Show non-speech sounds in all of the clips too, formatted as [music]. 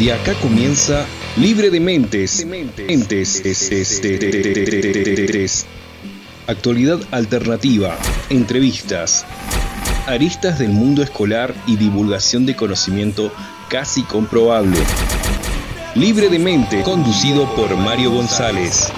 De acá comienza Libre de Mentes. Actualidad alternativa, entrevistas, aristas del mundo escolar y divulgación de conocimiento casi comprobable. Libre de Mente, conducido por Mario González.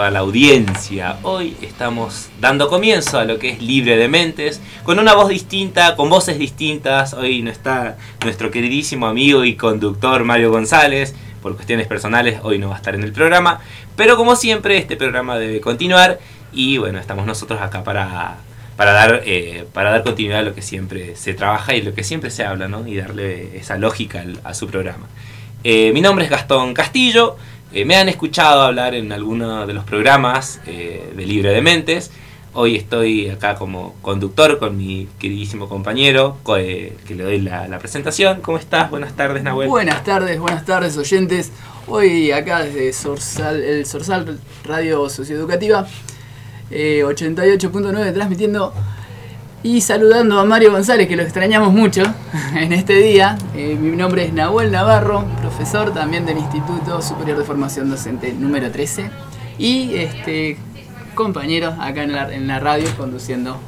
Toda la audiencia. Hoy estamos dando comienzo a lo que es Libre de Mentes, con una voz distinta, con voces distintas. Hoy no está nuestro queridísimo amigo y conductor Mario González. Por cuestiones personales, hoy no va a estar en el programa. Pero como siempre, este programa debe continuar. Y bueno, estamos nosotros acá para, para, dar, eh, para dar continuidad a lo que siempre se trabaja y lo que siempre se habla, ¿no? Y darle esa lógica a su programa. Eh, mi nombre es Gastón Castillo. Eh, me han escuchado hablar en alguno de los programas eh, de Libre de Mentes. Hoy estoy acá como conductor con mi queridísimo compañero, eh, que le doy la, presentación. ¿Cómo estás? Buenas tardes, Nahuel. Buenas tardes, buenas tardes, oyentes. Hoy acá desde el Sorsal Radio Socioeducativa, 88.9, transmitiendo y saludando a Mario González, que lo extrañamos mucho [laughs] en este día. Eh, mi nombre es Nahuel Navarro, profesor también del Instituto Superior de Formación Docente número 13. Y este compañero acá en la, en la radio conduciendo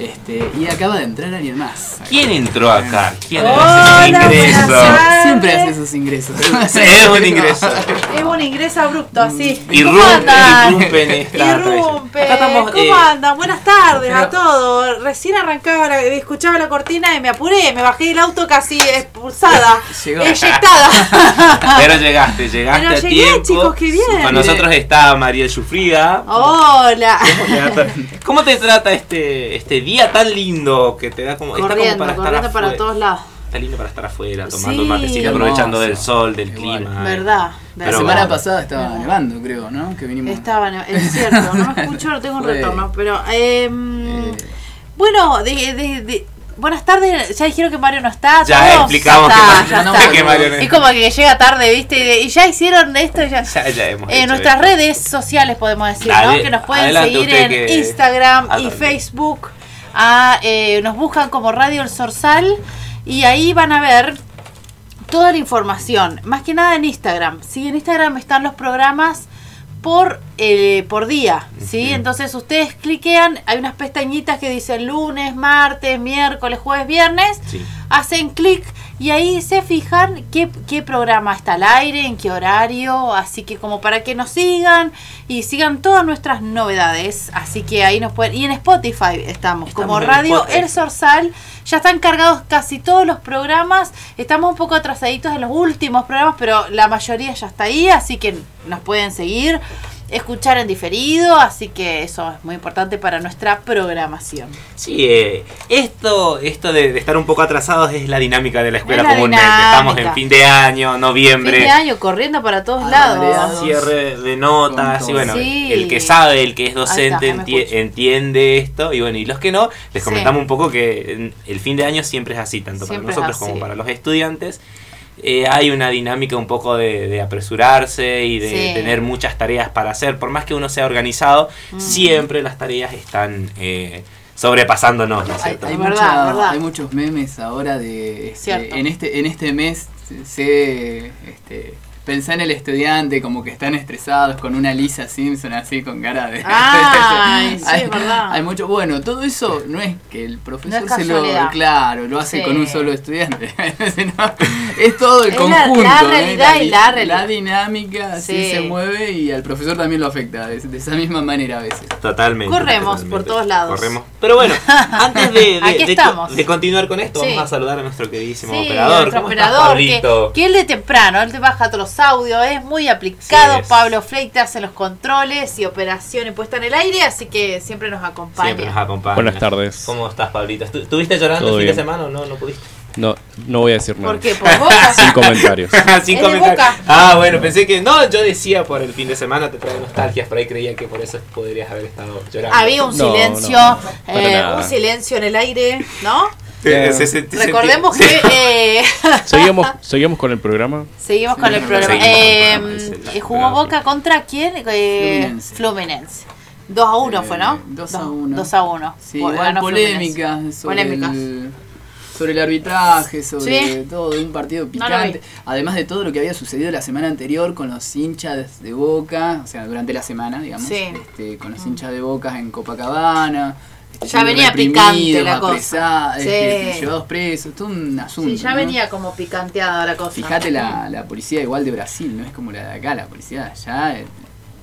este, y acaba de entrar alguien más. ¿Quién entró acá? ¿Quién hace ingreso? Siempre hace esos ingresos. [laughs] es un ingreso. Es un ingreso abrupto, así. ¿Cómo andan? Irrumpe Irrumpe. ¿Cómo eh, andan? Buenas tardes a todos. Recién arrancaba, la, escuchaba la cortina y me apuré. Me bajé del auto casi expulsada, eyectada. [laughs] Pero llegaste, llegaste Pero a llegué, tiempo. chicos, qué bien. Con nosotros está María Sufrida. Hola. ¿Cómo te trata este, este día tan lindo que te da como. Corriendo, está como para corriendo estar para todos lados. Está lindo para estar afuera, tomando Sí. matecito, aprovechando del sol, del clima. Verdad. La Pero semana bueno. pasada estaba nevando, creo, ¿no? Que vinimos. Estaba, ne- es cierto, no me escucho, no tengo un retorno, pero... em, Eh, Bueno, de, de- de- buenas tardes, ya dijeron que Mario no está. Ya todos? explicamos Ya que Mario- ya no, está. que Mario no Es como que llega tarde, ¿viste? Y ya hicieron esto, ya... [laughs] Ya, ya hemos En nuestras esto. redes sociales podemos decir, Dale, ¿no? Que nos pueden seguir en que- Instagram y. Facebook. Eh, nos buscan como Radio El Sorsal y ahí van a ver toda la información. Más que nada en Instagram. Sí, en Instagram están los programas por, eh, por día, ¿sí? Entonces ustedes cliquean, hay unas pestañitas que dicen lunes, martes, miércoles, jueves, viernes Sí. hacen clic y ahí se fijan qué, qué programa está al aire, en qué horario, así que como para que nos sigan y sigan todas nuestras novedades, así que ahí nos pueden, y en Spotify estamos, como Radio. El Sorsal, ya están cargados casi todos los programas, estamos un poco atrasaditos en los últimos programas, pero la mayoría ya está ahí, así que nos pueden seguir, escuchar en diferido, así que eso es muy importante para nuestra programación. Sí, eh, esto, esto de, de estar un poco atrasados es la dinámica de la escuela Es la comúnmente. dinámica. Estamos en fin de año, noviembre. Fin de año corriendo para todos Ah, lados. cierre de notas y bueno, Sí. el que sabe, el que es docente Ahí está, me enti- escucho. entiende esto y bueno, y los que no, les Sí. comentamos un poco que el fin de año siempre es así, tanto Siempre para nosotros como para los estudiantes. Eh, hay una dinámica un poco de, de apresurarse y de Sí. tener muchas tareas para hacer, por más que uno sea organizado, Mm. siempre las tareas están eh, sobrepasándonos, ¿no es Hay, cierto? hay Verdad, mucha- verdad. hay muchos memes ahora de este, en este en este mes se- se este, Pensá en el estudiante, como que están estresados con una Lisa Simpson así con cara de. Ay, [laughs] sí, hay, es verdad. Hay mucho. Bueno, todo eso no es que el profesor No es se lo. Claro, lo hace Sí. con un solo estudiante. [laughs] Sino es todo el Es la- conjunto. la ¿eh? realidad y la realidad. La dinámica así Sí. se mueve y al profesor también lo afecta de, de esa misma manera a veces. Totalmente. Corremos totalmente. por todos lados. Corremos. Pero bueno, [laughs] antes de, de- Aquí de- estamos. de continuar con esto, Sí. vamos a saludar a nuestro queridísimo Sí, operador. nuestro ¿Cómo estás, operador, que, él de temprano, él te baja todos los audios, es muy aplicado. Sí, es. Pablo Freite hace los controles y operaciones puesta en el aire, así que siempre nos acompaña. Siempre nos acompaña. Buenas tardes. ¿Cómo estás, Pablito? ¿Estu- ¿Estuviste llorando Todo el fin de semana o no? ¿No pudiste? No, no voy a decir nada. ¿Por qué? ¿Por boca? [laughs] Sin comentarios. [laughs] Sin. Ah, bueno, pensé que. No, yo decía por el fin de semana te trae nostalgias, por ahí creía que por eso podrías haber estado llorando. Había un silencio, no, eh, un silencio en el aire, ¿no? Eh, se- se- te Recordemos sentí- que eh, [laughs] Seguimos, seguimos con el programa. seguimos con el programa. Seguimos con el Eh, eh, ¿Jugó Boca contra quién? Eh, Fluminense. Fluminense. 2 a 1 Eh, fue, ¿no? 2 a 1. 2 a 1. Sí, Bueno, igual ganó polémica sobre Polémicas. el, sobre el arbitraje, sobre Sí. todo, un partido picante. Además de todo lo que había sucedido la semana anterior con los hinchas de Boca, o sea, durante la semana, digamos, Sí. este, con los hinchas de Boca en Copacabana. Ya venía picante la cosa. apresa- Sí. este, llevados presos, todo un asunto. Sí, ya ¿no? venía como picanteada la cosa. Fíjate la, la policía igual de Brasil, no es como la de acá, la policía de allá eh,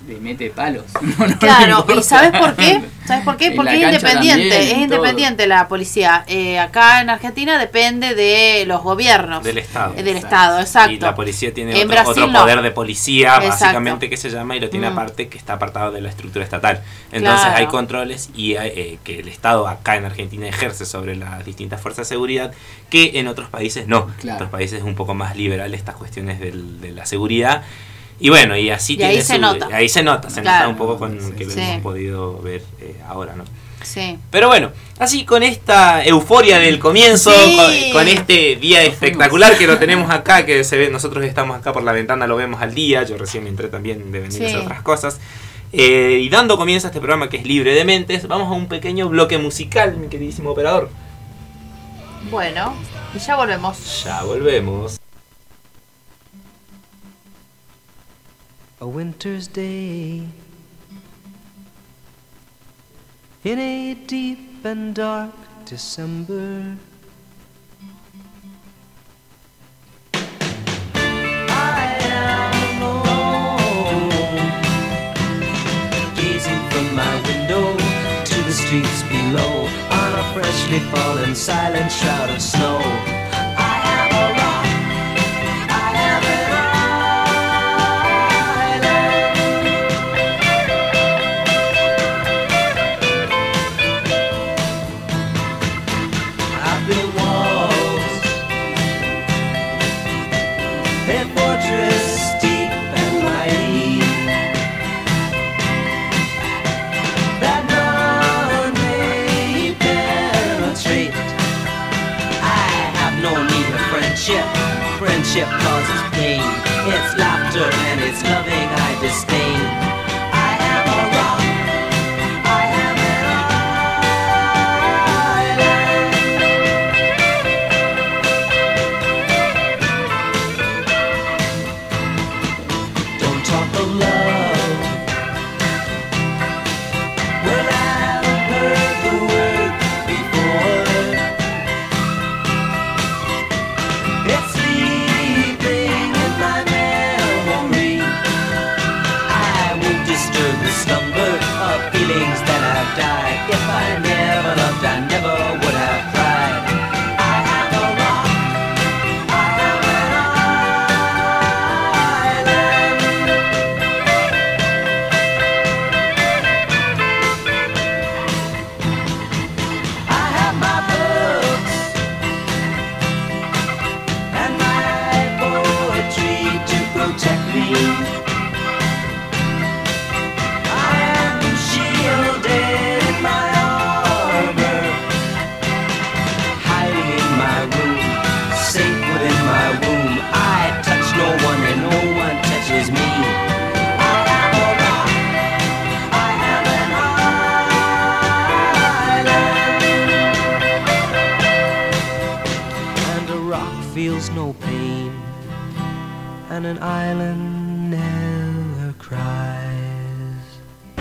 le mete palos. [laughs] No, no le Claro. ¿y sabes por qué? ¿Sabes por qué? [laughs] Porque es independiente, también, es todo. independiente la policía. Eh, acá en Argentina depende de los gobiernos. Del Estado. Eh, Del Exacto. Estado, exacto. Y la policía tiene En otro, Brasil otro no. poder de policía, Exacto. básicamente, que se llama, y lo tiene Mm. aparte que está apartado de la estructura estatal. Entonces Claro. hay controles y hay, eh, que el Estado acá en Argentina ejerce sobre las distintas fuerzas de seguridad, que en otros países no. En otros países es un poco más liberal estas cuestiones del- de la seguridad. Y bueno, y así Y tiene ahí se nota. Ahí se nota, se Claro. nota un poco con Sí, que lo sí. hemos podido ver eh, ahora, ¿no? Sí. Pero bueno, así con esta euforia del comienzo, Sí. con, con este día espectacular que lo tenemos acá, que se ve, nosotros estamos acá por la ventana, lo vemos al día, yo recién entré también de venir a hacer otras cosas. Eh, y dando comienzo a este programa que es libre de mentes, vamos a un pequeño bloque musical, mi queridísimo operador. Bueno, y ya volvemos. Ya volvemos. A winter's day in a deep and dark December. I am alone, gazing from my window to the streets below on a freshly fallen silent shroud of snow.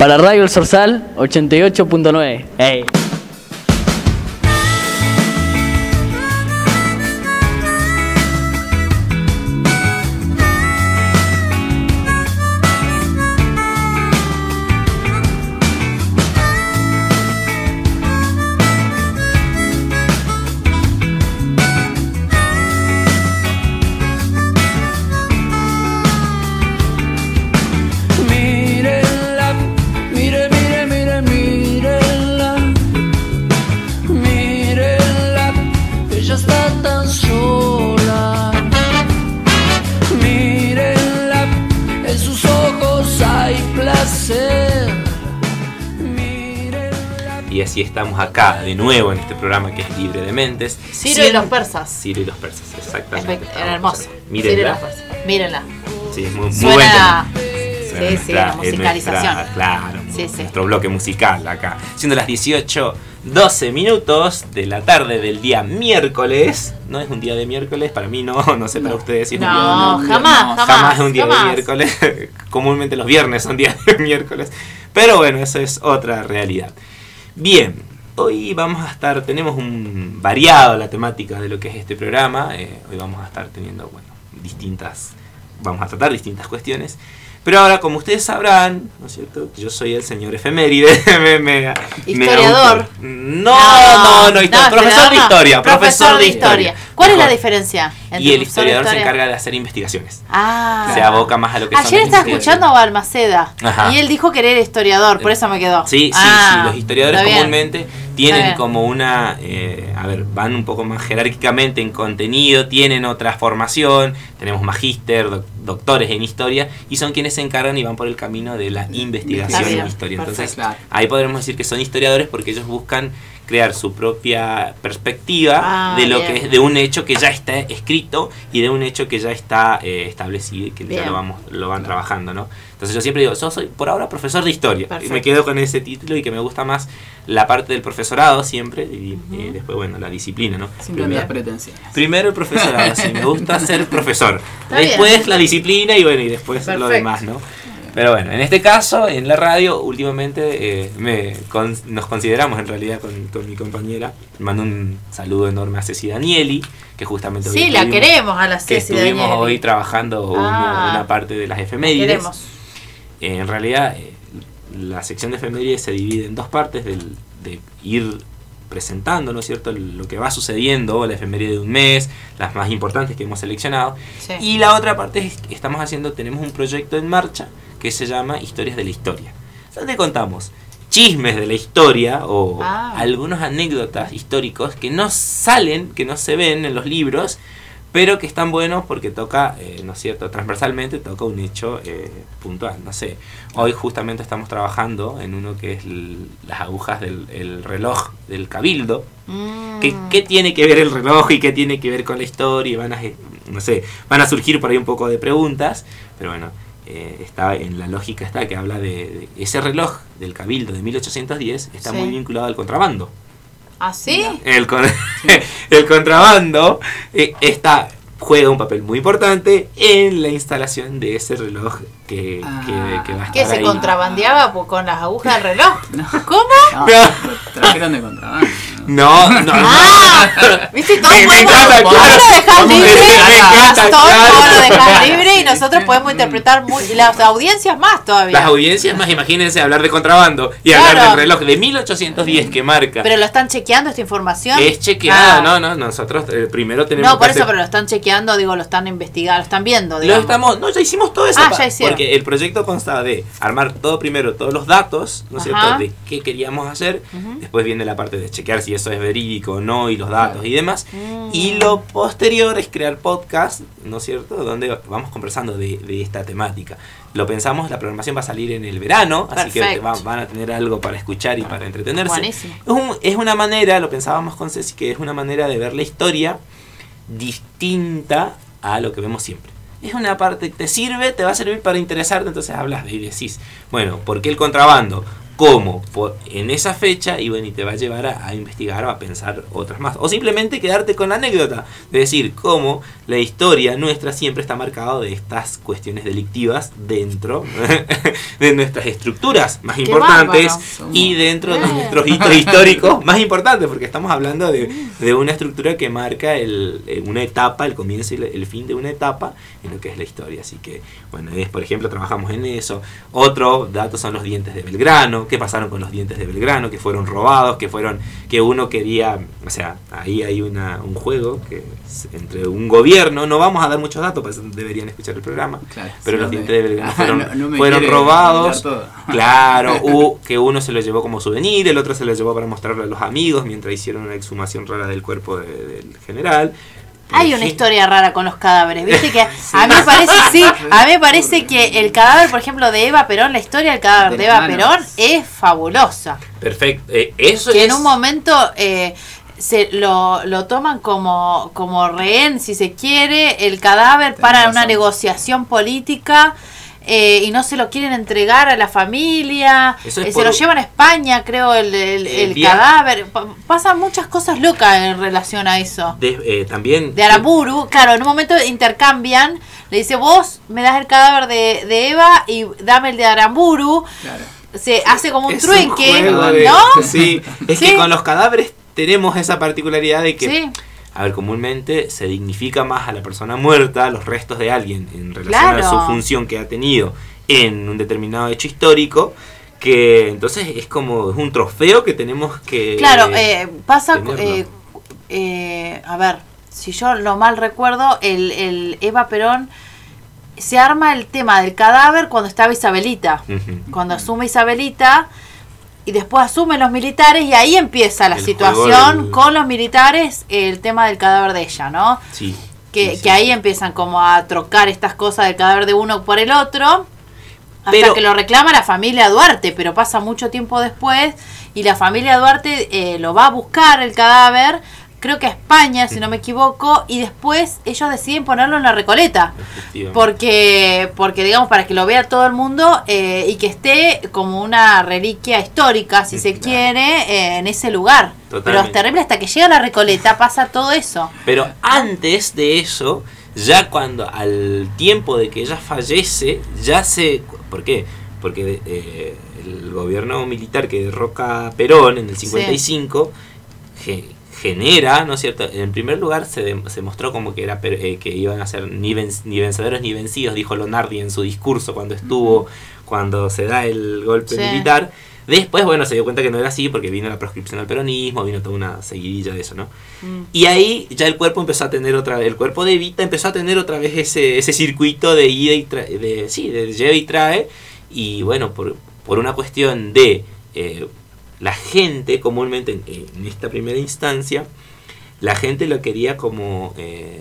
Para Radio El Sorsal 88.9. ¡Ey! De nuevo en este programa que es Libre de Mentes. Ciro y los persas. Ciro y los persas, exactamente. Era hermoso. Ciro y Mírenla. los persas. Mírenla. Sí, es muy, muy Suena- buen tema. Sí, Suena sí, nuestra- la musicalización. nuestra- claro, Sí, sí. nuestro bloque musical acá. Siendo las 18, 12 minutos de la tarde del día miércoles. No es un día de miércoles, para mí no, no sé para ustedes si es un día No, no, jamás, no, jamás. Jamás es un día jamás. de miércoles. [laughs] Comúnmente los viernes son días de miércoles. Pero bueno, eso es otra realidad. Bien, hoy vamos a estar, tenemos un variado la temática de lo que es este programa. eh, hoy vamos a estar teniendo, bueno, distintas, vamos a tratar distintas cuestiones. Pero ahora, como ustedes sabrán, ¿no es cierto? Yo soy el señor efeméride. [laughs] me, me- me Historiador. No, no, no, histo- profesor de no. historia. Profesor de historia. ¿Cuál es la diferencia? entre Y el historiador se encarga de hacer investigaciones. Ah. Se aboca más a lo que Ayer estaba escuchando a Balmaceda Ajá. y él dijo que era historiador, por eso me quedó. Sí, sí, Ah, sí. Los historiadores comúnmente tienen como una. eh, a ver, van un poco más jerárquicamente en contenido, tienen otra formación. Tenemos magíster, doc- doctores en historia y son quienes se encargan y van por el camino de la investigación bien, en historia. Entonces, perfecto. Claro. ahí podremos decir que son historiadores porque ellos buscan crear su propia perspectiva Ah, de lo bien. que es de un hecho que ya está escrito y de un hecho que ya está eh, establecido y que ya lo vamos lo van trabajando no entonces yo siempre digo yo soy por ahora profesor de historia. Y me quedo con ese título y que me gusta más la parte del profesorado siempre y, y después bueno la disciplina no Sin primero, pretensiones. primero el profesorado sí me gusta [laughs] ser profesor. Está bien. después la disciplina y bueno y después lo demás no pero bueno, en este caso, en la radio, últimamente eh, me con- nos consideramos en realidad con, con mi compañera. Mando un saludo enorme a Ceci Danieli, que justamente hoy Sí, la estuvimos- queremos a la que Ceci estuvimos Danieli. hoy trabajando Ah. una parte de las La efemérides. queremos. Eh, en realidad, eh, la sección de efemérides se divide en dos partes, del, de ir presentando, ¿no es cierto?, lo que va sucediendo, la efeméride de un mes, las más importantes que hemos seleccionado. Sí. Y la otra parte es que estamos haciendo, tenemos un proyecto en marcha que se llama Historias de la Historia. Donde contamos chismes de la historia o Ah. algunas anécdotas históricos que no salen, que no se ven en los libros, pero que están buenos porque toca, eh, ¿no es cierto?, transversalmente toca un hecho eh, puntual. No sé, hoy justamente estamos trabajando en uno que es l- las agujas del el reloj del cabildo. Mm. ¿Qué, qué tiene que ver el reloj y qué tiene que ver con la historia? Y van a, no sé, van a surgir por ahí un poco de preguntas, pero bueno, eh, está en la lógica está que habla de, de ese reloj del cabildo de 1810 está Sí. muy vinculado al contrabando. ¿Ah, sí? El, con- [laughs] el contrabando eh, está, juega un papel muy importante en la instalación de ese reloj que, Ah. que- que va a ¿Qué estar se ahí. contrabandeaba con las agujas del reloj? [laughs] ¿Cómo? No, trajeron de contrabando. No, no, no. Ah, ¿viste? Todo Me- me encanta, claro. lo libre, me encanta, todo claro. lo dejás [laughs] libre y nosotros podemos interpretar muy, y las audiencias más todavía. Las audiencias más, imagínense hablar de contrabando y Claro. hablar del reloj de 1810 que marca. Pero lo están chequeando esta información. es chequeada, Ah. no, no, nosotros eh, primero tenemos No, por que eso, hacer- pero lo están chequeando, digo, lo están investigando, lo están viendo, Lo digamos. estamos, no, ya hicimos todo eso. Ah, ya hicieron. Porque el proyecto constaba de armar todo primero, todos los datos, ¿no es cierto? De qué queríamos hacer. Después viene la parte de chequear si eso es verídico o no y los datos y demás. Mm. Y lo posterior es crear podcast, ¿no es cierto? Donde vamos conversando de, de esta temática. Lo pensamos, la programación va a salir en el verano, así que Perfecto. va- van a tener algo para escuchar y para entretenerse. Buenísimo. Es, un- es una manera, lo pensábamos con Ceci, que es una manera de ver la historia distinta a lo que vemos siempre. Es una parte que te sirve, te va a servir para interesarte, entonces hablas de y decís, bueno, ¿por qué el contrabando? Cómo por- en esa fecha y bueno y te va a llevar a, a investigar o a pensar otras más. O simplemente quedarte con la anécdota de decir cómo la historia nuestra siempre está marcada de estas cuestiones delictivas dentro [laughs] de nuestras estructuras más Qué importantes y dentro de Eh. nuestros hitos históricos más importantes porque estamos hablando de, de una estructura que marca el, eh, una etapa el comienzo y el fin de una etapa en lo que es la historia. Así que bueno es, por ejemplo trabajamos en eso. Otro dato son los dientes de Belgrano qué pasaron con los dientes de Belgrano que fueron robados que fueron que uno quería o sea ahí hay una, un juego que es entre un gobierno no vamos a dar muchos datos pues deberían escuchar el programa Claro, pero los dientes de Belgrano [laughs] Ah, fueron, no- no me fueron robados. [laughs] Claro, u- que uno se lo llevó como souvenir, el otro se lo llevó para mostrarlo a los amigos mientras hicieron una exhumación rara del cuerpo de- del general. Hay una historia rara con los cadáveres, viste que [laughs] a mí me parece, sí, a mí me parece que el cadáver, por ejemplo, de Eva Perón, la historia del cadáver De Eva manos. Perón es fabulosa. Perfecto. eh, eso Que es, en un momento eh, se lo, lo toman como, como rehén, si se quiere, el cadáver para una negociación política. Eh, y no se lo quieren entregar a la familia, es eh, se lo llevan a España, creo, el, el- El el viaje. cadáver. Pa- pasan muchas cosas locas en relación a eso. de- eh, también de Aramburu, claro, en un momento intercambian, le dice vos me das el cadáver de, de Eva y dame el de Aramburu, Claro. se hace como un es de- ¿no? [laughs] Sí, es Sí. que con los cadáveres tenemos esa particularidad de que, Sí, a ver, comúnmente se dignifica más a la persona muerta, los restos de alguien en relación a su función que ha tenido en un determinado hecho histórico, que entonces es como es un trofeo que tenemos que claro, eh, pasa, eh, eh, a ver, si yo lo mal recuerdo, el, el Eva Perón se arma el tema del cadáver cuando estaba Isabelita, cuando asume Isabelita. Y después asumen los militares y ahí empieza la El situación del- con los militares, el tema del cadáver de ella, ¿no? Sí. que, sí, sí, que ahí empiezan como a trocar estas cosas del cadáver de uno por el otro hasta Pero- que lo reclama la familia Duarte pero pasa mucho tiempo después y la familia Duarte eh, lo va a buscar el cadáver creo que a España si no me equivoco y después ellos deciden ponerlo en la Recoleta porque porque digamos para que lo vea todo el mundo eh, y que esté como una reliquia histórica si se claro. quiere eh, en ese lugar pero Totalmente. es terrible hasta que llega la Recoleta pasa todo eso Pero antes de eso, ya cuando al tiempo de que ella fallece, ya se... ¿Por qué? Porque eh, el gobierno militar que derroca a Perón en el 55 ge- genera, ¿no es cierto? En primer lugar se, se mostró como que era eh, que iban a ser ni, ven- ni vencedores ni vencidos, dijo Lonardi en su discurso cuando estuvo, cuando se da el golpe Sí. militar. Después, bueno, se dio cuenta que no era así porque vino la proscripción al peronismo, vino toda una seguidilla de eso, ¿no? Mm. Y ahí ya el cuerpo empezó a tener otra vez, el cuerpo de Evita empezó a tener otra vez ese, ese circuito de ida y trae, de, sí, de lleva y trae. Y bueno, por, por una cuestión de eh, la gente comúnmente en, esta primera instancia, la gente lo quería como eh,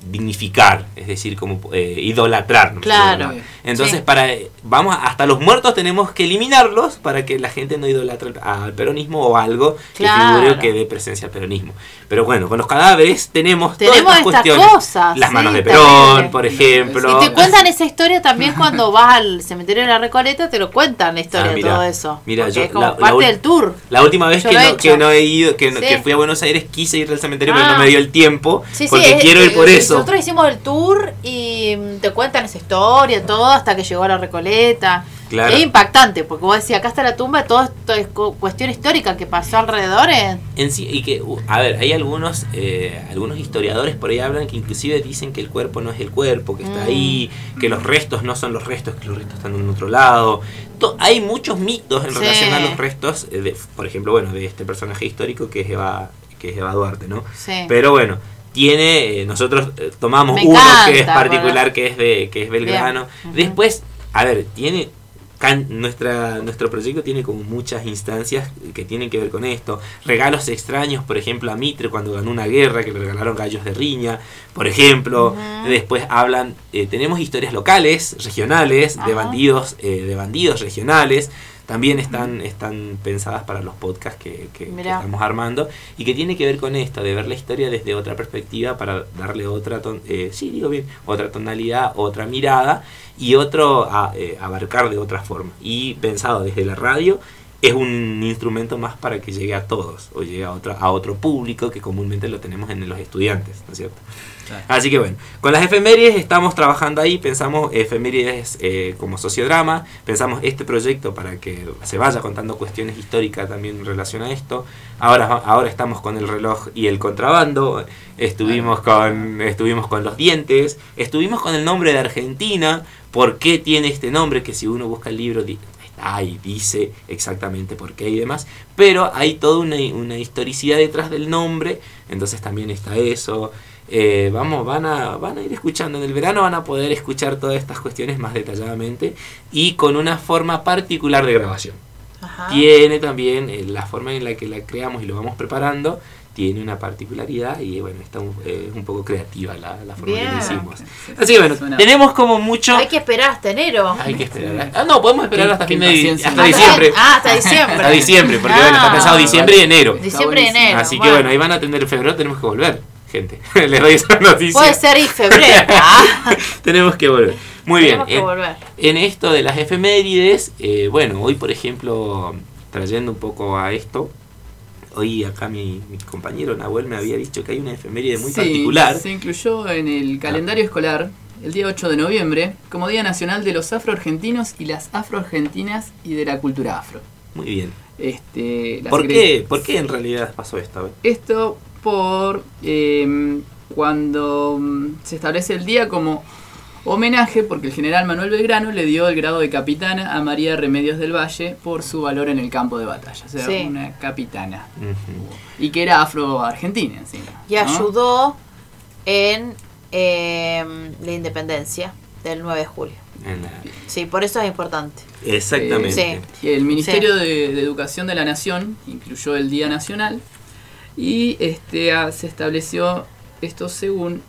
dignificar, es decir, como eh, idolatrar. ¿no? Claro. Entonces, Sí. para vamos hasta los muertos tenemos que eliminarlos para que la gente no idolatre al peronismo o algo que figure que dé presencia al peronismo. Pero bueno, con los cadáveres tenemos, Tenemos todas estas cuestiones. cosas, Las sí, manos de. Perón, por ejemplo. Y te cuentan esa historia también cuando [laughs] vas al cementerio de la Recoleta, te lo cuentan la historia Ah, de todo eso. mira, yo es como la- parte del tour. La última vez que he no, que no he ido, que, Sí. que fui a Buenos Aires, quise ir al cementerio, pero Ah. no me dio el tiempo. Sí, sí, porque quiero ir por eso. Nosotros hicimos el tour y mm, te cuentan esa historia, todo, hasta que llegó a la Recoleta. Claro. Es impactante, porque vos decís, acá está la tumba, todo esto es cu- cuestión histórica que pasó alrededor. eh. En sí, y que, uh, a ver, hay algunos, eh, algunos historiadores por ahí hablan que inclusive dicen que el cuerpo no es el cuerpo, que está Mm. ahí, que los restos no son los restos, que los restos están en otro lado. To- hay muchos mitos en Sí. relación a los restos, eh, de, por ejemplo, bueno, de este personaje histórico que es Eva, que es Eva Duarte, ¿no? Sí. Pero bueno, tiene, eh, nosotros eh, tomamos Me uno encanta, que es particular, que es de que es Belgrano. Después, a ver, tiene can- nuestra nuestro proyecto tiene como muchas instancias que tienen que ver con esto. Regalos extraños, por ejemplo, a Mitre cuando ganó una guerra que le regalaron gallos de riña, por ejemplo. Después hablan, eh, tenemos historias locales, regionales, de bandidos, eh, de bandidos regionales. También están, están pensadas para los podcasts que, que- que estamos armando y que tiene que ver con esto, de ver la historia desde otra perspectiva para darle otra, ton- eh, sí, digo bien, otra tonalidad, otra mirada y otro a- eh, abarcar de otra forma. Y pensado desde la radio es un instrumento más para que llegue a todos o llegue a otro, a otro público que comúnmente lo tenemos en los estudiantes, ¿no es cierto? Claro. Así que bueno, con las efemérides estamos trabajando ahí, pensamos efemérides eh, como sociodrama, pensamos este proyecto para que se vaya contando cuestiones históricas también en relación a esto. Ahora, ahora estamos con el reloj y el contrabando, estuvimos con, estuvimos con los dientes, estuvimos con el nombre de Argentina, por qué tiene este nombre, que si uno busca el libro ahí, dice exactamente por qué y demás, pero hay toda una, una historicidad detrás del nombre, entonces también está eso. Eh, vamos, van a, van a ir escuchando. En el verano van a poder escuchar todas estas cuestiones más detalladamente y con una forma particular de grabación. Ajá. Tiene también eh, la forma en la que la creamos y lo vamos preparando, tiene una particularidad y bueno, está un, eh, es un poco creativa la, la forma que Bien. lo hicimos. Sí, Así que bueno, suena- tenemos como mucho... Hay que esperar hasta enero. Hay que esperar. Ah, no, podemos esperar hasta fin de hasta Ah, diciembre. Ah, hasta diciembre. Hasta diciembre, porque bueno, está Ah. pensado diciembre y enero. Diciembre y enero. Así que bueno, ahí van a atender en febrero, tenemos que volver, gente. [laughs] Les doy esa noticia. Puede ser y febrero. [laughs] Ah, tenemos que volver. Muy bien. Que en- volver. En esto de las efemérides, eh, bueno, hoy por ejemplo, trayendo un poco a esto, hoy acá mi, mi compañero Nahuel me había dicho que hay una efeméride muy Sí, particular. Se incluyó en el calendario escolar el día 8 de noviembre como Día Nacional de los Afroargentinos y las Afroargentinas y de la cultura afro. Muy bien. Este, ¿Por qué, ¿Por qué en realidad pasó esto? Esto por eh, cuando mm, se establece el día como homenaje porque el general Manuel Belgrano le dio el grado de capitana a María Remedios del Valle por su valor en el campo de batalla. O sea, Sí. una capitana. Y que era afro-argentina encima. Y ¿no? ayudó en eh, la independencia del 9 de julio. Sí, por eso es importante. Exactamente. El Ministerio de, de Educación de la Nación incluyó el Día Nacional y este se estableció esto según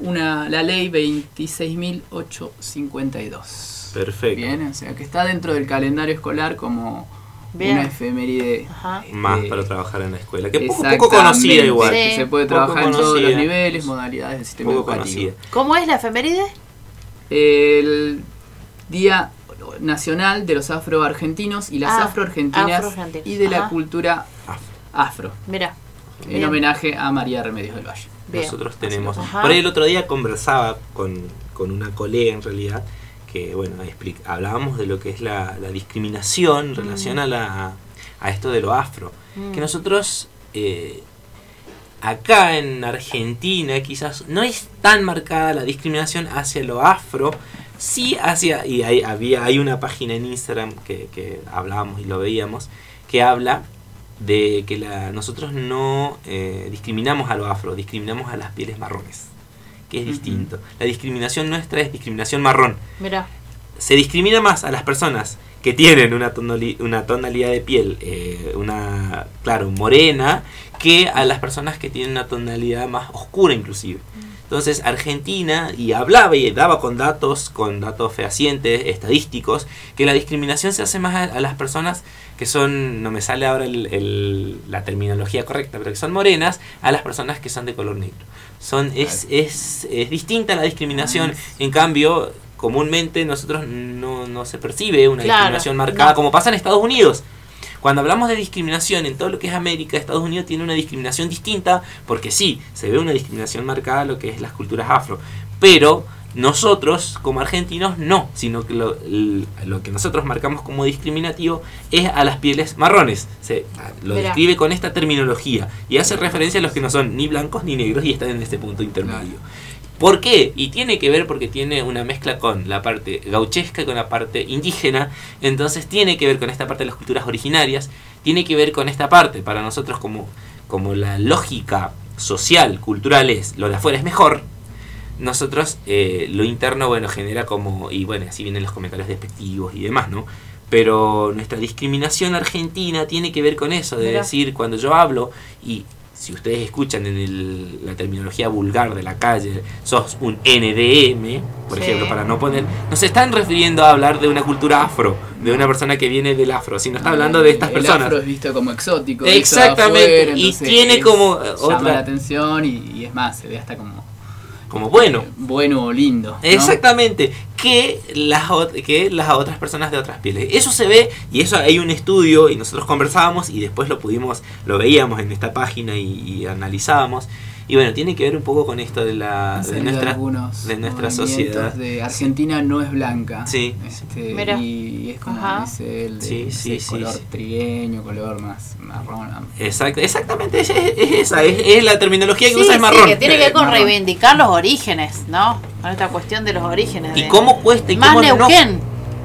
una la ley 26.852. Perfecto. Bien, o sea que está dentro del calendario escolar como Bien. una efeméride. Ajá. Más este, para trabajar en la escuela. Que poco, poco conocida igual. Sí. que se puede trabajar en todos los niveles, modalidades del sistema Poco educativo. conocida. ¿Cómo es la efeméride? El Día Nacional de los Afroargentinos y las Ah, Afroargentinas afroargentinos, y de la cultura Afro. afro. Mira. En Bien. homenaje a María Remedios del Valle. Bien. Nosotros tenemos. Por ahí el otro día conversaba con, con una colega en realidad que, bueno, hablábamos de lo que es la, la discriminación en relación a, la, a esto de lo afro. Mm. Que nosotros, eh, acá en Argentina, quizás no es tan marcada la discriminación hacia lo afro. Sí hacia, y hay, había, hay una página en Instagram que, que hablábamos y lo veíamos, que habla de que la, nosotros no eh, discriminamos a lo afro, discriminamos a las pieles marrones, que es distinto. La discriminación nuestra es discriminación marrón. Mira. Se discrimina más a las personas que tienen una, tonali- una tonalidad de piel, eh, una, claro, morena, que a las personas que tienen una tonalidad más oscura inclusive. Entonces Argentina, y hablaba y daba con datos, con datos fehacientes, estadísticos, que la discriminación se hace más a, a las personas que son, no me sale ahora el- el- la terminología correcta, pero que son morenas, a las personas que son de color negro. Son, es, es, es distinta la discriminación, en cambio, comúnmente nosotros no, no se percibe una Claro, discriminación marcada no. como pasa en Estados Unidos. Cuando hablamos de discriminación en todo lo que es América, Estados Unidos tiene una discriminación distinta, porque sí, se ve una discriminación marcada a lo que es las culturas afro. Pero nosotros, como argentinos, no, sino que lo, que nosotros marcamos como discriminativo es a las pieles marrones. Se, lo describe con esta terminología y hace referencia a los que no son ni blancos ni negros y están en este punto intermedio. ¿Por qué? Y tiene que ver porque tiene una mezcla con la parte gauchesca y con la parte indígena. Entonces tiene que ver con esta parte de las culturas originarias. Tiene que ver con esta parte. Para nosotros como, como la lógica social, cultural es lo de afuera es mejor. Nosotros eh, lo interno, bueno, genera como... Y bueno, así vienen los comentarios despectivos y demás, ¿no? Pero nuestra discriminación argentina tiene que ver con eso, de decir, cuando yo hablo y si ustedes escuchan en el- la terminología vulgar de la calle, sos un NDM, por Sí. ejemplo, para no poner, no se están refiriendo a hablar de una cultura afro, de una persona que viene del afro, sino está hablando de estas el personas. afro es visto como exótico. Exactamente, afuera, y tiene como, Llama otra- la atención y, y es más, se ve hasta como Como bueno. bueno o lindo. ¿no? Exactamente, que las, que las otras personas de otras pieles. Eso se ve y eso hay un estudio y nosotros conversábamos y después lo pudimos, lo veíamos en esta página y, y analizábamos. Y bueno, tiene que ver un poco con esto de la de nuestra, de nuestra sociedad. De Argentina no es blanca. Sí. Este, Mira. y es como Ajá. él, de Sí, ese sí, sí, color sí. trigueño, color más marrón. Exacto, exactamente, es, es- es esa, es, es la terminología que Sí, usa es marrón. que tiene que ver con Marrón. reivindicar los orígenes, ¿no? Con esta cuestión de los orígenes. Y de- cómo cuesta y Más cómo no- Neuquén.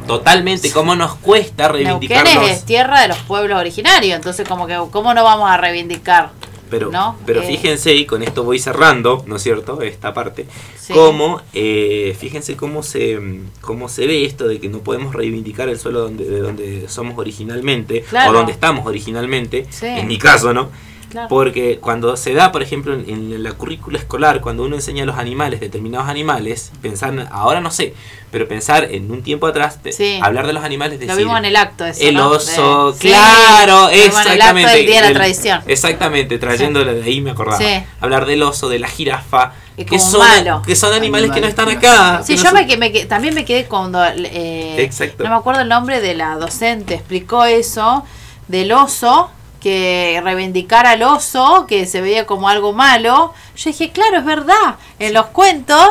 totalmente, cómo nos cuesta Neuquén reivindicarlos. es tierra de los pueblos originarios, entonces como que cómo no vamos a reivindicar. Pero, ¿no? pero Eh, fíjense, y con esto voy cerrando, ¿no es cierto? Esta parte. Sí. Cómo, eh, fíjense cómo se, cómo se ve esto de que no podemos reivindicar el suelo donde, de donde somos originalmente, Claro. o donde estamos originalmente, Sí. en mi caso, ¿no? Claro. Porque cuando se da, por ejemplo, en, en la currícula escolar, cuando uno enseña a los animales, determinados animales, pensar, ahora no sé, pero pensar en un tiempo atrás, Sí. hablar de los animales, Lo decir, vimos en el acto eso, el ¿no? oso, De- claro, lo en el acto exactamente. del Día de la el- Tradición. Exactamente, trayéndolo de ahí me acordaba. Sí. Hablar del oso, de la jirafa, que son, malo. que son animales, que no están acá. Sí, no yo son- me, me también me quedé cuando, eh, Exacto. no me acuerdo el nombre de la docente, explicó eso, del oso, que reivindicar al oso, que se veía como algo malo. Yo dije, claro, es verdad, en los cuentos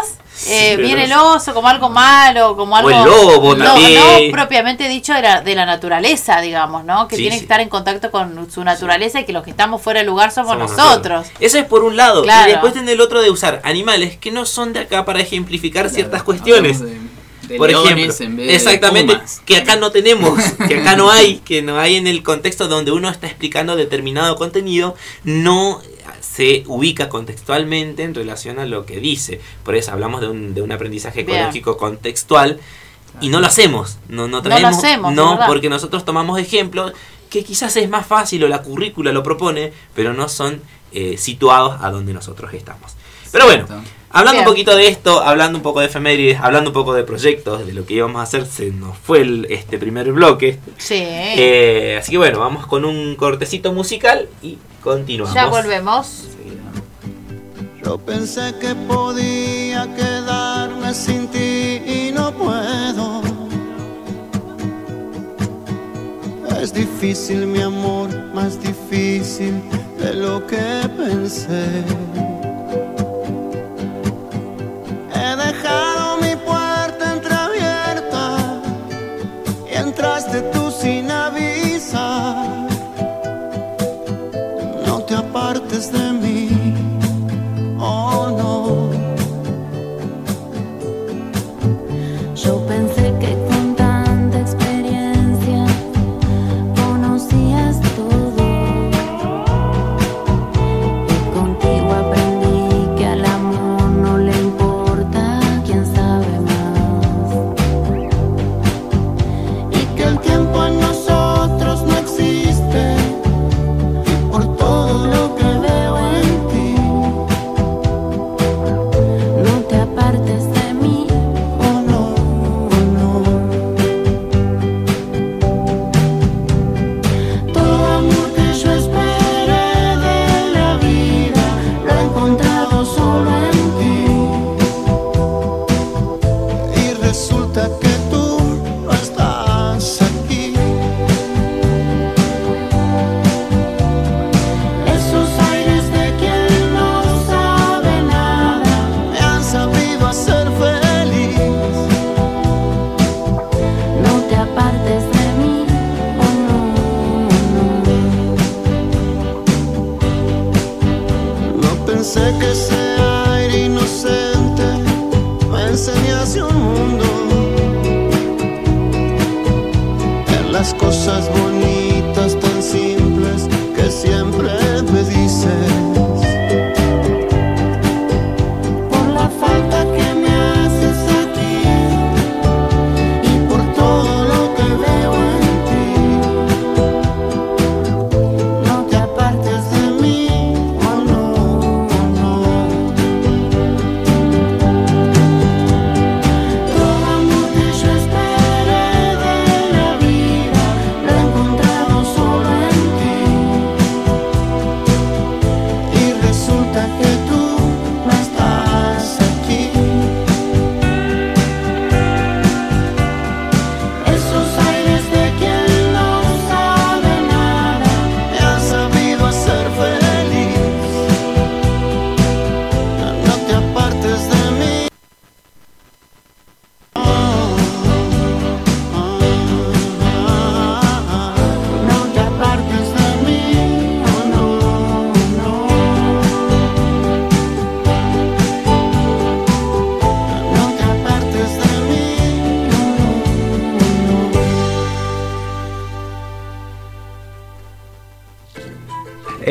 eh, Sí, viene el oso como algo malo, como algo... el lobo no, también. no propiamente dicho de la, de la naturaleza, digamos, ¿no? Que Sí, tiene sí. que estar en contacto con su naturaleza y que los que estamos fuera del lugar somos, somos nosotros. Eso es por un lado. Claro. Y después tiene el otro de usar animales que no son de acá para ejemplificar ciertas Claro, cuestiones. De Por leones ejemplo, en vez de exactamente, pumas. que acá no tenemos, que acá no hay, [laughs] que no hay en el contexto donde uno está explicando determinado contenido, no se ubica contextualmente en relación a lo que dice. Por eso hablamos de un, de un aprendizaje Bien. ecológico contextual y no lo hacemos, no, no lo traemos, hacemos, de no, porque nosotros tomamos ejemplos que quizás es más fácil o la currícula lo propone, pero no son eh, situados a donde nosotros estamos. Pero bueno. Hablando Bien. un poquito de esto, hablando un poco de efemérides, hablando un poco de proyectos, de lo que íbamos a hacer, se nos fue el, este primer bloque. Sí. Eh, así que bueno, vamos con un cortecito musical y continuamos. ya volvemos. Yo pensé que podía quedarme sin ti y no puedo. Es difícil mi amor, más difícil de lo que pensé. He dejado mi puerta entreabierta y entraste tú sin avisar. No te apartes de mí,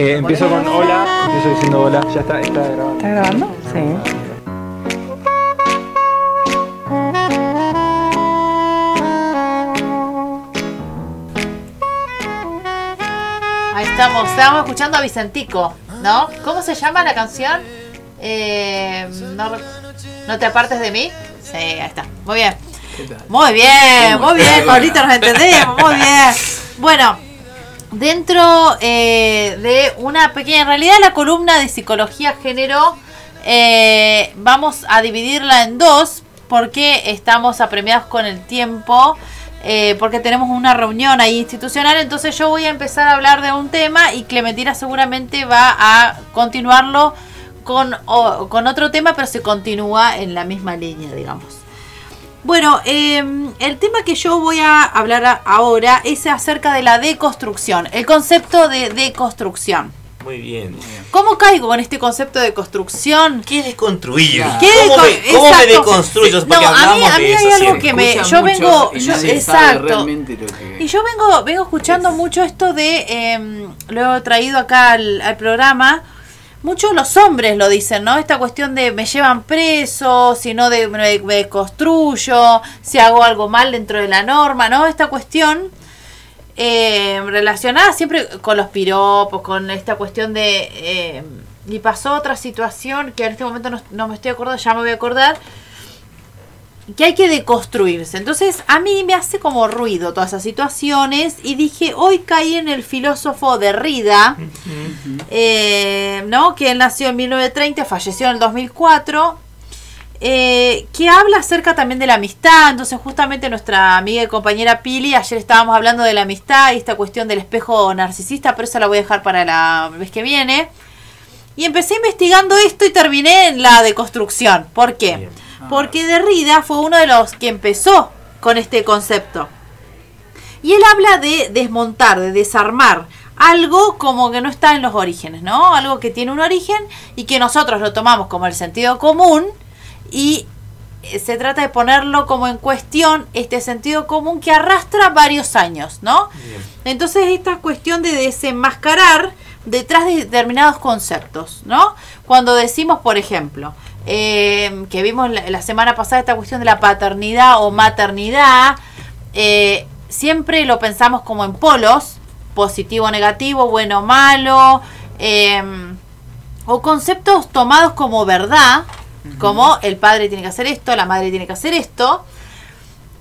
Eh, empiezo con hola, empiezo diciendo hola, ya está, está grabando. ¿Está grabando? Sí. Ahí estamos, estábamos escuchando a Vicentico, ¿no? ¿Cómo se llama la canción? Eh, ¿No te apartes de mí? Sí, ahí está. Muy bien. Muy bien, muy bien, Pablito, nos entendemos, muy bien. Bueno, dentro eh, de una pequeña, en realidad la columna de psicología género, eh, vamos a dividirla en dos porque estamos apremiados con el tiempo. eh, porque tenemos una reunión ahí institucional, entonces yo voy a empezar a hablar de un tema y Clementina seguramente va a continuarlo con, con otro tema, pero se continúa en la misma línea, digamos. Bueno, eh, el tema que yo voy a hablar a- ahora es acerca de la deconstrucción, el concepto de deconstrucción. Muy bien. ¿Cómo caigo con este concepto de construcción? ¿Qué es ¿Cómo, me, cómo me exacto. deconstruyo? Sí, Porque no, a mí- hablamos a mí de hay eso algo siempre. que me- yo vengo- y yo- exacto. realmente lo que Y yo vengo, vengo escuchando mucho esto de, eh, lo he traído acá al, al programa, muchos los hombres lo dicen, ¿no? Esta cuestión de me llevan preso, si no de, me, me construyo, si hago algo mal dentro de la norma, ¿no? Esta cuestión eh, relacionada siempre con los piropos, con esta cuestión de... eh, y pasó otra situación que en este momento no, no me estoy acordando, ya me voy a acordar, que hay que deconstruirse. Entonces a mí me hace como ruido todas esas situaciones y dije, hoy caí en el filósofo Derrida, eh, ¿no? que él nació en 1930, falleció en el 2004. eh, que habla acerca también de la amistad. Entonces, justamente nuestra amiga y compañera Pili, ayer estábamos hablando de la amistad y esta cuestión del espejo narcisista, pero eso la voy a dejar para la vez que viene. Y empecé investigando esto y terminé en la deconstrucción. ¿Por qué? Porque Derrida fue uno de los que empezó con este concepto. Y él habla de desmontar, de desarmar algo como que no está en los orígenes, ¿no? Algo que tiene un origen y que nosotros lo tomamos como el sentido común y eh, se trata de ponerlo como en cuestión este sentido común que arrastra varios años, ¿no? Entonces esta cuestión de desenmascarar detrás de determinados conceptos, ¿no? Cuando decimos, por ejemplo, eh, que vimos la, la semana pasada esta cuestión de la paternidad o maternidad, eh, siempre lo pensamos como en polos, positivo, negativo, bueno, malo, eh, o conceptos tomados como verdad, como el padre tiene que hacer esto, la madre tiene que hacer esto.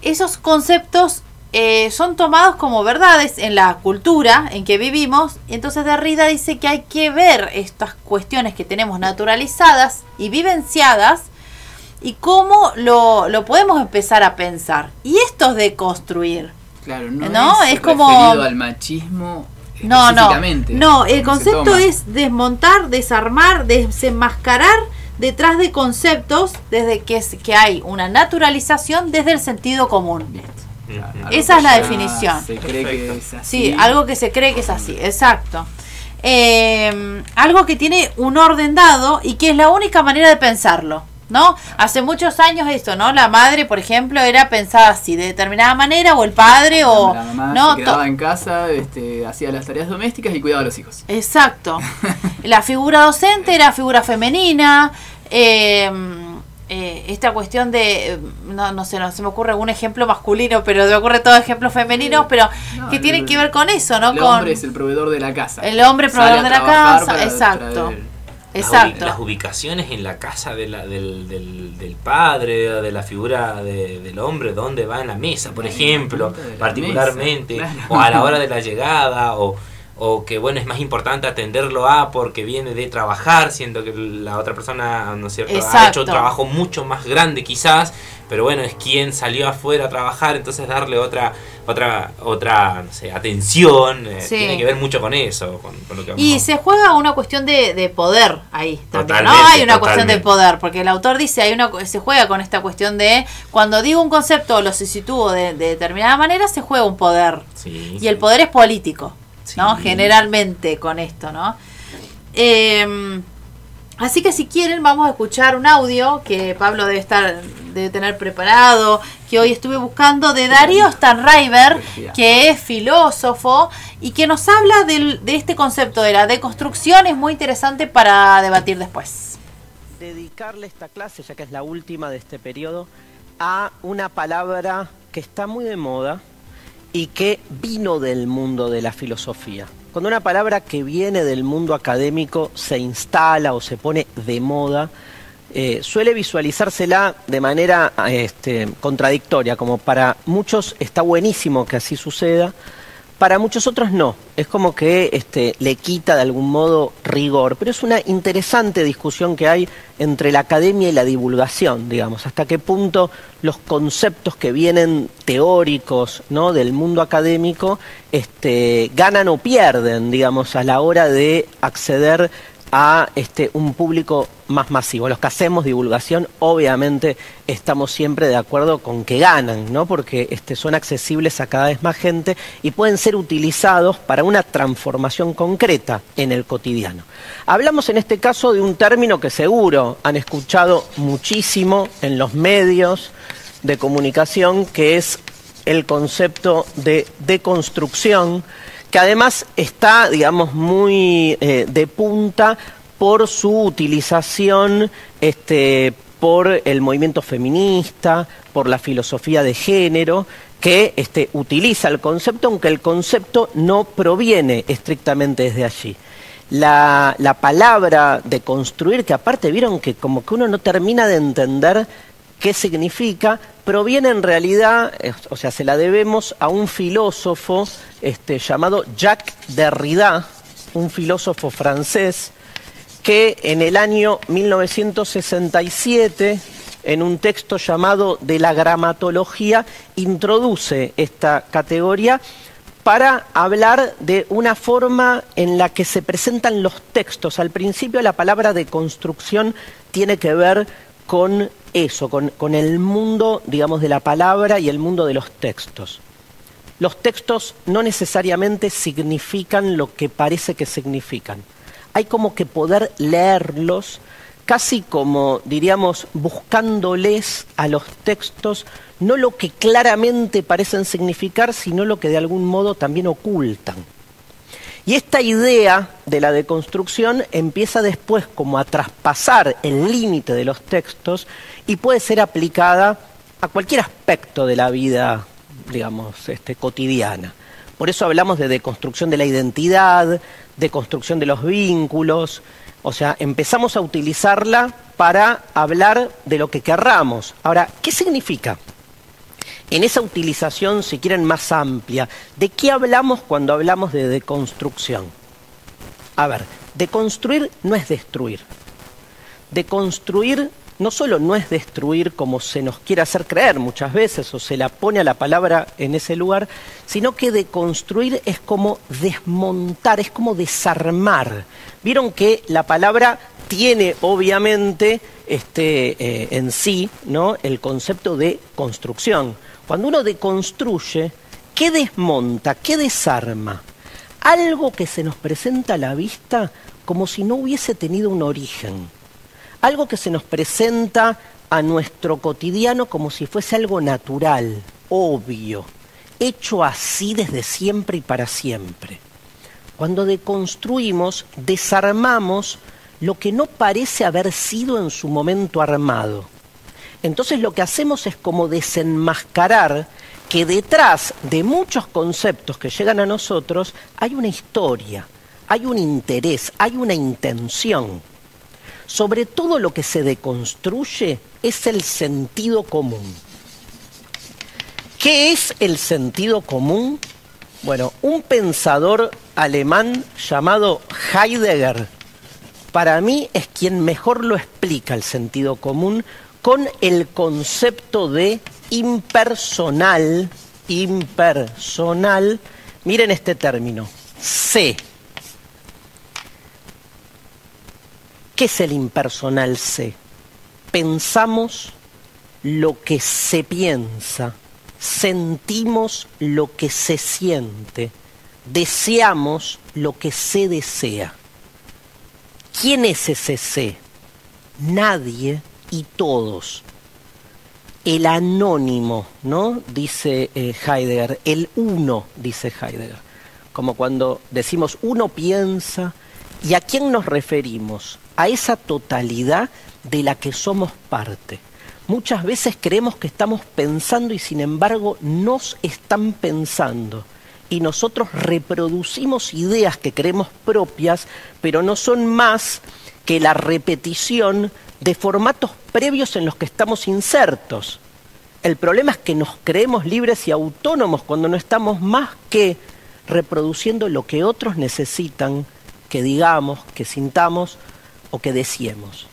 Esos conceptos eh, son tomados como verdades en la cultura en que vivimos. Entonces Derrida dice que hay que ver estas cuestiones que tenemos naturalizadas y vivenciadas y cómo lo, lo podemos empezar a pensar. Y esto es de construir. Claro, no, ¿No? es, Es como- al machismo No, no. No, el concepto es desmontar, desarmar, desenmascarar detrás de conceptos desde que, es- que hay una naturalización desde el sentido común. Esa es la definición. Se cree que es así. Sí, algo que se cree que es así, exacto. Eh, algo que tiene un orden dado y que es la única manera de pensarlo, ¿no? Hace muchos años esto, ¿no? La madre, por ejemplo, era pensada así, de determinada manera, o el padre, o... La mamá ¿no? se quedaba en casa, este, hacía las tareas domésticas y cuidaba a los hijos. Exacto. [laughs] La figura docente era figura femenina. eh, eh, esta cuestión de, eh, no, no sé, no se me ocurre algún ejemplo masculino, pero me ocurre todos ejemplos femeninos, pero No, que el- tienen que ver con eso, ¿no? El con hombre es el proveedor de la casa. el hombre proveedor de la casa, para exacto. traer- Exacto. las ubicaciones en la casa de la- del, del, del padre, o de la figura de- del hombre, dónde va en la mesa, por ejemplo, particularmente, mesa, claro. o a la hora de la llegada, o, o que bueno, es más importante atenderlo a porque viene de trabajar, siendo que la otra persona, ¿no es cierto?, ha hecho un trabajo mucho más grande quizás, pero bueno, es quien salió afuera a trabajar, entonces darle otra, otra, otra, no sé, atención, eh, Sí. tiene que ver mucho con eso, con, con lo que Y se juega una cuestión de, de poder ahí también, ¿no? Hay una cuestión de poder, porque el autor dice, hay una se juega con esta cuestión de cuando digo un concepto o lo sitúo de, de determinada manera, se juega un poder. Sí, Y el poder es político, ¿no? Generalmente con esto, ¿no? Eh, así que si quieren vamos a escuchar un audio que Pablo debe estar debe tener preparado, que hoy estuve buscando, de Darío Stanriver, que es filósofo y que nos habla del- de este concepto de la deconstrucción. Es muy interesante para debatir después. dedicarle esta clase, ya que es la última de este periodo, a una palabra que está muy de moda y que vino del mundo de la filosofía. Cuando una palabra que viene del mundo académico se instala o se pone de moda, eh, suele visualizársela de manera este, contradictoria, como para muchos está buenísimo que así suceda, para muchos otros no. Es como que este, le quita de algún modo rigor. Pero es una interesante discusión que hay entre la academia y la divulgación, digamos. Hasta qué punto los conceptos que vienen teóricos ¿no? del mundo académico este, ganan o pierden, digamos, a la hora de acceder a este, un público más masivo. Los que hacemos divulgación, obviamente, estamos siempre de acuerdo con que ganan, ¿no? porque este, son accesibles a cada vez más gente y pueden ser utilizados para una transformación concreta en el cotidiano. Hablamos en este caso de un término que seguro han escuchado muchísimo en los medios de comunicación, que es el concepto de deconstrucción que además está, digamos, muy eh, de punta por su utilización este, por el movimiento feminista, por la filosofía de género, que este, utiliza el concepto, aunque el concepto no proviene estrictamente desde allí. La, la palabra de construir, que aparte vieron que como que uno no termina de entender qué significa, proviene en realidad, o sea, se la debemos a un filósofo este, llamado Jacques Derrida, un filósofo francés, que en el año 1967, en un texto llamado De la gramatología, introduce esta categoría para hablar de una forma en la que se presentan los textos. Al principio la palabra de construcción tiene que ver con eso, con, el mundo, digamos, de la palabra y el mundo de los textos. Los textos no necesariamente significan lo que parece que significan. Hay como que poder leerlos casi como, diríamos, buscándoles a los textos no lo que claramente parecen significar, sino lo que de algún modo también ocultan. Y esta idea de la deconstrucción empieza después como a traspasar el límite de los textos y puede ser aplicada a cualquier aspecto de la vida, digamos, este, cotidiana. Por eso hablamos de deconstrucción de la identidad, deconstrucción de los vínculos, o sea, empezamos a utilizarla para hablar de lo que querramos. Ahora, ¿qué significa? En esa utilización, si quieren, más amplia, ¿de qué hablamos cuando hablamos de deconstrucción? A ver, deconstruir no es destruir. Deconstruir no solo no es destruir como se nos quiere hacer creer muchas veces o se la pone a la palabra en ese lugar, sino que deconstruir es como desmontar, es como desarmar. Vieron que la palabra tiene obviamente este, eh, en sí ¿no? el concepto de construcción. Cuando uno deconstruye, ¿qué desmonta? ¿Qué desarma? Algo que se nos presenta a la vista como si no hubiese tenido un origen algo que se nos presenta a nuestro cotidiano como si fuese algo natural, obvio, hecho así desde siempre y para siempre. Cuando deconstruimos, desarmamos lo que no parece haber sido en su momento armado. Entonces lo que hacemos es como desenmascarar que detrás de muchos conceptos que llegan a nosotros hay una historia, hay un interés, hay una intención sobre todo lo que se deconstruye es el sentido común. ¿Qué es el sentido común? Bueno, un pensador alemán llamado Heidegger, para mí es quien mejor lo explica el sentido común con el concepto de impersonal, impersonal, miren este término, sé. ¿Qué es el impersonal C? Pensamos lo que se piensa, sentimos lo que se siente, deseamos lo que se desea. ¿Quién es ese C? Nadie y todos. el anónimo, ¿no? Dice eh, Heidegger, el uno, dice Heidegger. Como cuando decimos uno piensa, ¿y a quién nos referimos? A esa totalidad de la que somos parte. Muchas veces creemos que estamos pensando y sin embargo nos están pensando. Y nosotros reproducimos ideas que creemos propias, pero no son más que la repetición de formatos previos en los que estamos insertos. El problema es que nos creemos libres y autónomos cuando no estamos más que reproduciendo lo que otros necesitan que digamos, que sintamos o que deseemos.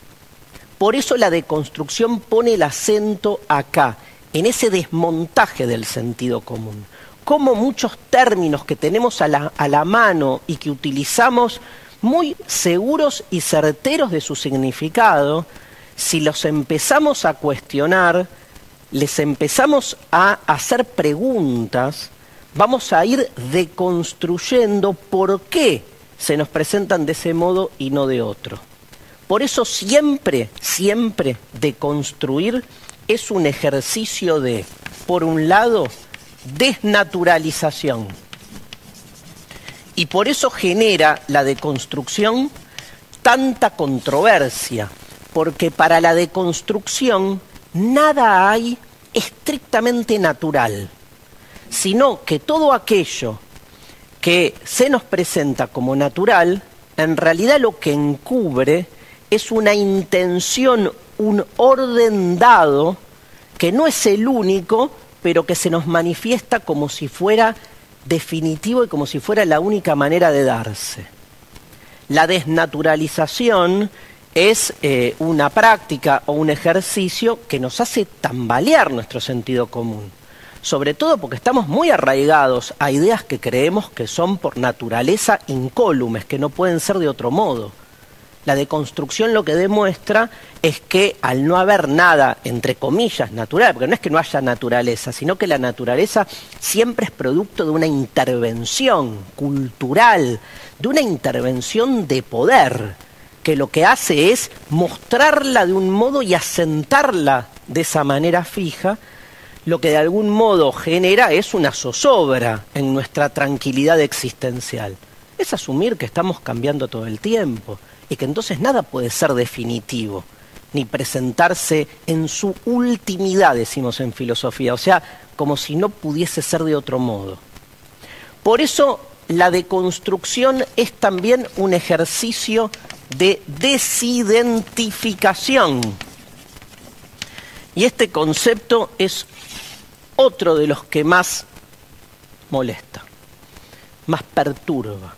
Por eso la deconstrucción pone el acento acá, en ese desmontaje del sentido común. Como muchos términos que tenemos a la, a la mano y que utilizamos muy seguros y certeros de su significado, si los empezamos a cuestionar, les empezamos a hacer preguntas, vamos a ir deconstruyendo por qué se nos presentan de ese modo y no de otro. Por eso siempre, siempre deconstruir es un ejercicio de, por un lado, desnaturalización. Y por eso genera la deconstrucción tanta controversia, porque para la deconstrucción nada hay estrictamente natural, sino que todo aquello que se nos presenta como natural, en realidad lo que encubre es una intención, un orden dado, que no es el único, pero que se nos manifiesta como si fuera definitivo y como si fuera la única manera de darse. La desnaturalización es eh, una práctica o un ejercicio que nos hace tambalear nuestro sentido común. Sobre todo porque estamos muy arraigados a ideas que creemos que son por naturaleza incólumes, que no pueden ser de otro modo. La deconstrucción lo que demuestra es que al no haber nada, entre comillas, natural, porque no es que no haya naturaleza, sino que la naturaleza siempre es producto de una intervención cultural, de una intervención de poder, que lo que hace es mostrarla de un modo y asentarla de esa manera fija, lo que de algún modo genera es una zozobra en nuestra tranquilidad existencial. Es asumir que estamos cambiando todo el tiempo y que entonces nada puede ser definitivo, ni presentarse en su ultimidad, decimos en filosofía, o sea, como si no pudiese ser de otro modo. Por eso la deconstrucción es también un ejercicio de desidentificación. Y este concepto es otro de los que más molesta, más perturba.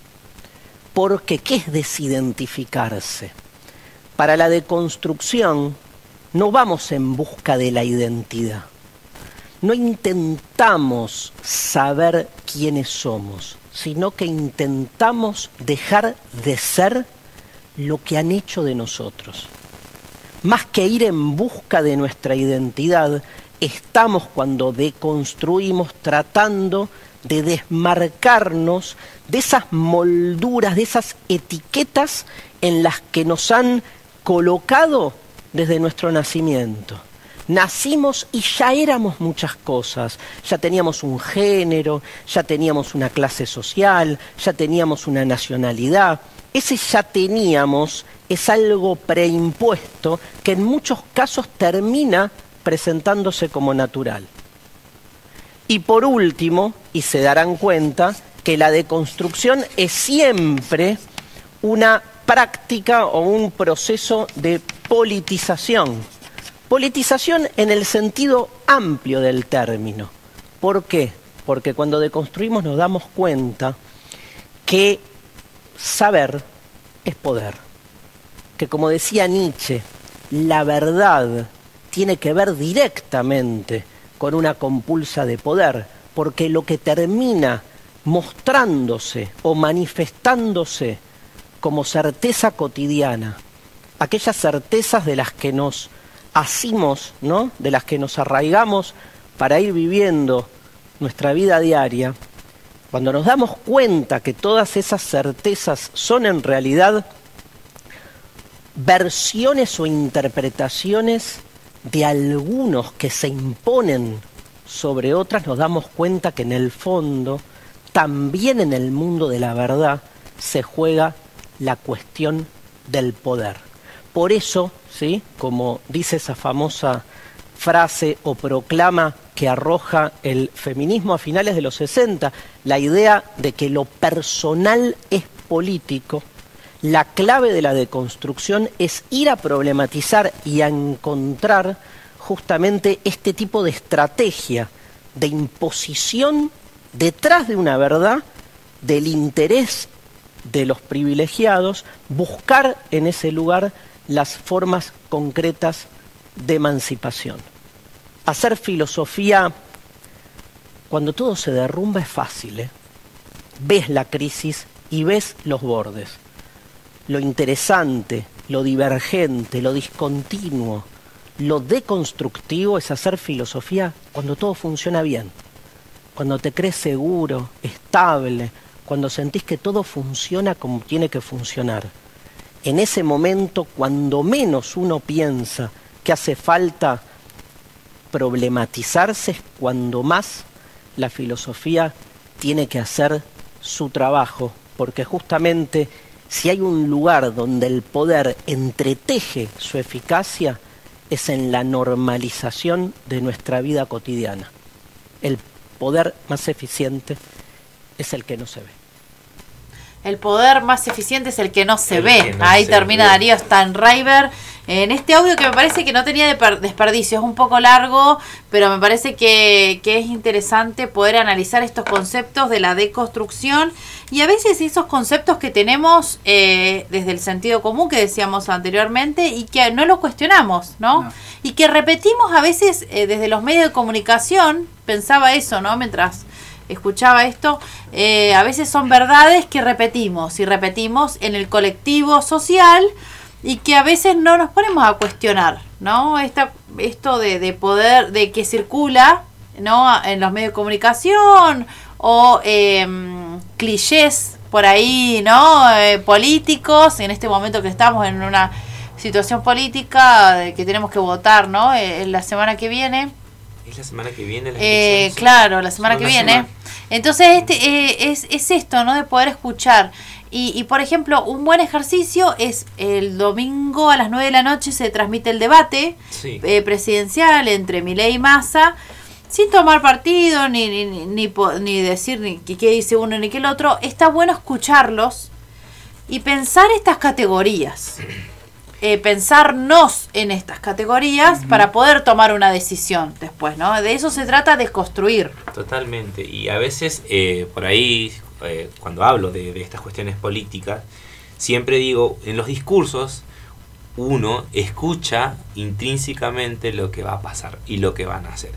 Porque ¿qué es desidentificarse? Para la deconstrucción no vamos en busca de la identidad. No intentamos saber quiénes somos, sino que intentamos dejar de ser lo que han hecho de nosotros. Más que ir en busca de nuestra identidad, estamos cuando deconstruimos tratando de desmarcarnos de esas molduras, de esas etiquetas en las que nos han colocado desde nuestro nacimiento. Nacimos y ya éramos muchas cosas, ya teníamos un género, ya teníamos una clase social, ya teníamos una nacionalidad. Ese ya teníamos es algo preimpuesto que en muchos casos termina presentándose como natural. Y por último, y se darán cuenta, que la deconstrucción es siempre una práctica o un proceso de politización. Politización en el sentido amplio del término. ¿Por qué? Porque cuando deconstruimos nos damos cuenta que saber es poder. Que como decía Nietzsche, la verdad tiene que ver directamente con una compulsa de poder, porque lo que termina mostrándose o manifestándose como certeza cotidiana, aquellas certezas de las que nos asimos, ¿no? de las que nos arraigamos para ir viviendo nuestra vida diaria, cuando nos damos cuenta que todas esas certezas son en realidad versiones o interpretaciones de algunos que se imponen sobre otras, nos damos cuenta que en el fondo, también en el mundo de la verdad, se juega la cuestión del poder. Por eso, ¿sí? como dice esa famosa frase o proclama que arroja el feminismo a finales de los 60, la idea de que lo personal es político, la clave de la deconstrucción es ir a problematizar y a encontrar justamente este tipo de estrategia de imposición detrás de una verdad del interés de los privilegiados, buscar en ese lugar las formas concretas de emancipación. Hacer filosofía cuando todo se derrumba es fácil. ¿eh? Ves la crisis y ves los bordes. Lo interesante, lo divergente, lo discontinuo, lo deconstructivo es hacer filosofía cuando todo funciona bien, cuando te crees seguro, estable, cuando sentís que todo funciona como tiene que funcionar. En ese momento, cuando menos uno piensa que hace falta problematizarse, es cuando más la filosofía tiene que hacer su trabajo, porque justamente si hay un lugar donde el poder entreteje su eficacia, es en la normalización de nuestra vida cotidiana. El poder más eficiente es el que no se ve. El poder más eficiente es el que no se El ve. no Ahí se termina ve. Darío Stanriver. En este audio que me parece que no tenía desperdicio, es un poco largo, pero me parece que, que es interesante poder analizar estos conceptos de la deconstrucción y a veces esos conceptos que tenemos eh, desde el sentido común que decíamos anteriormente y que no los cuestionamos, ¿no? No. Y que repetimos a veces eh, desde los medios de comunicación, pensaba eso, ¿no? Mientras escuchaba esto, eh, a veces son verdades que repetimos y repetimos en el colectivo social y que a veces no nos ponemos a cuestionar, ¿no? Esta, esto de, de poder, de que circula, ¿no? En los medios de comunicación o em, clichés por ahí, ¿no? Eh, políticos, en este momento que estamos en una situación política de que tenemos que votar, ¿no? Eh, la semana que viene. Es la semana que viene. las Eh, claro, la semana Son que viene. semana. Entonces, este eh, es, es esto, ¿no? De poder escuchar. Y, y, por ejemplo, un buen ejercicio es el domingo a las 9 de la noche se transmite el debate Sí. eh, presidencial entre Milei y Massa, sin tomar partido, ni, ni, ni, ni decir ni qué qué dice uno ni qué el otro. Está bueno escucharlos y pensar estas categorías. Eh, pensarnos en estas categorías para poder tomar una decisión después, ¿no? De eso se trata de construir. Totalmente. Y a veces, eh, por ahí, eh, cuando hablo de, de estas cuestiones políticas, siempre digo, en los discursos, uno escucha intrínsecamente lo que va a pasar y lo que van a hacer.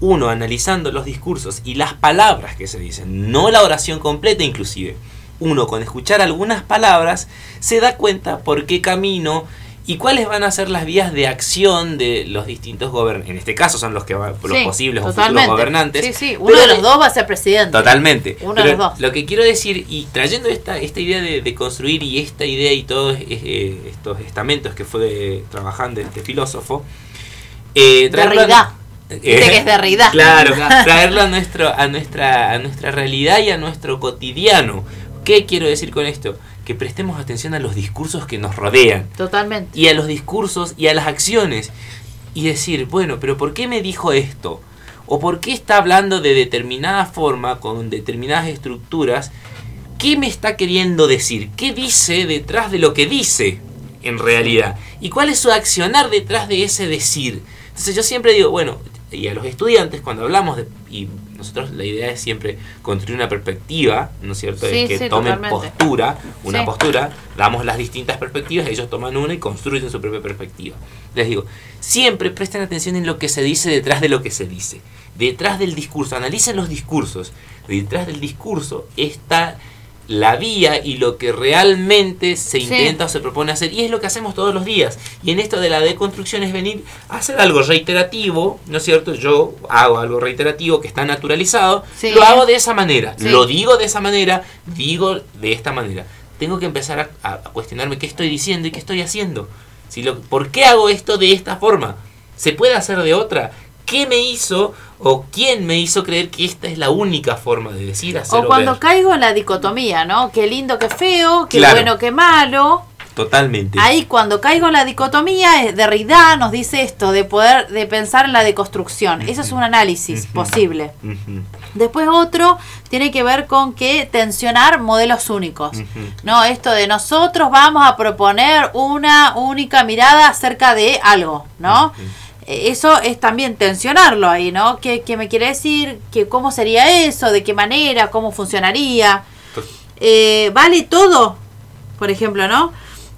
Uno analizando los discursos y las palabras que se dicen, no la oración completa inclusive. Uno con escuchar algunas palabras se da cuenta por qué camino y cuáles van a ser las vías de acción de los distintos gobernantes. En este caso son los que va- los Sí, posibles o futuros gobernantes. Sí, sí, uno Pero de los dos va a ser presidente. Totalmente. Uno Pero de los dos. Lo que quiero decir, y trayendo esta, esta idea de, de construir y esta idea y todos eh, estos estamentos que fue trabajando este filósofo, eh, traerlo a- eh, que es. [laughs] Claro, traerlo a, nuestro, a, nuestra, a nuestra realidad y a nuestro cotidiano. ¿Qué quiero decir con esto? Que prestemos atención a los discursos que nos rodean Totalmente. y a los discursos y a las acciones y decir, bueno, pero ¿por qué me dijo esto? ¿O por qué está hablando de determinada forma, con determinadas estructuras? ¿Qué me está queriendo decir? ¿Qué dice detrás de lo que dice en realidad? ¿Y cuál es su accionar detrás de ese decir? Entonces yo siempre digo, bueno, y a los estudiantes cuando hablamos de... Y nosotros la idea es siempre construir una perspectiva, ¿no es cierto? Sí, Es que sí, tomen totalmente. postura, una Sí. postura, damos las distintas perspectivas, ellos toman una y construyen su propia perspectiva. Les digo, siempre presten atención en lo que se dice detrás de lo que se dice. Detrás del discurso, analicen los discursos. Detrás del discurso está la vía y lo que realmente se Sí. intenta o se propone hacer. Y es lo que hacemos todos los días. Y en esto de la deconstrucción es venir a hacer algo reiterativo, ¿no es cierto? Yo hago algo reiterativo que está naturalizado, Sí. lo hago de esa manera, Sí. lo digo de esa manera, digo de esta manera. Tengo que empezar a, a cuestionarme qué estoy diciendo y qué estoy haciendo. Si lo, ¿Por qué hago esto de esta forma? ¿Se puede hacer de otra? ¿Qué me hizo o quién me hizo creer que esta es la única forma de decir, hacer O cuando ver? caigo en la dicotomía, ¿no? Qué lindo, qué feo, qué Claro. bueno, qué malo. Totalmente. Ahí cuando caigo en la dicotomía, eh, Derrida nos dice esto, de poder, de pensar en la deconstrucción. Eso es un análisis posible. Después otro tiene que ver con que tensionar modelos únicos. No, esto de nosotros vamos a proponer una única mirada acerca de algo, ¿no? Eh, Eso es también tensionarlo ahí, ¿no? ¿Qué, me quiere decir? ¿Qué, ¿Cómo sería eso? ¿De qué manera? ¿Cómo funcionaría? Eh, ¿Vale todo? Por ejemplo, ¿no?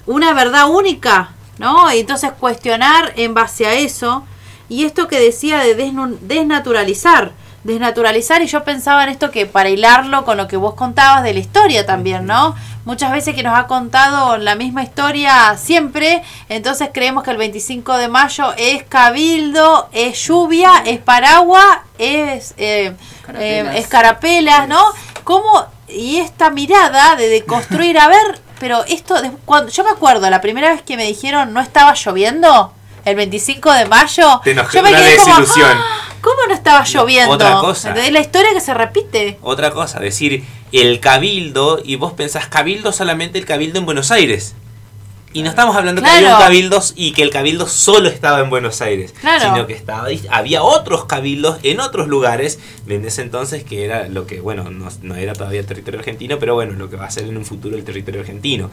Una verdad única, ¿no? Y entonces cuestionar en base a eso. Y esto que decía de desnaturalizar. Desnaturalizar, y yo pensaba en esto que para hilarlo con lo que vos contabas de la historia también, ¿no? Muchas veces que nos ha contado la misma historia siempre, entonces creemos que el 25 de mayo es cabildo, es lluvia, es paraguas, es eh, Carapelas. eh, escarapelas, ¿no? ¿Cómo? Y esta mirada de, de construir, a ver, pero esto, de- cuando yo me acuerdo, la primera vez que me dijeron no estaba lloviendo, el 25 de mayo, Te enojé, yo me una quedé como. "Ah, ¿cómo no estaba lloviendo? Otra cosa. ¿Entendés? La historia que se repite. Otra cosa, decir el cabildo y vos pensás cabildo solamente el cabildo en Buenos Aires. Y no estamos hablando que había un Claro. cabildo y que el cabildo solo estaba en Buenos Aires, Claro. sino que estaba había otros cabildos en otros lugares en ese entonces que era lo que, bueno, no, no era todavía el territorio argentino, pero bueno, lo que va a ser en un futuro el territorio argentino.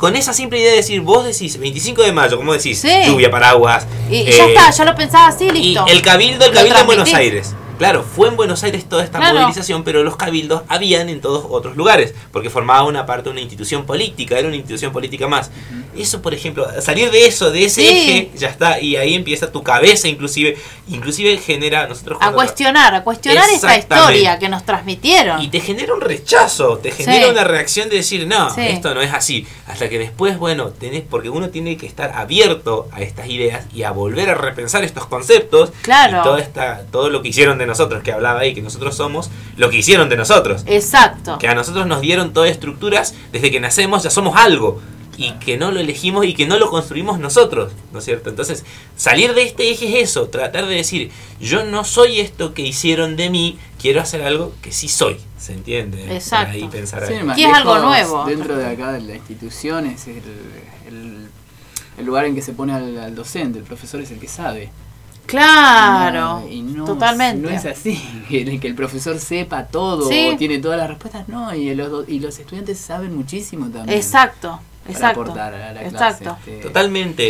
Con esa simple idea de decir, vos decís 25 de mayo, como decís, Sí. lluvia, paraguas. Y eh, ya está, ya lo pensaba así, y listo. el cabildo, el cabildo en Buenos. Aires. Claro, fue en Buenos Aires toda esta Claro. movilización, pero los cabildos habían en todos otros lugares, porque formaba una parte de una institución política, era una institución política más. Eso, por ejemplo, salir de eso, de ese Sí. eje, ya está, y ahí empieza tu cabeza inclusive, inclusive genera, nosotros A cuestionar, a cuestionar esta historia que nos transmitieron. y te genera un rechazo, te genera Sí. una reacción de decir, no, Sí. esto no es así. Hasta que después, bueno, tenés, porque uno tiene que estar abierto a estas ideas y a volver a repensar estos conceptos. Claro. Y toda esta, todo lo que hicieron de nosotros, que hablaba ahí, que nosotros somos, lo que hicieron de nosotros. Exacto. Que a nosotros nos dieron todas estructuras, desde que nacemos ya somos algo. Y que no lo elegimos y que no lo construimos nosotros, ¿no es cierto? Entonces, salir de este eje es eso, tratar de decir, yo no soy esto que hicieron de mí, quiero hacer algo que sí soy, ¿se entiende? Exacto. ahí pensar Sí, ahí. es algo nuevo. Dentro de acá de la institución es el, el- el lugar en que se pone al, al docente, el profesor es el que sabe. Claro. Y no, totalmente. No es así, [laughs] que, el- que el profesor sepa todo, Sí. o tiene todas las respuestas, no, y los, y los estudiantes saben muchísimo también. Exacto, para exacto. aportar a la exacto. clase. este, Totalmente.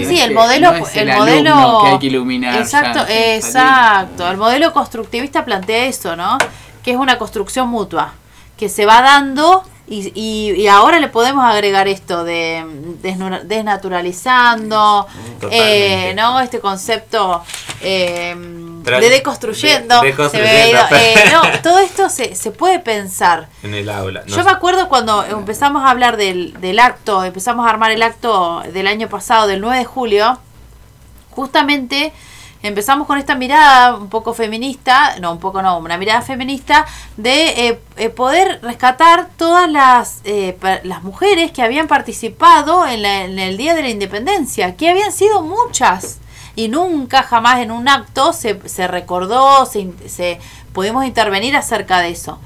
eh, Sí, sí, el modelo, no es el, el modelo que hay que iluminar Exacto, ya, exacto. El modelo constructivista plantea eso, ¿no? Que es una construcción mutua, que se va dando y, y, y ahora le podemos agregar esto de desnaturalizando, eh, ¿no? Este concepto eh, de deconstruyendo. de- eh, no, [laughs] todo esto se, se puede pensar. en el aula. no Yo me acuerdo cuando empezamos a hablar del, del acto, empezamos a armar el acto del año pasado, del 9 de julio, justamente empezamos con esta mirada un poco feminista, no, un poco no, una mirada feminista de eh, eh, poder rescatar todas las, eh, las mujeres que habían participado en, la- el Día de la Independencia, que habían sido muchas. Y nunca jamás en un acto se, se recordó, se, se pudimos intervenir acerca de eso.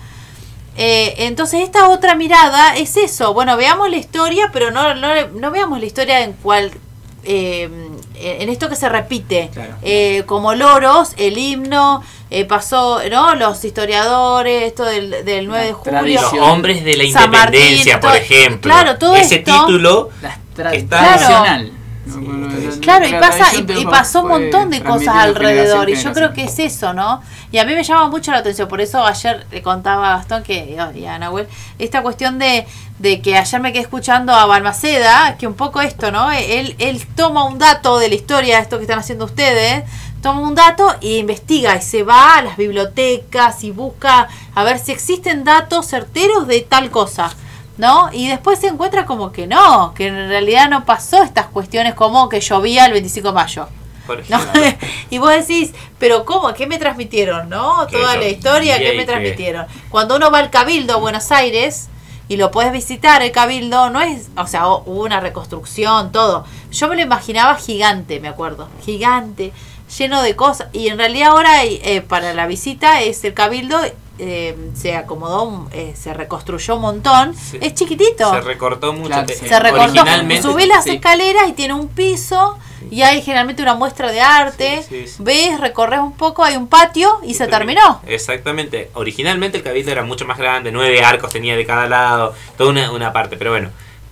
Eh, entonces esta otra mirada es eso, bueno, veamos la historia, pero no, no, no veamos la historia en cual, eh, en esto que se repite, Claro. Eh, como loros, el himno, eh, pasó, ¿no? Los historiadores, esto del, del 9 de julio. Los hombres de la San Martín, independencia, por todo- ejemplo. claro, todo Ese esto- título Está- tradicional. Claro, y pasa y, pasó un montón de cosas alrededor y yo creo que es eso, ¿no? Y a mí me llama mucho la atención, por eso ayer le contaba a Gastón que y a Nahuel esta cuestión de, de que ayer me quedé escuchando a Balmaceda, que un poco esto, ¿no? Él él toma un dato de la historia, esto que están haciendo ustedes, toma un dato e investiga y se va a las bibliotecas y busca a ver si existen datos certeros de tal cosa. ¿no? Y después se encuentra como que no, que en realidad no pasó estas cuestiones como que llovía el 25 de mayo. Por ¿no? ejemplo. [laughs] y vos decís, pero ¿cómo? ¿Qué me transmitieron? ¿No? Toda la historia, ¿qué me transmitieron? Cuando uno va al Cabildo a Buenos Aires, y lo puedes visitar, el cabildo, no es, o sea, hu- hubo una reconstrucción, todo. Yo me lo imaginaba gigante, me acuerdo, gigante, lleno de cosas. Y en realidad ahora eh, para la visita es el cabildo, eh, se acomodó, eh, se reconstruyó un montón. Es chiquitito. Se recortó mucho. Claro, te- sí. Se recortó. Subís las sí. escaleras y tiene un piso y hay generalmente una muestra de arte. Sí, sí, sí. Ves, recorres un poco, hay un patio y, se terminó. Exactamente. Originalmente el cabildo era mucho más grande, nueve arcos tenía de cada lado, toda una, una parte. Pero bueno,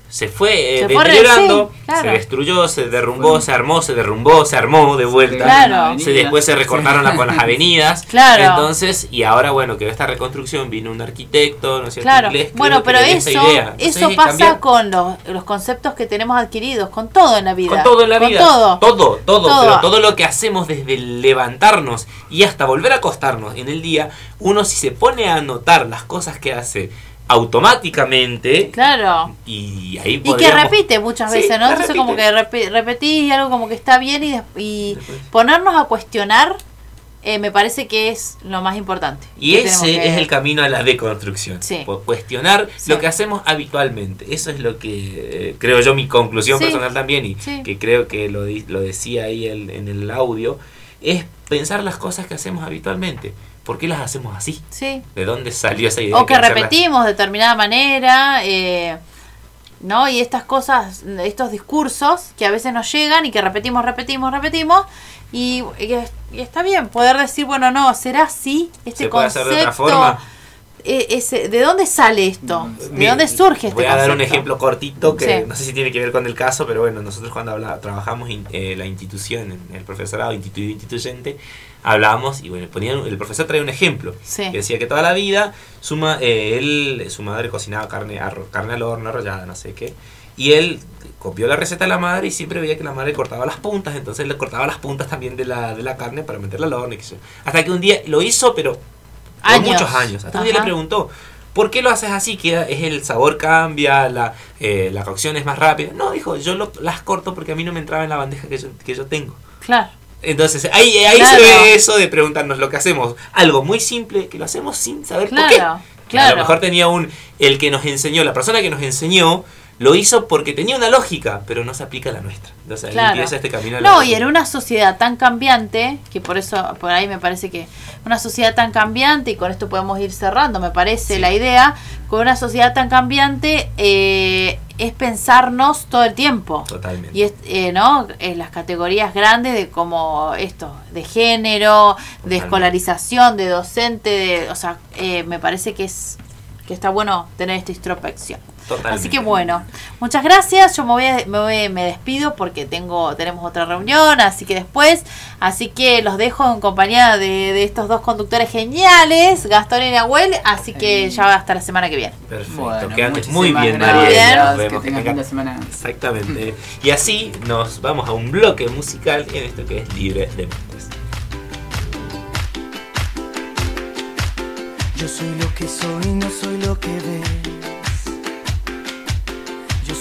se fue, eh, Se deteriorando, sí, claro. se destruyó, se derrumbó, se armó, se derrumbó, se armó de vuelta. Claro. Se, después se recortaron las, con las avenidas. [laughs] Claro. Entonces, y ahora bueno, que esta reconstrucción vino un arquitecto, ¿no es cierto? Claro, inglés, bueno, pero eso, idea. Eso pasa cambiar- con los, los conceptos que tenemos adquiridos, con todo en la vida. Con todo en la Con vida. todo. Todo, todo, Todo. Pero todo lo que hacemos desde levantarnos y hasta volver a acostarnos en el día, uno si se pone a anotar las cosas que hace automáticamente Claro. y ahí Y que repite muchas Sí, veces, ¿no? la Entonces repite. como que repi- repetís algo como que está bien y, y ponernos a cuestionar eh, me parece que es lo más importante. Y ese que- es el camino a la deconstrucción. Sí. Cu- Cuestionar Sí. lo que hacemos habitualmente. Eso es lo que eh, creo yo, mi conclusión Sí. personal también, y Sí. que creo que lo, lo decía ahí el- en el audio, es pensar las cosas que hacemos habitualmente. ¿Por qué las hacemos así? Sí. ¿De dónde salió esa idea? O que repetimos de determinada manera, eh, ¿no? Y estas cosas, estos discursos que a veces nos llegan y que repetimos, repetimos, repetimos. Y, y es- y está bien poder decir, bueno, no, será así este ¿Se puede concepto. hacer de otra forma? ese- ¿De dónde sale esto? ¿De Mi- dónde surge este Voy a dar un ejemplo cortito que Sí. no sé si tiene que ver con el caso, pero bueno, nosotros cuando habla, trabajamos in- eh, la institución, en el profesorado instituido instituyente, hablábamos y bueno, ponían, el profesor traía un ejemplo Sí. que decía que toda la vida su, ma- eh, él, su madre cocinaba carne, arro- carne al horno, arrollada, no sé qué, y él copió la receta de la madre y siempre veía que la madre cortaba las puntas, entonces le cortaba las puntas también de la, de la carne para meterla al horno. y yo. Hasta que un día lo hizo, pero por Años. muchos años. Hasta un día le Ajá. preguntó, ¿por qué lo haces así? Que es el sabor cambia, la, eh, la cocción es más rápida. No, dijo, yo lo- las corto porque a mí no me entraba en la bandeja que yo, que yo tengo. Claro. Entonces, ahí, ahí Claro. se ve eso de preguntarnos lo que hacemos. Algo muy simple que lo hacemos sin saber por qué. Claro, A claro. lo mejor tenía un. El que nos enseñó, la persona que nos enseñó, lo hizo porque tenía una lógica, pero no se aplica a la nuestra. Claro. empieza este camino. a la No, y en una sociedad tan cambiante, que por eso, por ahí me parece que una sociedad tan cambiante, y con esto podemos ir cerrando, me parece la idea, con una sociedad tan cambiante eh, es pensarnos todo el tiempo. Totalmente. Y es, eh, ¿no? En las categorías grandes de como esto, de género, de escolarización, de docente, de, o sea, eh, me parece que es que está bueno tener esta introspección. Totalmente. Así que bueno, muchas gracias. Yo me voy, a- me voy- me despido porque tengo tenemos otra reunión, así que después, así que los dejo en compañía de, de estos dos conductores geniales, Gastón y Nahuel, así que ya hasta la semana que viene. Perfecto, Bueno, que muchísimas muy bien, gracias. Mariela. Nos Que vemos, tengas tenga- linda semana. Exactamente. Y así nos vamos a un bloque musical en esto que es Libre de Mentes. Yo soy lo que soy, no soy lo que ves.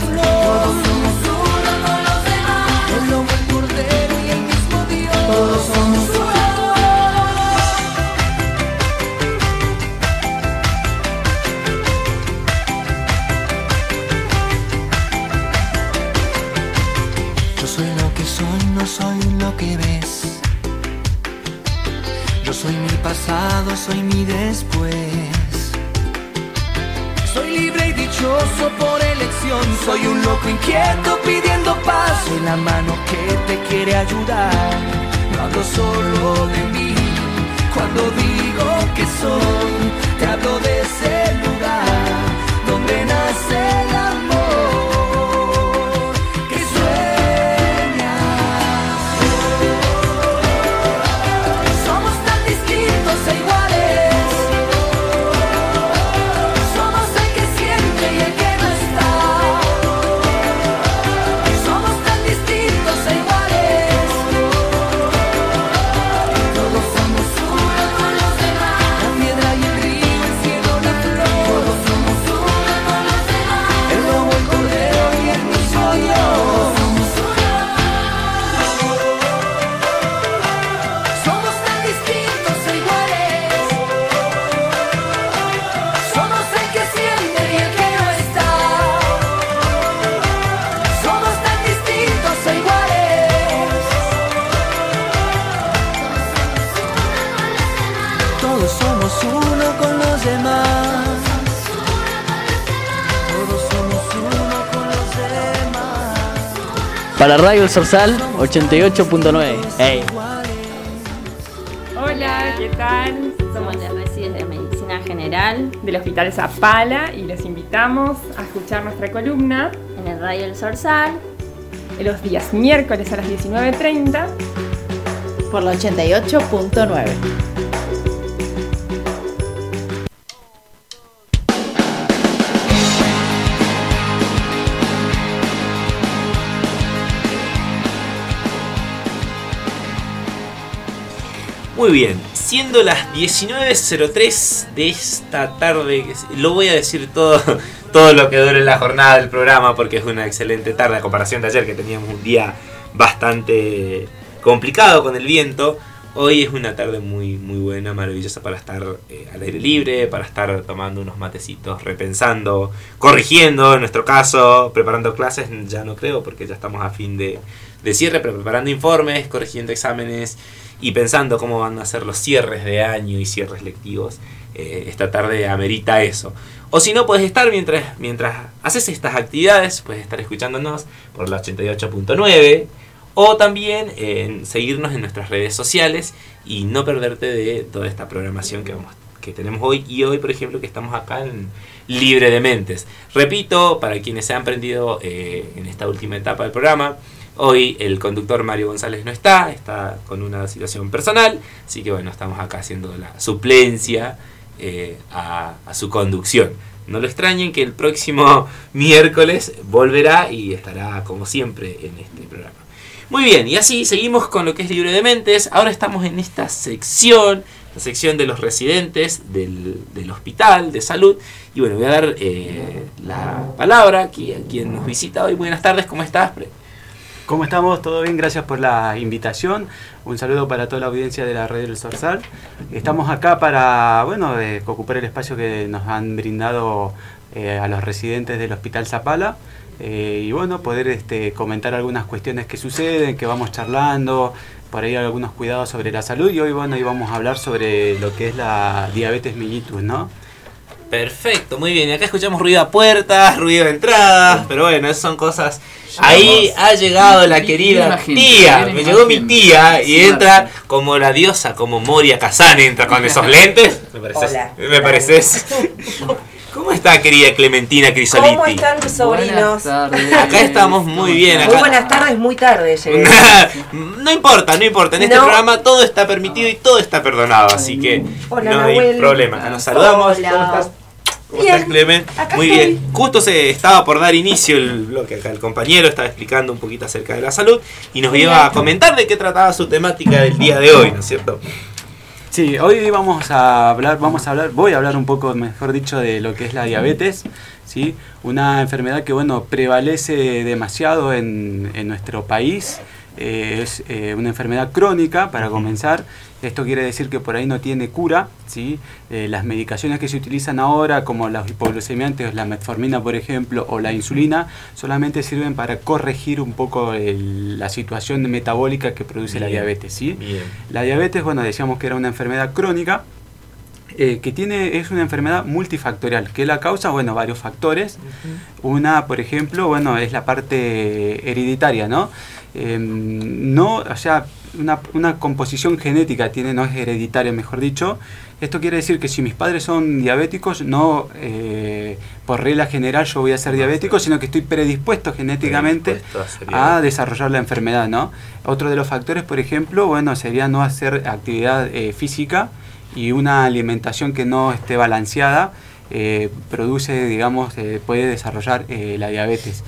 cielo y Para Radio El Sorsal 88.9. Ey. Hola, ¿qué tal? Somos las residentes de Medicina General del Hospital Zapala y los invitamos a escuchar nuestra columna en el Radio El Sorsal los días miércoles a las 19.30 por la 88.9. Muy bien, siendo las 19.03 de esta tarde, lo voy a decir todo, [laughs] todo lo que dure la jornada del programa porque es una excelente tarde a comparación de ayer que teníamos un día bastante complicado con el viento. Hoy es una tarde muy, muy buena, maravillosa para estar eh, al aire libre, para estar tomando unos matecitos, repensando, corrigiendo, en nuestro caso, preparando clases, ya no creo porque ya estamos a fin de, de cierre, pero preparando informes, corrigiendo exámenes y pensando cómo van a ser los cierres de año y cierres lectivos. eh, esta tarde amerita eso. O si no, puedes estar mientras, mientras haces estas actividades, puedes estar escuchándonos por la 88.9 o también en seguirnos en nuestras redes sociales y no perderte de toda esta programación que, vamos, que tenemos hoy y hoy, por ejemplo, que estamos acá en Libre de Mentes. Repito, para quienes se han prendido eh, en esta última etapa del programa, hoy el conductor Mario González no está, está con una situación personal, así que bueno, estamos acá haciendo la suplencia eh, a, su conducción. No lo extrañen que el próximo [laughs] miércoles volverá y estará como siempre en este programa. Muy bien, y así seguimos con lo que es Libre de Mentes. Ahora estamos en esta sección, la sección de los residentes del, del hospital de salud. Y bueno, voy a dar eh, la palabra aquí a quien nos visita hoy. Buenas tardes, ¿cómo estás? ¿Cómo estamos? ¿Todo bien? Gracias por la invitación. Un saludo para toda la audiencia de la Radio del Sorsal. Estamos acá para, bueno, eh, ocupar el espacio que nos han brindado eh, a los residentes del Hospital Zapala. eh, y bueno, poder este, comentar algunas cuestiones que suceden, que vamos charlando, por ahí algunos cuidados sobre la salud. Y hoy, bueno, íbamos a hablar sobre lo que es la diabetes mellitus, ¿no? Perfecto, muy bien. Y acá escuchamos ruido a puertas, ruido de entradas, pero bueno, esas son cosas. Ahí ha llegado la querida imagen, tía. Me llegó mi tía y Sí, entra como la diosa, como Moria Kazan entra con esos [laughs] lentes. Me pareces. Hola. Me pareces. [laughs] ¿Cómo está, querida Clementina Crisoliti? ¿Cómo están mis sobrinos? Acá estamos muy bien. Muy buenas tardes, muy tarde llegué. [laughs] no importa, no importa. En este No. programa todo está permitido y todo está perdonado, así que Hola, no hay problema. Nos saludamos. Hola. ¿Cómo Bien, estás, Clemen? Muy estoy. bien. Justo se estaba por dar inicio el bloque acá. El compañero estaba explicando un poquito acerca de la salud y nos Muy iba bien. a comentar de qué trataba su temática del día de hoy, ¿no es cierto? Sí, hoy vamos a hablar, vamos a hablar, voy a hablar un poco, mejor dicho, de lo que es la diabetes, ¿sí? Una enfermedad que, bueno, prevalece demasiado en, en nuestro país, eh, es eh, una enfermedad crónica para comenzar. Esto quiere decir que por ahí no tiene cura. ¿sí? Eh, las medicaciones que se utilizan ahora, como los hipoglucemiantes, la metformina, por ejemplo, o la insulina, solamente sirven para corregir un poco el- la situación metabólica que produce la diabetes. ¿sí? bien. La diabetes, bueno, decíamos que era una enfermedad crónica. eh, que tiene es una enfermedad multifactorial que la causa bueno varios factores una por ejemplo bueno es la parte hereditaria no Eh, no o sea una, una composición genética tiene no es hereditaria mejor dicho esto quiere decir que si mis padres son diabéticos no eh, por regla general yo voy a ser diabético sino que estoy predispuesto genéticamente Predispuesto a desarrollar la enfermedad no otro de los factores por ejemplo bueno sería no hacer actividad eh, física y una alimentación que no esté balanceada eh, produce, digamos, eh, puede desarrollar la diabetes.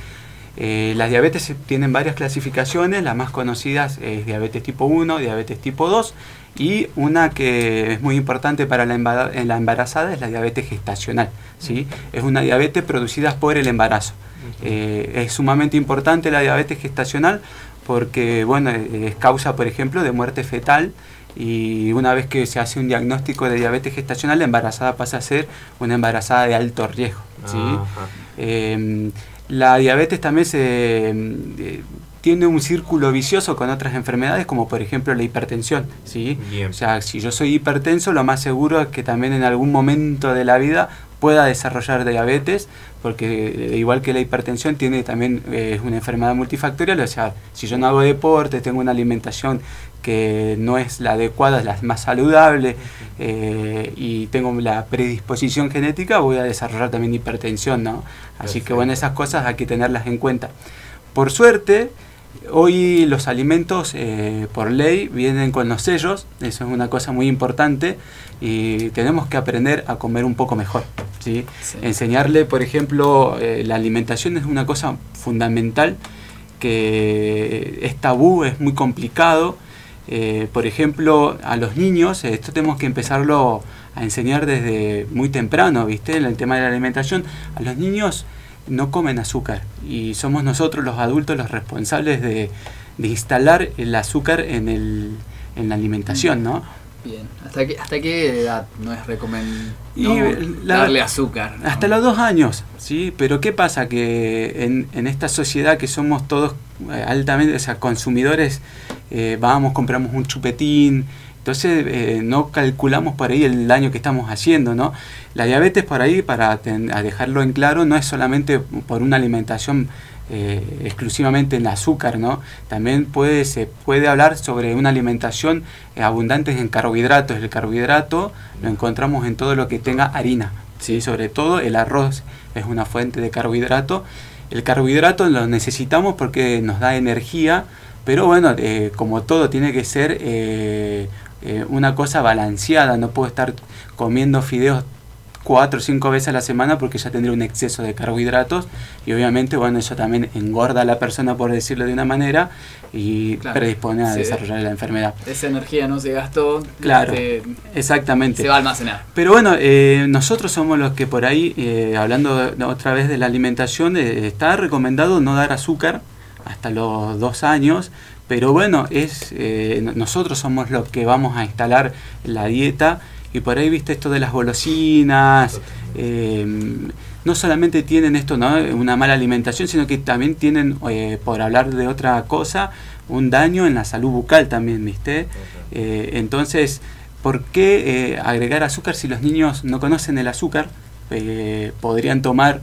Eh, las diabetes tienen varias clasificaciones, las más conocidas es diabetes tipo 1, diabetes tipo 2 y una que es muy importante para la, embarazada es la diabetes gestacional. ¿sí? Es una diabetes producida por el embarazo. Eh, es sumamente importante la diabetes gestacional porque bueno, eh, es causa, por ejemplo, de muerte fetal y una vez que se hace un diagnóstico de diabetes gestacional, la embarazada pasa a ser una embarazada de alto riesgo. ¿sí? Eh, la diabetes también se, eh, tiene un círculo vicioso con otras enfermedades, como por ejemplo la hipertensión. ¿sí? Bien. O sea, si yo soy hipertenso, lo más seguro es que también en algún momento de la vida pueda desarrollar diabetes, porque eh, igual que la hipertensión tiene también eh, es una enfermedad multifactorial, o sea, si yo no hago deporte, tengo una alimentación que no es la adecuada, es la más saludable eh, y tengo la predisposición genética, voy a desarrollar también hipertensión, ¿no? Así que bueno, esas cosas hay que tenerlas en cuenta. Por suerte, hoy los alimentos eh, por ley vienen con los sellos, eso es una cosa muy importante y tenemos que aprender a comer un poco mejor. ¿sí? Sí. Enseñarle, por ejemplo, eh, la alimentación es una cosa fundamental que es tabú, es muy complicado. Eh, por ejemplo, a los niños, esto tenemos que empezarlo a enseñar desde muy temprano, ¿viste? En el tema de la alimentación, a los niños no comen azúcar y somos nosotros los adultos los responsables de, de instalar el azúcar en, el, en la alimentación, ¿no? Bien. ¿Hasta qué, hasta qué edad no es recomendable darle azúcar? ¿no? Hasta los dos años, ¿sí? Pero ¿qué pasa? Que en, en esta sociedad que somos todos eh, altamente, o sea, consumidores, eh, vamos, compramos un chupetín, entonces eh, no calculamos por ahí el daño que estamos haciendo, ¿no? La diabetes por ahí, para ten- a dejarlo en claro, no es solamente por una alimentación eh, exclusivamente en azúcar, ¿no? También puede, se puede hablar sobre una alimentación abundante en carbohidratos. El carbohidrato lo encontramos en todo lo que tenga harina, ¿sí? Sobre todo el arroz es una fuente de carbohidrato. El carbohidrato lo necesitamos porque nos da energía, pero bueno, eh, como todo tiene que ser eh, eh, una cosa balanceada, no puedo estar comiendo fideos cuatro o cinco veces a la semana porque ya tendría un exceso de carbohidratos y obviamente bueno eso también engorda a la persona por decirlo de una manera y Claro. predispone a desarrollar la enfermedad. Esa energía no se gastó. Claro, este, exactamente. se va a almacenar. Pero bueno, eh, nosotros somos los que por ahí, eh, hablando otra vez de la alimentación, eh, está recomendado no dar azúcar hasta los dos años, pero bueno, es eh, no- nosotros somos los que vamos a instalar la dieta y por ahí viste esto de las golosinas, eh, no solamente tienen esto, ¿no? una mala alimentación, sino que también tienen, eh, por hablar de otra cosa, un daño en la salud bucal también, ¿viste? Eh, entonces, ¿por qué eh, agregar azúcar si los niños no conocen el azúcar? Podrían tomar,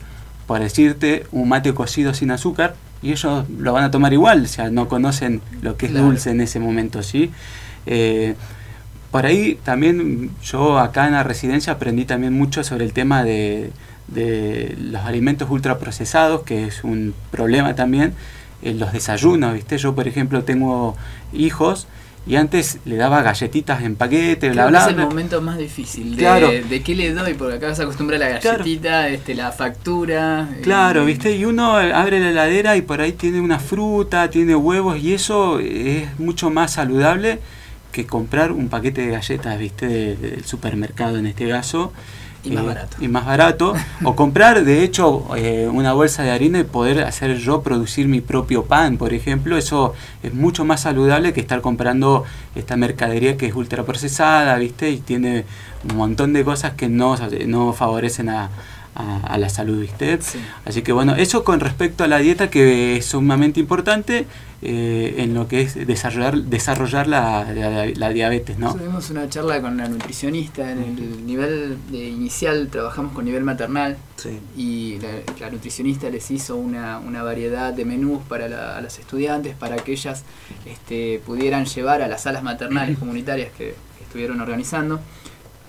por decirte, un mate cocido sin azúcar y ellos lo van a tomar igual, o sea, no conocen lo que es Claro. dulce en ese momento, ¿sí? Eh, por ahí también yo acá en la residencia aprendí también mucho sobre el tema de, de los alimentos ultraprocesados, que es un problema también, en los desayunos, ¿viste? Yo, por ejemplo, tengo hijos y antes le daba galletitas en paquete, bla, Creo que bla, es el momento más difícil. De, Claro. de qué le doy, porque acá se acostumbra a la galletita, este, la factura. Claro, eh, ¿viste? Y uno abre la heladera y por ahí tiene una fruta, tiene huevos y eso es mucho más saludable que comprar un paquete de galletas, ¿viste? de- del supermercado en este caso. Y más eh, barato. y más barato, o comprar de hecho eh, una bolsa de harina y poder hacer yo producir mi propio pan, por ejemplo, eso es mucho más saludable que estar comprando esta mercadería que es ultraprocesada, ¿viste? Y tiene un montón de cosas que no, no favorecen a, a- a la salud, ¿viste? Así que bueno, eso con respecto a la dieta que es sumamente importante eh, en lo que es desarrollar, desarrollar la, la- la diabetes, ¿no? Tuvimos una charla con la nutricionista en el nivel de inicial, trabajamos con nivel maternal y la, la nutricionista les hizo una, una variedad de menús para a las estudiantes para que ellas este, pudieran llevar a las salas maternales comunitarias que, que estuvieron organizando,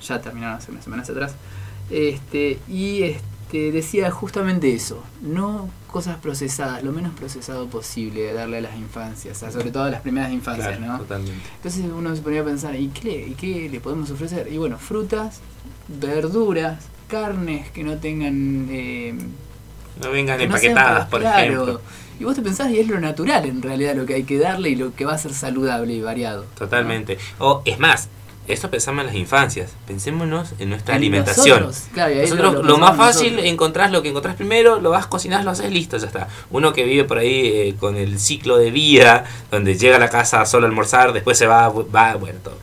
ya terminaron hace unas semanas atrás, este, y este, decía justamente eso, no cosas procesadas, lo menos procesado posible darle a las infancias, o sea, sobre todo a las primeras infancias, Claro, ¿no? totalmente. Entonces uno se ponía a pensar, ¿y qué, le, y qué le podemos ofrecer? Y bueno, frutas, verduras, carnes que no tengan... eh, No vengan no empaquetadas, por claro. ejemplo. Y vos te pensás, y es lo natural en realidad lo que hay que darle y lo que va a ser saludable y variado. Totalmente. O es más, esto pensamos en las infancias. Pensémonos en nuestra En alimentación. nosotros, claro, lo- lo, lo más fácil, nosotros. encontrás lo que encontrás primero, lo vas, cocinás, lo haces, listo, ya está. Uno que vive por ahí eh, con el ciclo de vida, donde llega a la casa solo a almorzar, después se va, va, bueno, todo.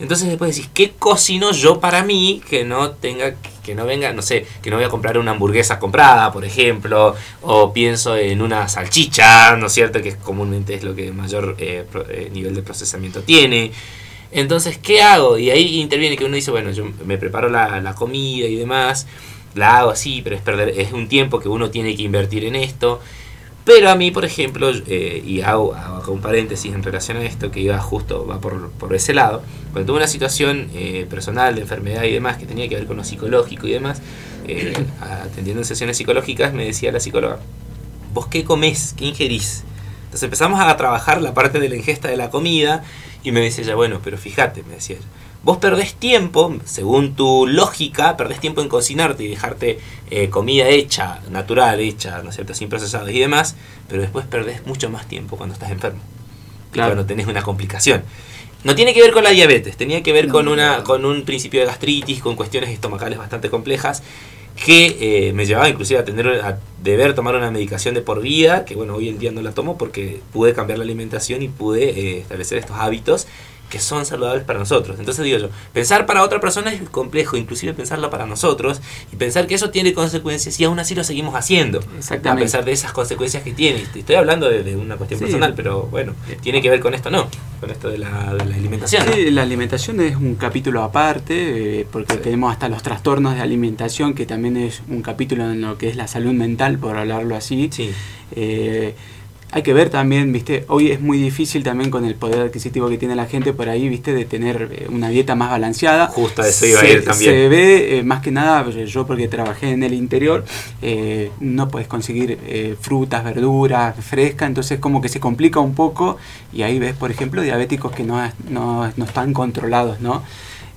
Entonces después decís, ¿qué cocino yo para mí que no tenga, que no venga, no sé, que no voy a comprar una hamburguesa comprada, por ejemplo, o pienso en una salchicha, ¿no es cierto? Que comúnmente es lo que mayor eh, eh, nivel de procesamiento tiene. Entonces, ¿qué hago? Y ahí interviene que uno dice, bueno, yo me preparo la, la comida y demás, la hago así, pero es perder, es un tiempo que uno tiene que invertir en esto. Pero a mí, por ejemplo, eh, y hago, hago un paréntesis en relación a esto, que iba justo, va por, por ese lado, cuando tuve una situación eh, personal de enfermedad y demás, que tenía que ver con lo psicológico y demás, eh, [coughs] atendiendo en sesiones psicológicas, me decía la psicóloga, ¿vos qué comés? ¿Qué ingerís? Entonces empezamos a trabajar la parte de la ingesta de la comida y me decía ella, bueno, pero fíjate, me decía ella, vos perdés tiempo, según tu lógica, perdés tiempo en cocinarte y dejarte eh, comida hecha, natural, hecha, ¿no es cierto?, sin procesados y demás, pero después perdés mucho más tiempo cuando estás enfermo. Claro. Cuando tenés una complicación. No tiene que ver con la diabetes, tenía que ver con, una, con un principio de gastritis, con cuestiones estomacales bastante complejas que eh, me llevaba inclusive a tener a deber tomar una medicación de por vida, que bueno, hoy en día no la tomo porque pude cambiar la alimentación y pude eh, establecer estos hábitos que son saludables para nosotros. Entonces digo yo, pensar para otra persona es complejo, inclusive pensarlo para nosotros y pensar que eso tiene consecuencias y aún así lo seguimos haciendo. Exactamente. A pesar de esas consecuencias que tiene. Estoy hablando de, de una cuestión Sí. personal, pero bueno, tiene que ver con esto, ¿no? Con esto de la, de la alimentación. ¿no? Sí, la alimentación es un capítulo aparte, eh, porque tenemos hasta los trastornos de alimentación, que también es un capítulo en lo que es la salud mental, por hablarlo así. Eh, hay que ver también, viste, hoy es muy difícil también con el poder adquisitivo que tiene la gente por ahí, viste, de tener eh, una dieta más balanceada. Justo a eso iba a se, ir también. Se ve, eh, más que nada, pues, yo porque trabajé en el interior, eh, no puedes conseguir eh, frutas, verduras, fresca, entonces como que se complica un poco y ahí ves, por ejemplo, diabéticos que no, no, no están controlados, ¿no?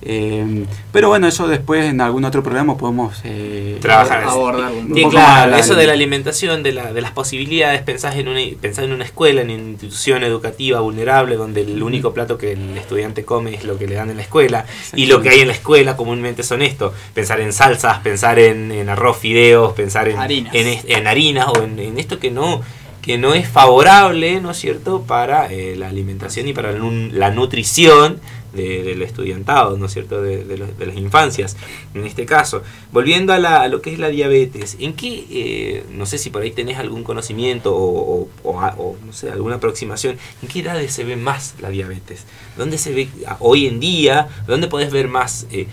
Eh, pero bueno, eso después en algún otro programa podemos eh, trabajar abordar un poco claro, más eso de la alimentación, de, la, de las posibilidades, pensás en, una, pensás en una escuela, en una institución educativa vulnerable donde el único plato que el estudiante come es lo que le dan en la escuela y lo que hay en la escuela comúnmente son esto, pensar en salsas, pensar en, en arroz, fideos, pensar en Harinas. en, en harinas o en, en esto que no que no es favorable, ¿no es cierto?, para eh, la alimentación y para la nutrición de- del estudiantado, ¿no es cierto?, de, de de las infancias, en este caso. Volviendo a, la- lo que es la diabetes, ¿en qué, eh, no sé si por ahí tenés algún conocimiento o, no sé, alguna aproximación, ¿en qué edades se ve más la diabetes? ¿Dónde se ve hoy en día? ¿Dónde podés ver más? eh,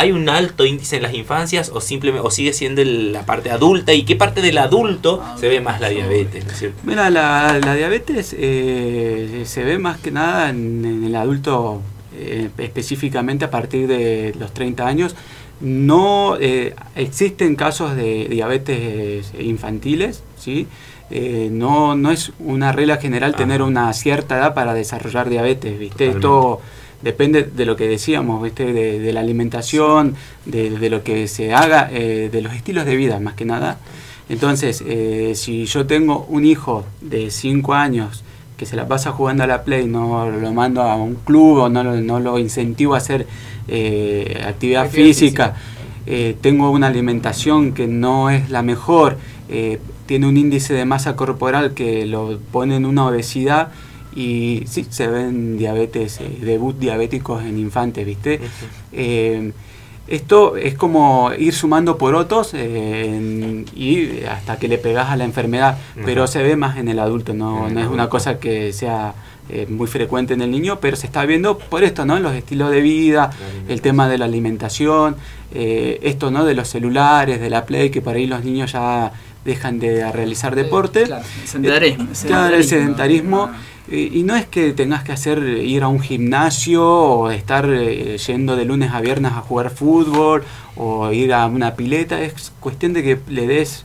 ¿Hay un alto índice en las infancias o simplemente o sigue siendo la parte adulta? ¿Y qué parte del adulto se ve más la diabetes? ¿no? Mira, la, diabetes eh, se ve más que nada en el adulto, eh, específicamente a partir de los 30 años. No eh, existen casos de diabetes infantiles, ¿sí? Eh, no, no es una regla general tener una cierta edad para desarrollar diabetes, ¿viste? Esto depende de lo que decíamos, ¿viste? De, de la alimentación, de, de lo que se haga, eh, de los estilos de vida, más que nada. Entonces, eh, si yo tengo un hijo de 5 años que se la pasa jugando a la Play, no lo mando a un club o no lo, no lo incentivo a hacer eh, actividad, Actividad física, eh, tengo una alimentación que no es la mejor, eh, tiene un índice de masa corporal que lo pone en una obesidad y sí, se ven diabetes, debut diabéticos en infantes, ¿viste? Esto es como ir sumando porotos eh, y hasta que le pegas a la enfermedad, pero se ve más en el adulto, no, el no es una cosa que sea eh, muy frecuente en el niño, pero se está viendo por esto, ¿no? Los estilos de vida, el tema de la alimentación, eh, esto, ¿no? De los celulares, de la play, que por ahí los niños ya dejan de realizar deporte. claro, el sedentarismo, el Eh, claro, el sedentarismo. sedentarismo. Eh, Y no es que tengas que hacer ir a un gimnasio o estar eh, yendo de lunes a viernes a jugar fútbol o ir a una pileta, es cuestión de que le des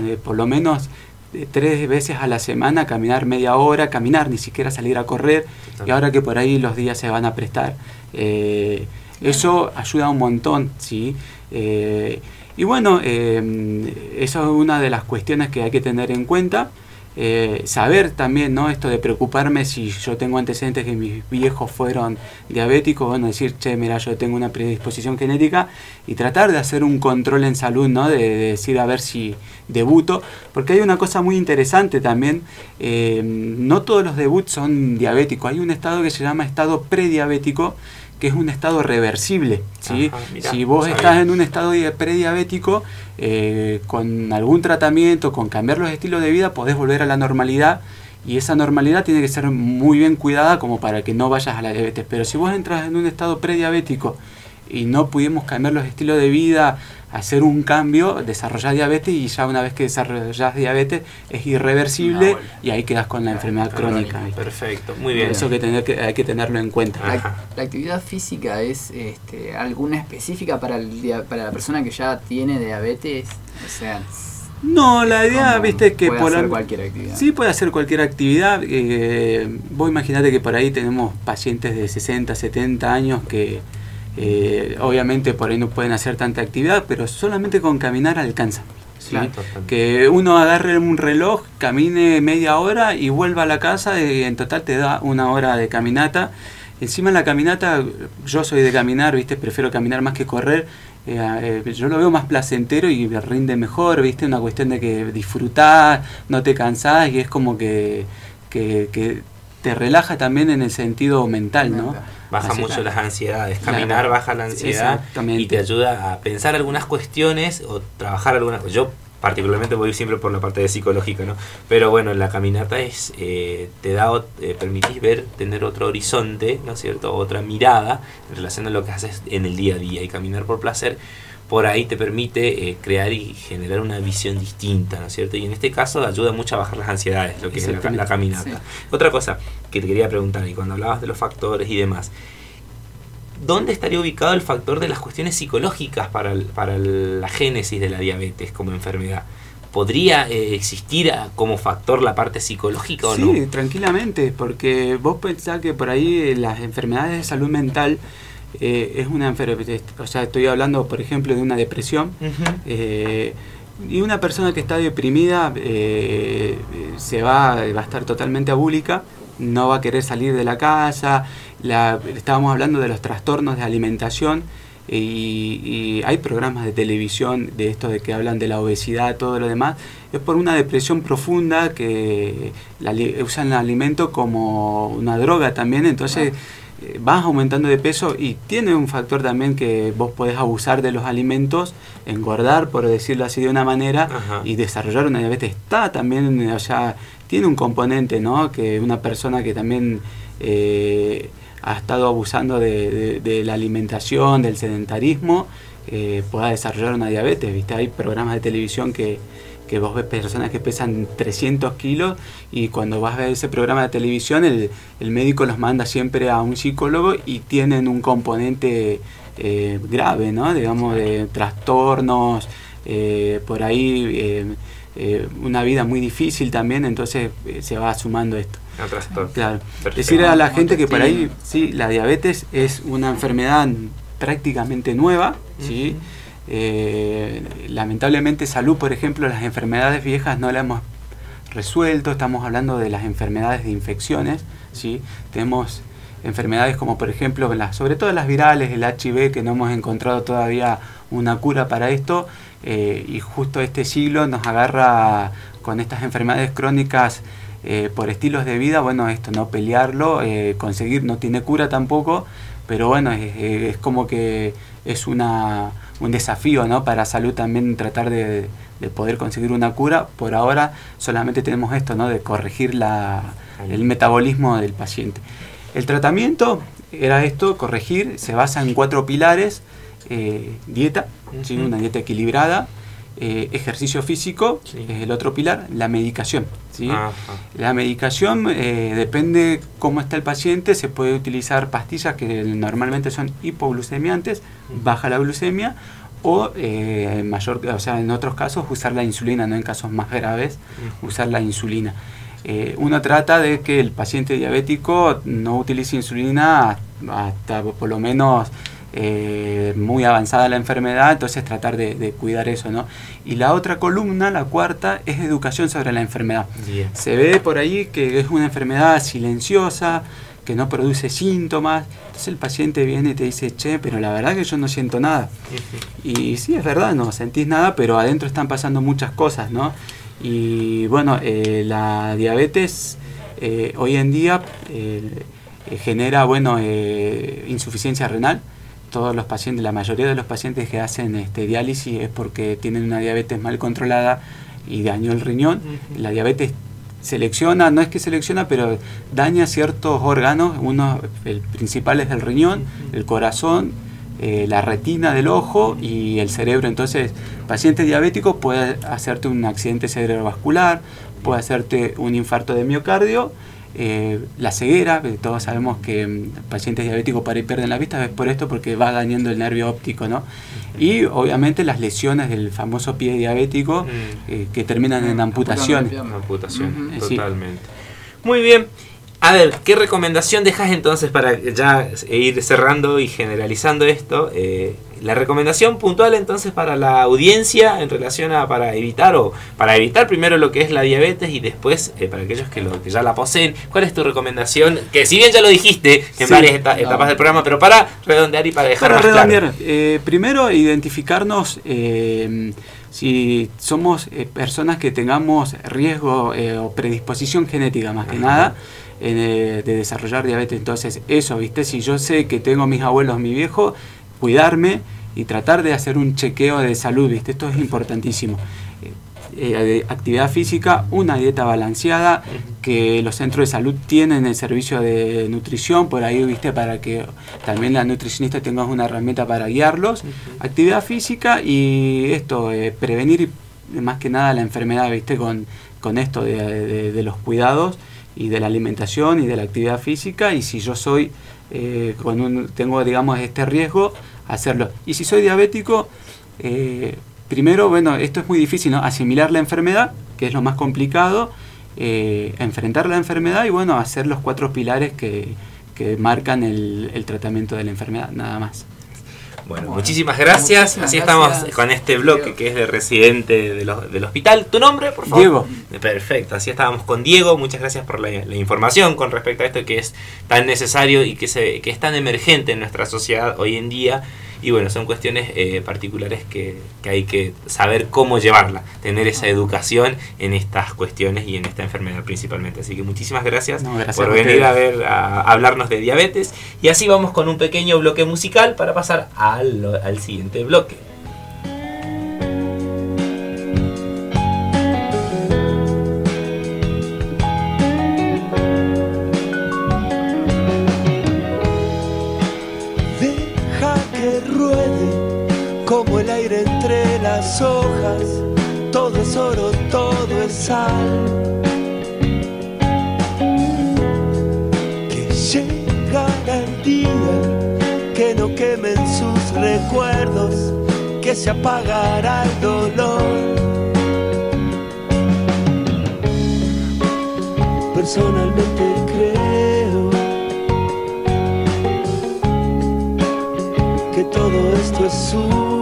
eh, por lo menos eh, tres veces a la semana caminar media hora, caminar, ni siquiera salir a correr y ahora que por ahí los días se van a prestar. eh, eso ayuda un montón, ¿sí? Eh, y bueno, eh, eso es una de las cuestiones que hay que tener en cuenta. Eh, saber también, ¿no? Esto de preocuparme si yo tengo antecedentes que mis viejos fueron diabéticos, bueno, decir, che, mira, yo tengo una predisposición genética y tratar de hacer un control en salud, ¿no? De, de decir a ver si debuto, porque hay una cosa muy interesante también, eh, no todos los debuts son diabéticos, hay un estado que se llama estado prediabético, que es un estado reversible, ¿sí? Ajá, mirá, si vos no estás en un estado di- prediabético, eh, con algún tratamiento, con cambiar los estilos de vida, podés volver a la normalidad y esa normalidad tiene que ser muy bien cuidada como para que no vayas a la diabetes. Pero si vos entras en un estado prediabético y no pudimos cambiar los estilos de vida, hacer un cambio, desarrollar diabetes y ya una vez que desarrollas diabetes es irreversible y ahí quedas con la enfermedad crónica. Perfecto, muy bien. Eso que, tener que hay que tenerlo en cuenta. La, la actividad física es este, alguna específica para, el dia- para la persona que ya tiene diabetes. O sea, No, la idea, viste, que puede por hacer cualquier actividad. Sí, puede hacer cualquier actividad. Eh, vos imaginate que por ahí tenemos pacientes de 60, 70 años que eh, obviamente por ahí no pueden hacer tanta actividad, pero solamente con caminar alcanza. ¿sí? Claro, totalmente. Que uno agarre un reloj, camine media hora y vuelva a la casa y en total te da una hora de caminata. Encima en la caminata, yo soy de caminar, ¿viste? Prefiero caminar más que correr. Eh, eh, yo lo veo más placentero y me rinde mejor, ¿viste? Una cuestión de que disfrutás, no te cansás y es como que, que, que te relaja también en el sentido mental, ¿no? Baja Así mucho las ansiedades. Claro. Caminar baja la ansiedad y te ayuda a pensar algunas cuestiones o trabajar algunas cosas. Yo particularmente voy siempre por la parte de psicológica, ¿no? Pero bueno, la caminata es eh, te da eh, permitís ver, tener otro horizonte, ¿no es cierto? Otra mirada en relación a lo que haces en el día a día y caminar por placer por ahí te permite eh, crear y generar una visión distinta, ¿no es cierto? Y en este caso ayuda mucho a bajar las ansiedades, lo que es la, ca- la caminata. Sí. Otra cosa que te quería preguntar, y cuando hablabas de los factores y demás, ¿dónde estaría ubicado el factor de las cuestiones psicológicas para, el- para el- la génesis de la diabetes como enfermedad? ¿Podría eh, existir ah, como factor la parte psicológica o Sí, no? tranquilamente, porque vos pensás que por ahí las enfermedades de salud mental eh, es una enfermedad, o sea, estoy hablando, por ejemplo, de una depresión. eh, y una persona que está deprimida eh, eh, se va, va a estar totalmente abúlica, no va a querer salir de la casa. La, estábamos hablando de los trastornos de alimentación y, y hay programas de televisión de esto de que hablan de la obesidad, todo lo demás. Es por una depresión profunda que la usan el alimento como una droga también, entonces eh, vas aumentando de peso y tiene un factor también que vos podés abusar de los alimentos, engordar, por decirlo así de una manera, y desarrollar una diabetes. Está también, eh, o sea, tiene un componente, ¿no? Que una persona que también eh, ha estado abusando de, de- de la alimentación, del sedentarismo, eh, pueda desarrollar una diabetes, ¿viste? Hay programas de televisión que, que vos ves personas que pesan 300 kilos y cuando vas a ver ese programa de televisión el, el médico los manda siempre a un psicólogo y tienen un componente eh, grave, ¿no? Digamos, de trastornos, eh, por ahí eh, eh, una vida muy difícil también, entonces eh, se va sumando esto. Trastorno. Claro. Perfecto. Decirle a la gente que por ahí, sí, la diabetes es una enfermedad prácticamente nueva, ¿sí? Eh, lamentablemente salud, por ejemplo, las enfermedades viejas no las hemos resuelto, estamos hablando de las enfermedades de infecciones, ¿sí? Tenemos enfermedades como por ejemplo, sobre todo las virales, el HIV, que no hemos encontrado todavía una cura para esto, eh, y justo este siglo nos agarra con estas enfermedades crónicas eh, por estilos de vida, bueno, esto, no pelearlo, conseguir, no tiene cura tampoco, pero bueno, es, es como que es una, un desafío ¿no? para salud también tratar de, de poder conseguir una cura. Por ahora solamente tenemos esto, ¿no? de corregir la, el metabolismo del paciente. El tratamiento era esto, corregir, se basa en cuatro pilares, eh, dieta, ¿sí? una dieta equilibrada, eh, ejercicio físico, es el otro pilar, la medicación. La medicación eh, depende cómo está el paciente, se puede utilizar pastillas que normalmente son hipoglucemiantes, baja la glucemia, o eh, en mayor, o sea, en otros casos usar la insulina, no en casos más graves, usar la insulina. Eh, uno trata de que el paciente diabético no utilice insulina hasta por lo menos eh, muy avanzada la enfermedad, entonces tratar de, de cuidar eso, ¿no? Y la otra columna, la cuarta, es educación sobre la enfermedad. Bien. Se ve por ahí que es una enfermedad silenciosa, que no produce síntomas. Entonces el paciente viene y te dice, che, pero la verdad que yo no siento nada. Y sí, es verdad, no sentís nada, pero adentro están pasando muchas cosas, ¿no? Y bueno, eh, la diabetes eh, hoy en día eh, genera, bueno, insuficiencia renal. Todos los pacientes, la mayoría de los pacientes que hacen este, diálisis es porque tienen una diabetes mal controlada y dañó el riñón. La diabetes selecciona, no es que selecciona, pero daña ciertos órganos. Uno, el principal es el riñón, el corazón, eh, la retina del ojo y el cerebro. Entonces, paciente diabético puede hacerte un accidente cerebrovascular, puede hacerte un infarto de miocardio, eh, la ceguera, todos sabemos que mm, pacientes diabéticos para ahí pierden la vista, es por esto porque va dañando el nervio óptico, ¿no? Y obviamente las lesiones del famoso pie diabético eh, que terminan en amputaciones. Amputación. Sí. totalmente. Muy bien. A ver, ¿qué recomendación dejas entonces para ya ir cerrando y generalizando esto? Eh, la recomendación puntual entonces para la audiencia en relación a para evitar o para evitar primero lo que es la diabetes y después eh, para aquellos que, lo, que ya la poseen, ¿cuál es tu recomendación? Que si bien ya lo dijiste en Sí. varias eta- etapas del programa, pero para redondear y para dejar Para más claro. redondear, eh, primero identificarnos eh, si somos eh, personas que tengamos riesgo eh, o predisposición genética más que nada eh, de desarrollar diabetes. Entonces, eso, ¿viste? Si yo sé que tengo mis abuelos, mi viejo, cuidarme y tratar de hacer un chequeo de salud, ¿viste? Esto es importantísimo. Eh, eh, de actividad física, una dieta balanceada, que los centros de salud tienen el servicio de nutrición, por ahí, viste, para que también la nutricionista tenga una herramienta para guiarlos, actividad física y esto, eh, prevenir más que nada la enfermedad, viste, con, con esto de, de- de los cuidados y de la alimentación y de la actividad física, y si yo soy, eh, con un, tengo, digamos, este riesgo, hacerlo. Y si soy diabético, eh, primero, bueno, esto es muy difícil, ¿no? Asimilar la enfermedad, que es lo más complicado, eh, enfrentar la enfermedad y, bueno, hacer los cuatro pilares que, que marcan el, el tratamiento de la enfermedad, nada más. Bueno, muchísimas gracias. muchísimas Así gracias. estamos con este bloque que es de residente de los- del hospital. ¿Tu nombre, por favor? Diego. Perfecto, así estábamos con Diego. Muchas gracias por la, la información con respecto a esto que es tan necesario y que, se, que es tan emergente en nuestra sociedad hoy en día. Y bueno, son cuestiones eh, particulares que, que hay que saber cómo llevarla, tener esa educación en estas cuestiones y en esta enfermedad principalmente. Así que muchísimas gracias, No, gracias por a venir a ver a, a hablarnos de diabetes. Y así vamos con un pequeño bloque musical para pasar al, al siguiente bloque. Que llegará el día que no quemen sus recuerdos, que se apagará el dolor. Personalmente creo que todo esto es una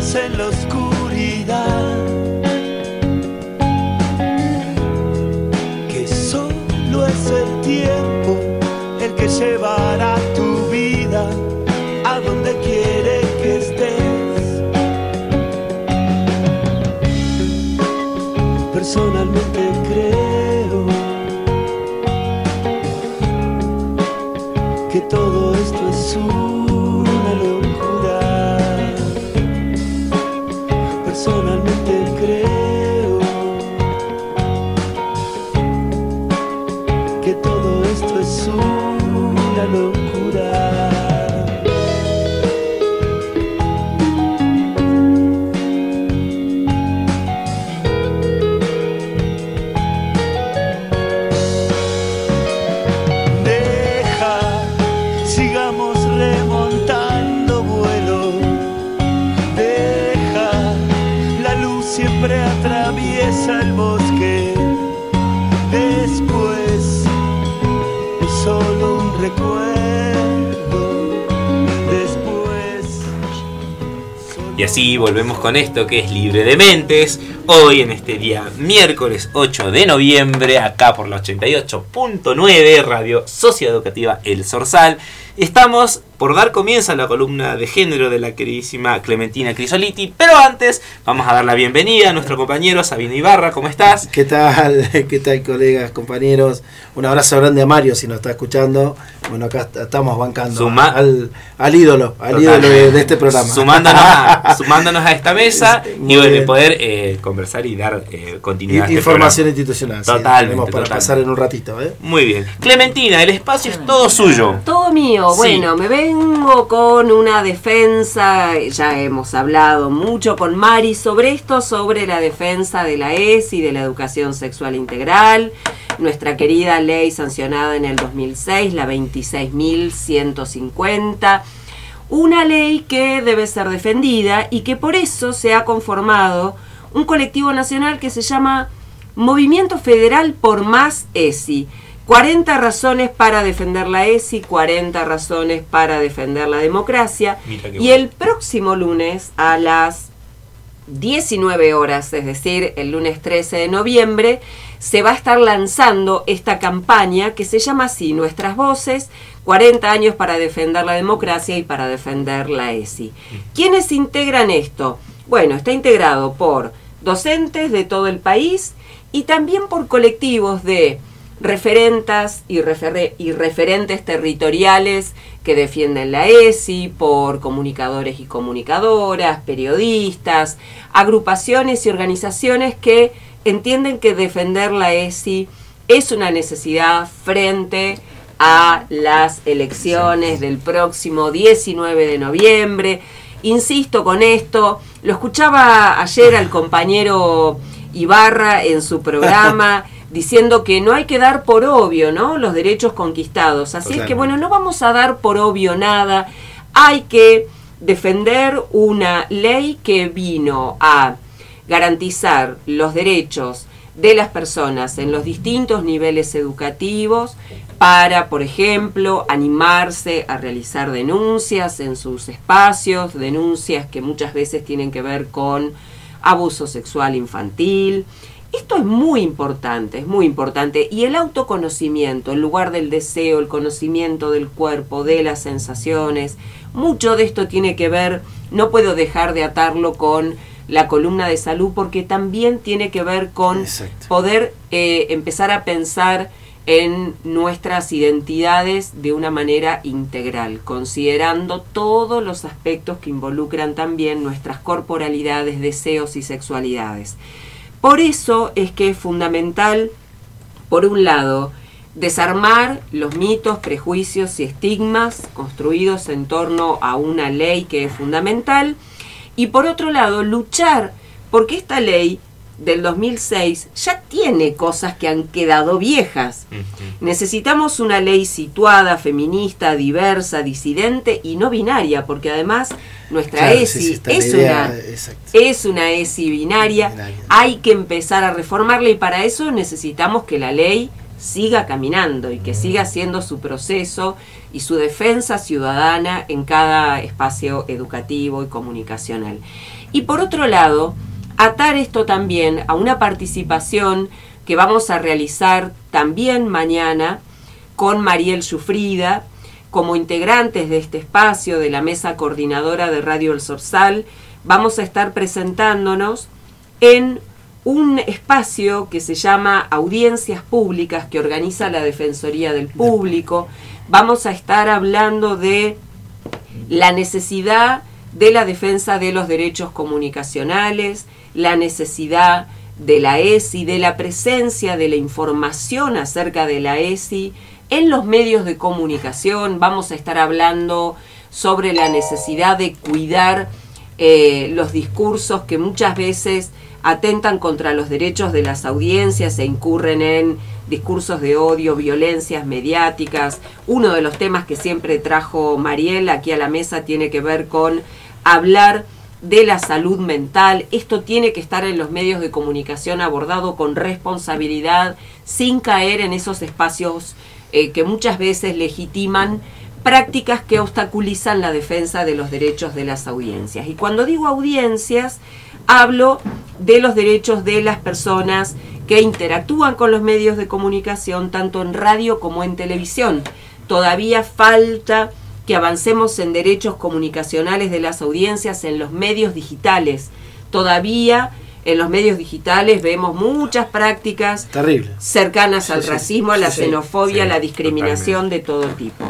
La oscuridad. Así volvemos con esto que es Libre de Mentes. Hoy en este día miércoles 8 de noviembre, acá por la 88.9 Radio Socioeducativa El Sorsal, estamos por dar comienzo a la columna de género de la queridísima Clementina Crisoliti. Pero antes vamos a dar la bienvenida a nuestro compañero Sabino Ibarra. ¿Cómo estás? ¿Qué tal? [laughs] ¿Qué tal, colegas, compañeros? Un abrazo grande a Mario si nos está escuchando. Bueno, acá est- estamos bancando Suma- al, al ídolo, al Total. ídolo de, de este programa. Sumándonos a, [laughs] sumándonos a esta mesa Muy y bien. poder eh, conversar y dar eh, continuidad a este Información programa. institucional. sí, Totalmente, tenemos para totalmente. pasar en un ratito. ¿eh? Muy bien. Clementina, el espacio es todo suyo. Todo mío. Sí. Bueno, me vengo con una defensa, ya hemos hablado mucho con Mari sobre esto, sobre la defensa de la ESI, de la educación sexual integral, nuestra querida ley sancionada en el 2006, la 26.150. Una ley que debe ser defendida y que por eso se ha conformado un colectivo nacional que se llama Movimiento Federal por Más ESI. 40 razones para defender la ESI, 40 razones para defender la democracia. Y bueno. el próximo lunes a las 19 horas, es decir, el lunes 13 de noviembre, se va a estar lanzando esta campaña que se llama así, Nuestras Voces, 40 años para defender la democracia y para defender la ESI. ¿Quiénes integran esto? Bueno, está integrado por docentes de todo el país y también por colectivos de referentas y, refere- y referentes territoriales que defienden la ESI, por comunicadores y comunicadoras, periodistas, agrupaciones y organizaciones que entienden que defender la ESI es una necesidad frente a las elecciones del próximo 19 de noviembre. Insisto con esto, lo escuchaba ayer al [laughs] compañero Ibarra en su programa [laughs] diciendo que no hay que dar por obvio, ¿no? Los derechos conquistados. Así es que bueno, no vamos a dar por obvio nada. Hay que defender una ley que vino a garantizar los derechos de las personas en los distintos niveles educativos para, por ejemplo, animarse a realizar denuncias en sus espacios, denuncias que muchas veces tienen que ver con abuso sexual infantil. Esto es muy importante, es muy importante. Y el autoconocimiento, en lugar del deseo, el conocimiento del cuerpo, de las sensaciones, mucho de esto tiene que ver, no puedo dejar de atarlo con la columna de salud porque también tiene que ver con poder eh, empezar a pensar en nuestras identidades de una manera integral, considerando todos los aspectos que involucran también nuestras corporalidades, deseos y sexualidades. Por eso es que es fundamental, por un lado, desarmar los mitos, prejuicios y estigmas construidos en torno a una ley que es fundamental y por otro lado luchar porque esta ley del 2006 ya tiene cosas que han quedado viejas. Necesitamos una ley situada, feminista, diversa, disidente y no binaria, porque además nuestra Claro, ESI sí, es, idea, una, es una ESI binaria. Hay que empezar a reformarla y para eso necesitamos que la ley siga caminando y que siga haciendo su proceso y su defensa ciudadana en cada espacio educativo y comunicacional. Y por otro lado, atar esto también a una participación que vamos a realizar también mañana con Mariel Sufrida, como integrantes de este espacio de la mesa coordinadora de Radio El Sorsal, vamos a estar presentándonos en un espacio que se llama Audiencias Públicas que organiza la Defensoría del Público. Vamos a estar hablando de la necesidad de la defensa de los derechos comunicacionales, la necesidad de la ESI, de la presencia de la información acerca de la ESI en los medios de comunicación. Vamos a estar hablando sobre la necesidad de cuidar eh, los discursos que muchas veces atentan contra los derechos de las audiencias e incurren en discursos de odio, violencias mediáticas. Uno de los temas que siempre trajo Mariel aquí a la mesa tiene que ver con hablar de la salud mental. Esto tiene que estar en los medios de comunicación abordado con responsabilidad, sin caer en esos espacios eh, que muchas veces legitiman prácticas que obstaculizan la defensa de los derechos de las audiencias. Y cuando digo audiencias, hablo de los derechos de las personas que interactúan con los medios de comunicación, tanto en radio como en televisión. Todavía falta que avancemos en derechos comunicacionales de las audiencias en los medios digitales. Todavía en los medios digitales vemos muchas prácticas Terrible. cercanas Sí, al sí. racismo, a la Sí, xenofobia, a la discriminación de todo tipo.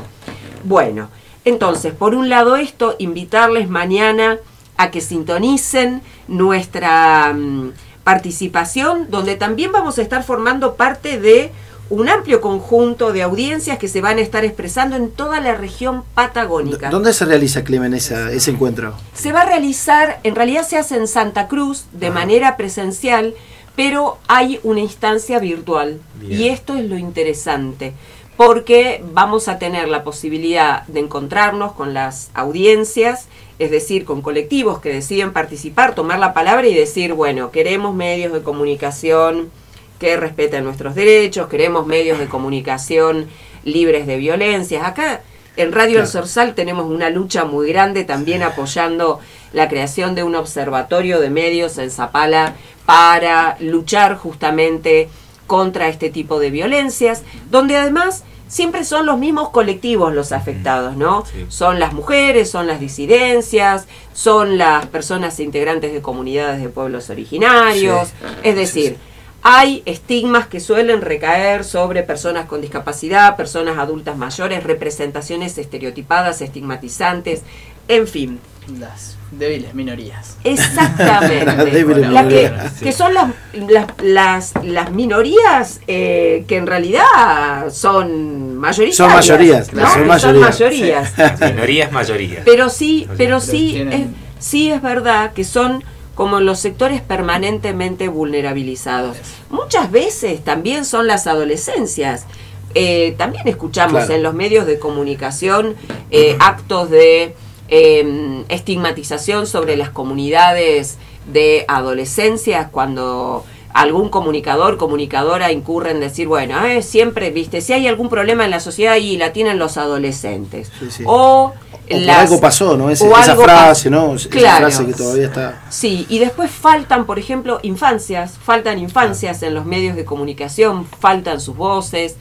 Bueno, entonces, por un lado esto, invitarles mañana a que sintonicen nuestra mm, participación, donde también vamos a estar formando parte de un amplio conjunto de audiencias que se van a estar expresando en toda la región patagónica. ¿Dónde se realiza, Clemen, esa- ese encuentro? Se va a realizar, en realidad se hace en Santa Cruz de manera presencial, pero hay una instancia virtual. Bien. Y esto es lo interesante, porque vamos a tener la posibilidad de encontrarnos con las audiencias, es decir, con colectivos que deciden participar, tomar la palabra y decir, bueno, queremos medios de comunicación que respeten nuestros derechos, queremos medios de comunicación libres de violencias. Acá en Radio El Claro. Sorsal tenemos una lucha muy grande también apoyando la creación de un observatorio de medios en Zapala para luchar justamente contra este tipo de violencias, donde además siempre son los mismos colectivos los afectados, ¿no? Son las mujeres, son las disidencias, son las personas integrantes de comunidades de pueblos originarios, Sí. es decir, hay estigmas que suelen recaer sobre personas con discapacidad, personas adultas mayores, representaciones estereotipadas, estigmatizantes, en fin. Las débiles minorías. Exactamente. [laughs] Débiles La que, minorías. que son las, las, las, las minorías eh, que en realidad son mayoritarias. Son mayorías, ¿no? son mayorías. mayorías. Minoría es mayoría. Pero sí, pero sí, tienen- es, sí es verdad que son como los sectores permanentemente vulnerabilizados. Muchas veces también son las adolescencias. Eh, también escuchamos Claro. en los medios de comunicación eh, actos de eh, estigmatización sobre las comunidades de adolescencia cuando algún comunicador, comunicadora incurre en decir, bueno, eh, siempre, viste, si hay algún problema en la sociedad y la tienen los adolescentes. Sí, sí. O, O las- algo pasó, ¿no? Ese- esa frase, ¿no? Esa Claro. frase que todavía está... Sí, y después faltan, por ejemplo, infancias, faltan infancias en los medios de comunicación, faltan sus voces.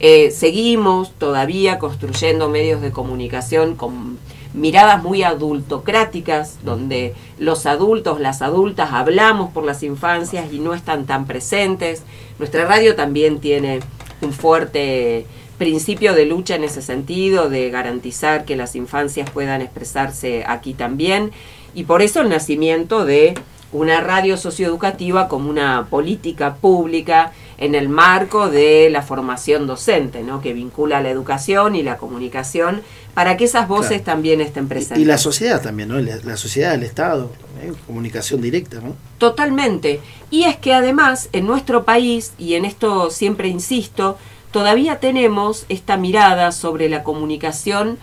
Eh, seguimos todavía construyendo medios de comunicación con miradas muy adultocráticas, donde los adultos, las adultas hablamos por las infancias y no están tan presentes. Nuestra radio también tiene un fuerte principio de lucha en ese sentido, de garantizar que las infancias puedan expresarse aquí también, y por eso el nacimiento de una radio socioeducativa como una política pública en el marco de la formación docente, ¿no? que vincula la educación y la comunicación para que esas voces Claro. también estén presentes. Y la sociedad también, ¿no? La, la sociedad, el Estado, ¿eh? comunicación directa, ¿no? Totalmente. Y es que además en nuestro país, y en esto siempre insisto, todavía tenemos esta mirada sobre la comunicación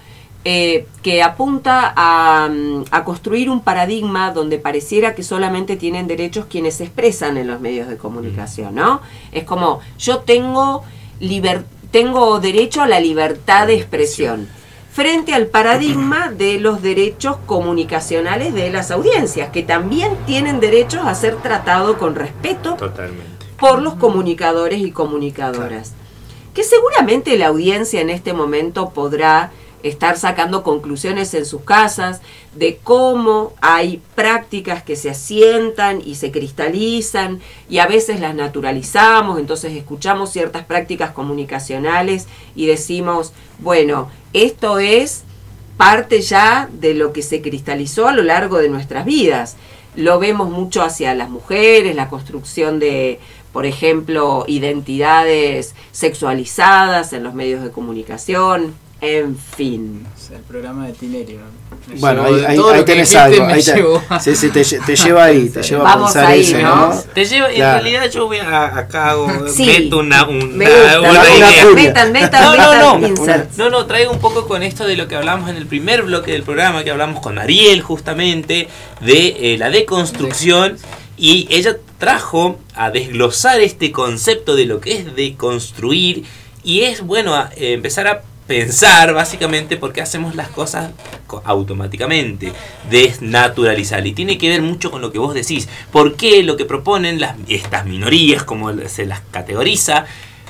eh, que apunta a, mm, a construir un paradigma donde pareciera que solamente tienen derechos quienes se expresan en los medios de comunicación, ¿no? Es como, yo tengo liber- tengo derecho a la libertad de expresión frente al paradigma de los derechos comunicacionales de las audiencias, que también tienen derechos a ser tratados con respeto Totalmente. por los comunicadores y comunicadoras. Que seguramente la audiencia en este momento podrá estar sacando conclusiones en sus casas de cómo hay prácticas que se asientan y se cristalizan y a veces las naturalizamos, entonces escuchamos ciertas prácticas comunicacionales y decimos, bueno, esto es parte ya de lo que se cristalizó a lo largo de nuestras vidas. Lo vemos mucho hacia las mujeres, la construcción de, por ejemplo, identidades sexualizadas en los medios de comunicación, en fin. El programa de Tinerio. Bueno, ahí, ahí- tenés algo. me ahí te, llevó. sí, sí, te, lle- te lleva ahí, te [laughs] lleva Vamos a pensar ahí, eso, ¿no? ¿no? Te lleva, en Claro. realidad yo voy a, acá hago, [laughs] Sí. meto una, una, Me gusta. una idea. metan, metan, no, metan no, no, no, traigo un poco con esto de lo que hablamos en el primer bloque del programa, que hablamos con Ariel justamente, de eh, la deconstrucción, y ella trajo a desglosar este concepto de lo que es deconstruir, y es bueno eh, empezar a pensar básicamente por qué hacemos las cosas co- automáticamente, desnaturalizar. Y tiene que ver mucho con lo que vos decís. ¿Por qué lo que proponen estas minorías, como se las categoriza,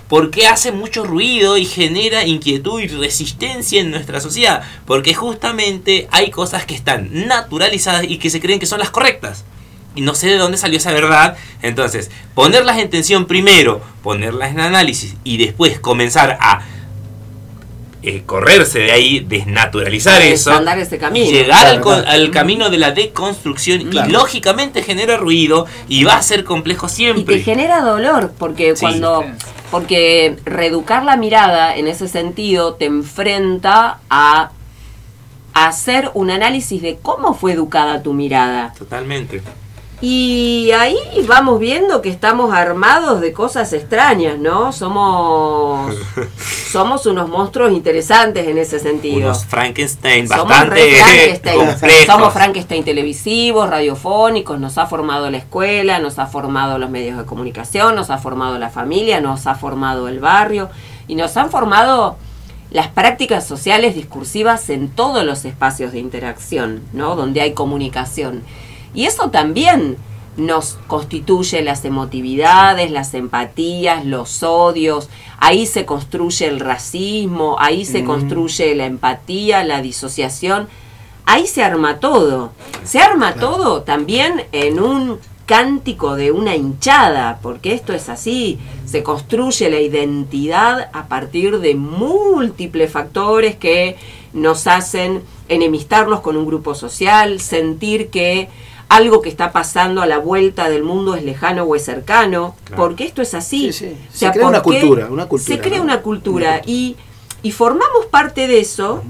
por qué hace mucho ruido y genera inquietud y resistencia en nuestra sociedad? Porque justamente hay cosas que están naturalizadas y que se creen que son las correctas. Y no sé de dónde salió esa verdad. Entonces, ponerlas en tensión primero, ponerlas en análisis y después comenzar a eh, correrse de ahí, desnaturalizar eso, camino. llegar al, Claro, co- claro. al camino de la deconstrucción Claro. y lógicamente genera ruido y va a ser complejo Y siempre. te genera dolor, porque Sí. cuando. Porque reeducar la mirada en ese sentido te enfrenta a hacer un análisis de cómo fue educada tu mirada. Totalmente. Y ahí vamos viendo que estamos armados de cosas extrañas, ¿no? Somos [laughs] somos unos monstruos interesantes en ese sentido. Unos Frankenstein Somos bastante Frankenstein. complejos. Somos Frankenstein televisivos, radiofónicos, nos ha formado la escuela, nos ha formado los medios de comunicación, nos ha formado la familia, nos ha formado el barrio y nos han formado las prácticas sociales discursivas en todos los espacios de interacción, ¿no? Donde hay comunicación. Y eso también nos constituye las emotividades, las empatías, los odios, ahí se construye el racismo, ahí se Mm. construye la empatía, la disociación, ahí se arma todo. Se arma todo también en un cántico de una hinchada, porque esto es así, se construye la identidad a partir de múltiples factores que nos hacen enemistarnos con un grupo social, sentir que algo que está pasando a la vuelta del mundo es lejano o es cercano, Claro. porque esto es así. Sí, sí. O Se sea, crea una cultura, una cultura, Se crea ¿no? una cultura y, y formamos parte de eso,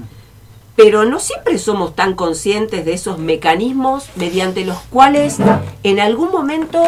pero no siempre somos tan conscientes de esos mecanismos mediante los cuales en algún momento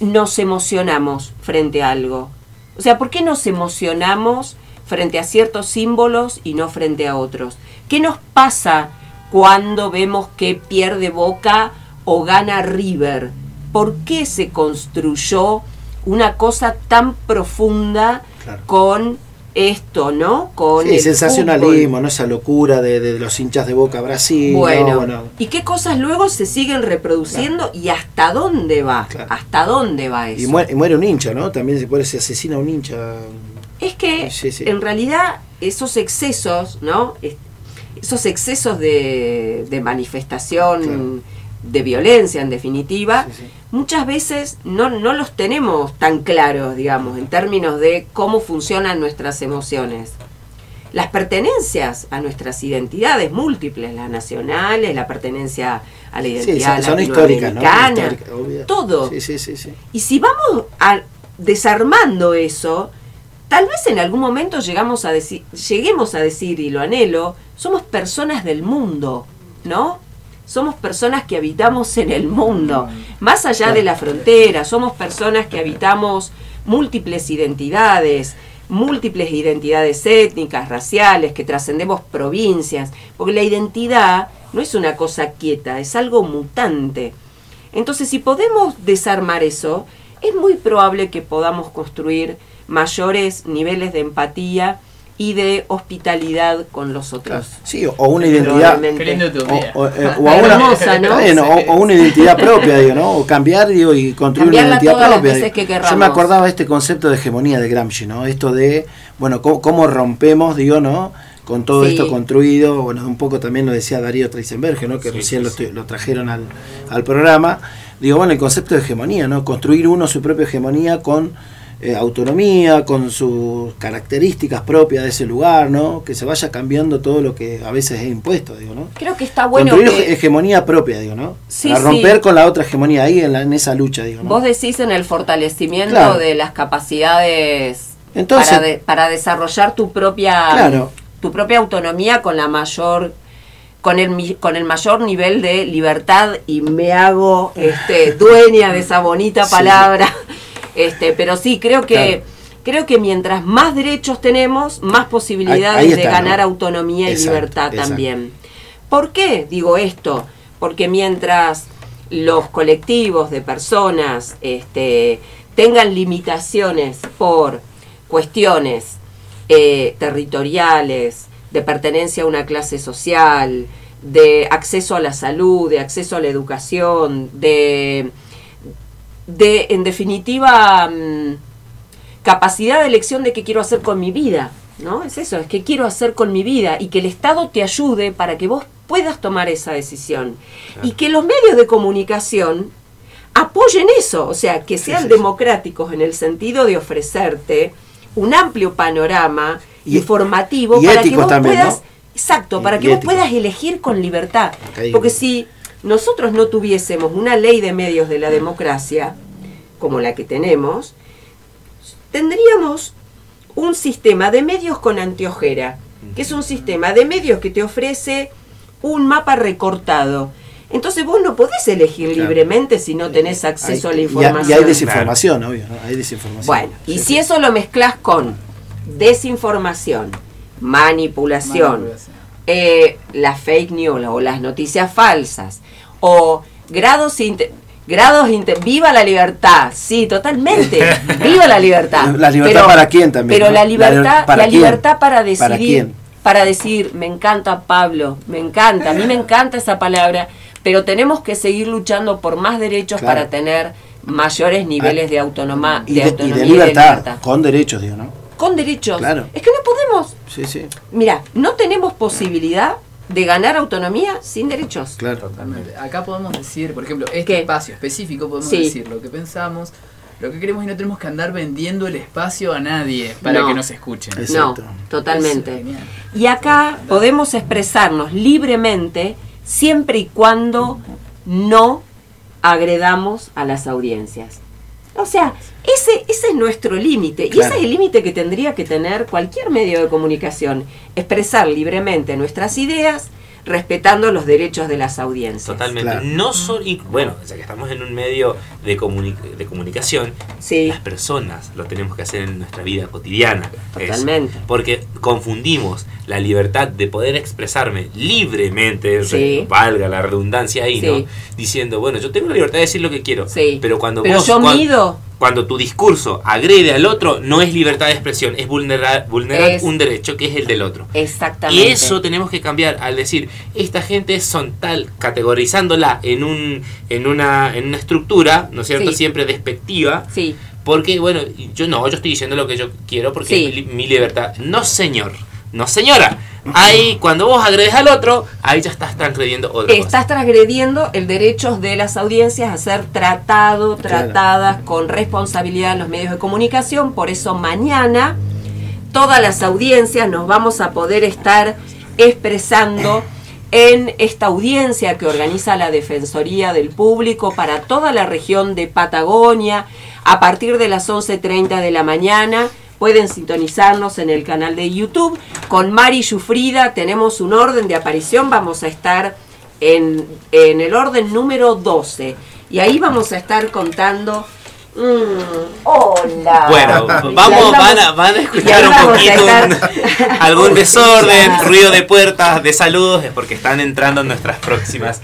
nos emocionamos frente a algo. O sea, ¿por qué nos emocionamos frente a ciertos símbolos y no frente a otros? ¿Qué nos pasa cuando vemos que pierde Boca o gana River? ¿Por qué se construyó una cosa tan profunda con esto, ¿no? Con Sí, el sensacionalismo, fútbol? ¿no? Esa locura de, de los hinchas de Boca Brasil. ¿no? Bueno, Bueno, ¿y qué cosas luego se siguen reproduciendo y hasta dónde va? ¿Hasta dónde va eso? y, muere, y muere un hincha, ¿no? También se puede se asesina a un hincha. Es que Sí, sí. en realidad esos excesos, ¿no? Es- Esos excesos de, de manifestación, de violencia en definitiva, muchas veces no, no los tenemos tan claros, digamos, en términos de cómo funcionan nuestras emociones. Las pertenencias a nuestras identidades múltiples, las nacionales, la pertenencia a la Sí, identidad son, son históricas, ¿no? latinoamericana, Históricas, obvio. todo. Sí, sí, sí, sí. Y si vamos a- desarmando eso, tal vez en algún momento llegamos a decir, lleguemos a decir, y lo anhelo, somos personas del mundo, ¿no? Somos personas que habitamos en el mundo, más allá de la frontera, somos personas que habitamos múltiples identidades, múltiples identidades étnicas, raciales, que trascendemos provincias, porque la identidad no es una cosa quieta, es algo mutante. Entonces, si podemos desarmar eso, es muy probable que podamos construir mayores niveles de empatía y de hospitalidad con los otros. Sí, o una identidad. O, o, eh, o a una, Hermosa, ¿no? Está bien, o, o una identidad propia, digo, ¿no? O cambiar, digo, y construir Cambiarla una identidad todas las propia. veces digo. que Yo me acordaba de este concepto de hegemonía de Gramsci, ¿no? Esto de, bueno, cómo, cómo rompemos, digo, ¿no? Con todo Sí. esto construido, bueno, un poco también lo decía Darío Treisenberg, ¿no? Que Sí, recién sí, lo, lo trajeron al, al programa. Digo, bueno, el concepto de hegemonía, ¿no? Construir uno su propia hegemonía con eh, autonomía, con sus características propias de ese lugar, ¿no? Que se vaya cambiando todo lo que a veces es impuesto, digo, ¿no? Creo que está bueno Construir que hegemonía propia, digo, ¿no? Sí, Para sí. romper con la otra hegemonía ahí en, la- en esa lucha, digo, ¿no? vos decís en el fortalecimiento Claro. de las capacidades Entonces- para, de- para desarrollar tu propia Claro. tu propia autonomía con la mayor con el con el mayor nivel de libertad y me hago este dueña de esa bonita Sí. [laughs] este pero sí creo que Claro. creo que mientras más derechos tenemos más posibilidades Ahí- ahí de ganar ¿no? autonomía y libertad exacto. también ¿Por qué digo esto? Porque mientras los colectivos de personas este, tengan limitaciones por cuestiones eh, territoriales, de pertenencia a una clase social, de acceso a la salud, de acceso a la educación, de, de en definitiva, mm, capacidad de elección de qué quiero hacer con mi vida. ¿No? Es eso, es que quiero hacer con mi vida y que el Estado te ayude para que vos puedas tomar esa decisión. Y que los medios de comunicación apoyen eso, o sea, que sean democráticos en el sentido de ofrecerte un amplio panorama Y- informativo y para que vos también, puedas, ¿no? exacto, para y que vos puedas elegir con libertad. Porque si nosotros no tuviésemos una ley de medios de la democracia como la que tenemos, tendríamos un sistema de medios con anteojera, que es un sistema de medios que te ofrece un mapa recortado. Entonces vos no podés elegir Claro. libremente si no tenés acceso Hay- a la información. Y, hay desinformación, obvio, ¿no? Hay desinformación. Bueno, y Sí, si eso lo mezclas con desinformación, manipulación, Manipulación. Eh, las fake news o las noticias falsas, o grados grados viva la libertad, sí, totalmente, [laughs] viva la libertad. La libertad para quién también, Pero ¿no? la libertad, liber- ¿para la quién? libertad para decidir, ¿Para quién? para decir, me encanta Pablo, me encanta, a mí me encanta esa palabra, pero tenemos que seguir luchando por más derechos Claro. para tener mayores niveles de, autonoma, Y de y autonomía de y de libertad, libertad. con derechos, digo, ¿no? Con derechos. Claro. Es que no podemos, Sí, sí, mira, no tenemos posibilidad de ganar autonomía sin derechos. claro. Totalmente. Acá podemos decir, por ejemplo, este ¿Qué? espacio específico, podemos Sí. decir lo que pensamos, lo que queremos y no tenemos que andar vendiendo el espacio a nadie para No. que nos escuchen. Exacto. No, totalmente. Es. Y acá podemos expresarnos libremente siempre y cuando no agredamos a las audiencias. O sea, ese, ese es nuestro límite. Y ese es el límite que tendría que tener cualquier medio de comunicación. Expresar libremente nuestras ideas, respetando los derechos de las audiencias. Totalmente. Claro. No solo, y bueno, ya que estamos en un medio de, comuni- de comunicación, Sí. las personas lo tenemos que hacer en nuestra vida cotidiana. eso. Totalmente. Porque confundimos la libertad de poder expresarme libremente, Sí. valga la redundancia ahí, Sí. ¿no? Diciendo, bueno, yo tengo la libertad de decir lo que quiero. Sí. Pero cuando Pero vos. yo cuan- mido. Cuando tu discurso agrede al otro, no es libertad de expresión, es vulnerar, vulnerar Es- un derecho que es el del otro. Exactamente. Y eso tenemos que cambiar al decir, esta gente son tal, categorizándola en un en una, en una estructura, ¿no es cierto? Sí. Siempre despectiva. Sí. Porque, bueno, yo no, yo estoy diciendo lo que yo quiero porque Sí. es mi, li- mi libertad. No, señor. No, señora. Ahí, cuando vos agredes al otro, ahí ya estás transgrediendo otra cosa. Estás transgrediendo el derecho de las audiencias a ser tratado, Claro. tratadas con responsabilidad en los medios de comunicación. Por eso mañana todas las audiencias nos vamos a poder estar expresando en esta audiencia que organiza la Defensoría del Público para toda la región de Patagonia a partir de las 11.30 de la mañana. Pueden sintonizarnos en el canal de YouTube. Con Mari Yufrida tenemos un orden de aparición. Vamos a estar en, en el orden número 12. Y ahí vamos a estar contando. mm, hola. Bueno, vamos, van a, van a escuchar un poquito un- algún [laughs] desorden, ruido de puertas, de saludos, es porque están entrando nuestras próximas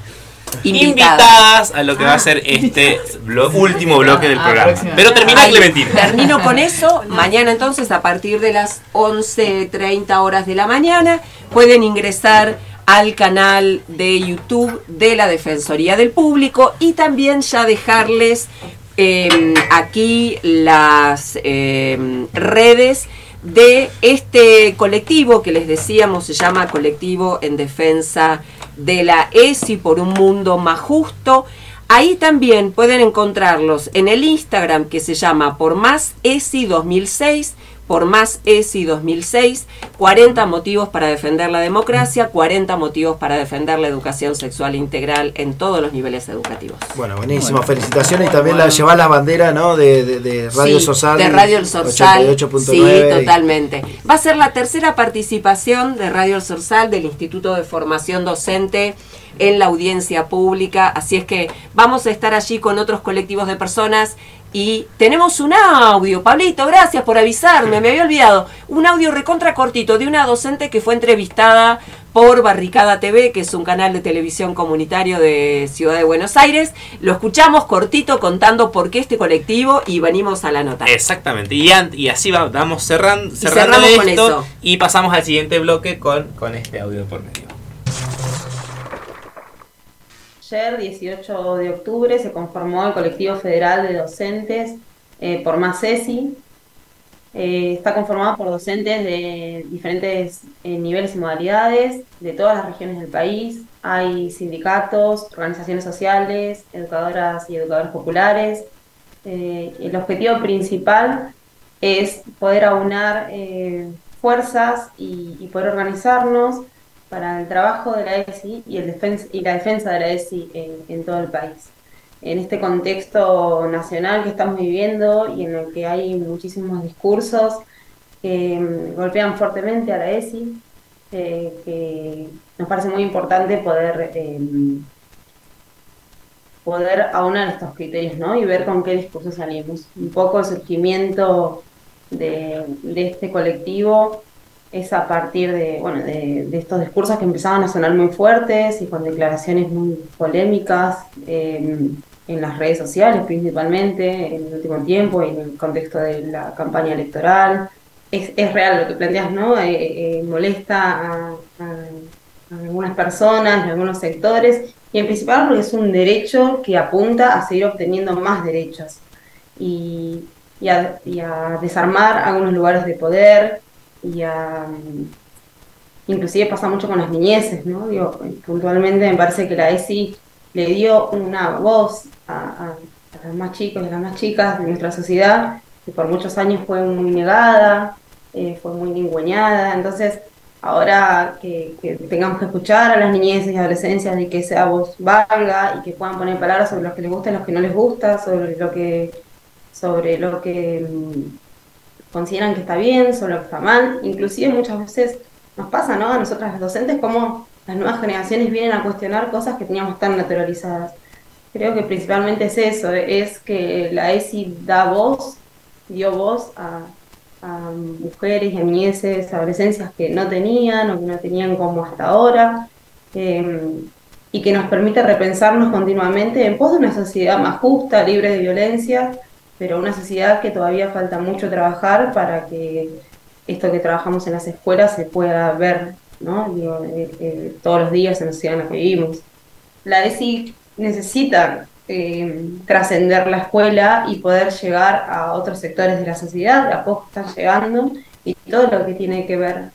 invitadas a lo que va a ser este blo- último bloque del Ah, programa. Pero termina Clementina. Termino con [laughs] eso. Mañana entonces a partir de las 11.30 horas de la mañana pueden ingresar al canal de YouTube de la Defensoría del Público y también ya dejarles eh, aquí las eh, redes de este colectivo que les decíamos se llama Colectivo en Defensa de la ESI por un mundo más justo. Ahí también pueden encontrarlos en el Instagram que se llama por más ESI 2006, por más ESI 2006, 40 motivos para defender la democracia, 40 motivos para defender la educación sexual integral en todos los niveles educativos. Bueno, buenísimo, felicitaciones y también la llevar la bandera ¿no? de, de- de Radio Sí, Sorsal. De Radio El Sorsal. 88.9 Sí, y- totalmente. Va a ser la tercera participación de Radio El Sorsal del Instituto de Formación Docente en la audiencia pública. Así es que vamos a estar allí con otros colectivos de personas. Y tenemos un audio, Pablito, gracias por avisarme, me había olvidado. Un audio recontra cortito de una docente que fue entrevistada por Barricada TV, que es un canal de televisión comunitario de Ciudad de Buenos Aires. Lo escuchamos cortito contando por qué este colectivo y venimos a la nota. Exactamente. Y, y así va, vamos cerrando, Y cerrando con esto eso. y pasamos al siguiente bloque con, con este audio por medio. Ayer, 18 de octubre, se conformó el colectivo federal de docentes eh, por más ESI. Eh, está conformado por docentes de diferentes eh, niveles y modalidades de todas las regiones del país. Hay sindicatos, organizaciones sociales, educadoras y educadores populares. El objetivo principal es poder aunar fuerzas y poder organizarnos para el trabajo de la ESI y, el defensa, y la defensa de la ESI en, todo el país. En este contexto nacional que estamos viviendo y en el que hay muchísimos discursos que mm, golpean fuertemente a la ESI, eh, que nos parece muy importante poder, eh, poder aunar estos criterios ¿no? y ver con qué discursos salimos. Un poco el surgimiento de este colectivo es a partir de, bueno, de, de estos discursos que empezaban a sonar muy fuertes y con declaraciones muy polémicas eh, en las redes sociales principalmente en el último tiempo y en el contexto de la campaña electoral. Es, es real lo que planteas, ¿no? Eh, eh, molesta a, algunas personas, a algunos sectores, y en principal porque es un derecho que apunta a seguir obteniendo más derechos y, y a desarmar algunos lugares de poder y a inclusive pasa mucho con las niñeces, ¿no? Digo, puntualmente me parece que la ESI le dio una voz a, a- los más chicos y a las más chicas de nuestra sociedad, que por muchos años fue muy negada, eh, fue muy ningüeñada, entonces ahora que, que tengamos que escuchar a las niñeces y adolescencias de que esa voz valga y que puedan poner palabras sobre lo que les gusta y lo que no les gusta, sobre lo que, sobre lo que mm, consideran que está bien, sobre lo que está mal. Inclusive muchas veces nos pasa, ¿no? A nosotras las docentes como las nuevas generaciones vienen a cuestionar cosas que teníamos tan naturalizadas. Creo que principalmente es eso, es que la ESI da voz, dio voz a, a mujeres y a niñeces, que no tenían o que no tenían como hasta ahora, eh, y que nos permite repensarnos continuamente en pos de una sociedad más justa, libre de violencia, pero una sociedad que todavía falta mucho trabajar para que esto que trabajamos en las escuelas se pueda ver ¿no? Digo, eh, eh, todos los días en la sociedad en la que vivimos. La ESI necesita eh, trascender la escuela y poder llegar a otros sectores de la sociedad, a poco están llegando, y todo lo que tiene que ver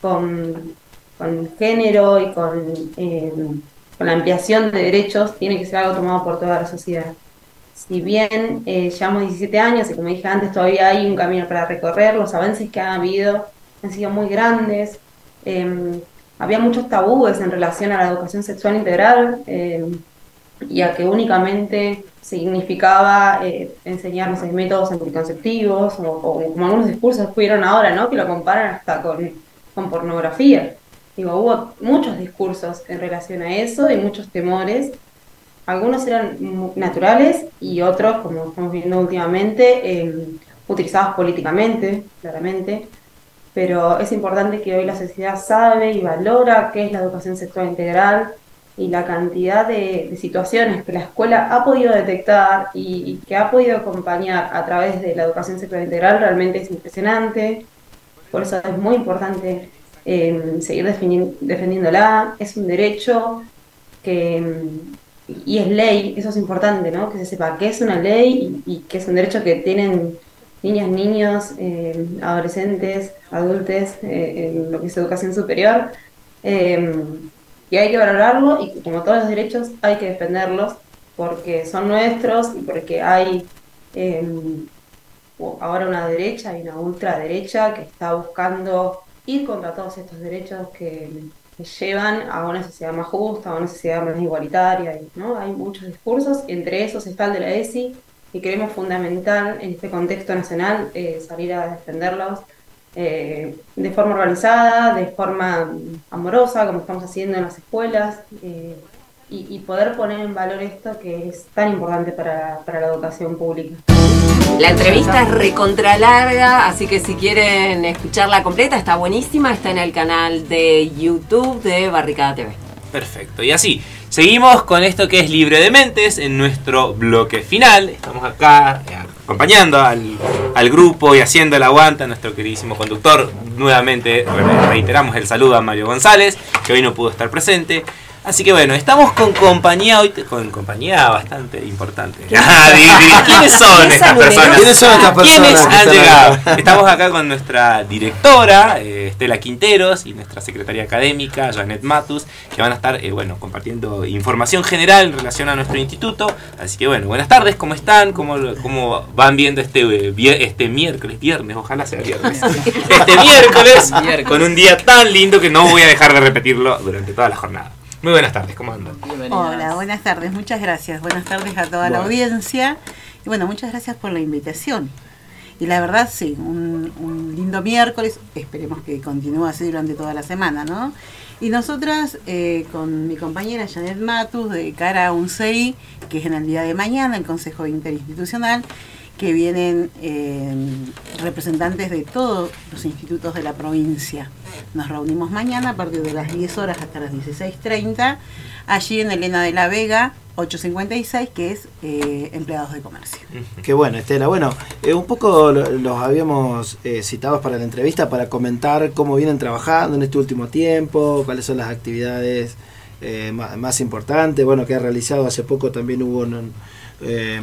con, con género y con, eh, con la ampliación de derechos tiene que ser algo tomado por toda la sociedad. Si bien eh, llevamos 17 años y como dije antes todavía hay un camino para recorrer, los avances que ha habido han sido muy grandes. Eh, había muchos tabúes en relación a la educación sexual integral eh, y a que únicamente significaba eh, enseñarnos métodos anticonceptivos o, como algunos discursos hubieron ahora, ¿no? que lo comparan hasta con, con pornografía. Digo, hubo muchos discursos en relación a eso y muchos temores. Algunos eran naturales y otros, como estamos viendo últimamente, eh, utilizados políticamente, claramente. Pero es importante que hoy la sociedad sabe y valora qué es la educación sexual integral, y la cantidad de, de situaciones que la escuela ha podido detectar y, y que ha podido acompañar a través de la educación sexual integral realmente es impresionante. Por eso es muy importante eh, seguir defendiéndola. Es un derecho que, mm, y es ley, eso es importante, ¿no? Que se sepa que es una ley y, y que es un derecho que tienen niñas, niños, eh, adolescentes, adultos eh, en lo que es educación superior. Eh, y hay que valorarlo y como todos los derechos hay que defenderlos porque son nuestros y porque hay eh, ahora una derecha y una ultraderecha que está buscando ir contra todos estos derechos que, que llevan a una sociedad más justa, a una sociedad más igualitaria. ¿no? Hay muchos discursos, entre esos está el de la ESI, y creemos fundamental en este contexto nacional eh, salir a defenderlos eh, de forma organizada, de forma amorosa, como estamos haciendo en las escuelas, eh, y, y poder poner en valor esto que es tan importante para, para la educación pública. La entrevista es recontra larga, así que si quieren escucharla completa, está buenísima, está en el canal de YouTube de Barricada TV. Perfecto. Y así, seguimos con esto que es Libre de Mentes en nuestro bloque final. Estamos acá eh, acompañando al, al grupo y haciendo el aguante a nuestro queridísimo conductor. Nuevamente re- reiteramos el saludo a Mario González, que hoy no pudo estar presente. Así que bueno, estamos con compañía hoy, con compañía bastante importante. [laughs] [laughs] ¿Quiénes son estas personas? ¿Quiénes son estas personas ¿Quiénes han llegado? Estamos acá con nuestra directora, eh, Estela Quinteros, y nuestra secretaria académica, Janet Matus, que van a estar, eh, bueno, compartiendo información general en relación a nuestro instituto. Así que bueno, buenas tardes, ¿cómo están? ¿Cómo, cómo van viendo este, eh, este miércoles, viernes, ojalá sea viernes? [laughs] Este miércoles, con un día tan lindo que no voy a dejar de repetirlo durante toda la jornada. Muy buenas tardes, ¿cómo andan? Hola, buenas tardes, muchas gracias. Buenas tardes a toda la audiencia. Y bueno, muchas gracias por la invitación. Y la verdad, sí, un, un lindo miércoles. Esperemos que continúe así durante toda la semana, ¿no? Y nosotras, eh, con mi compañera Janet Matus, de cara a un CI, que es en el día de mañana, el Consejo Interinstitucional, que vienen eh, representantes de todos los institutos de la provincia. Nos reunimos mañana a partir de las 10 horas hasta las 16.30, allí en Elena de la Vega, 856, que es eh, empleados de comercio. Qué bueno, Estela. Bueno, eh, un poco lo- los habíamos eh, citados para la entrevista para comentar cómo vienen trabajando en este último tiempo, cuáles son las actividades eh, ma- más, importantes. Bueno, que ha realizado hace poco también hubo un- eh,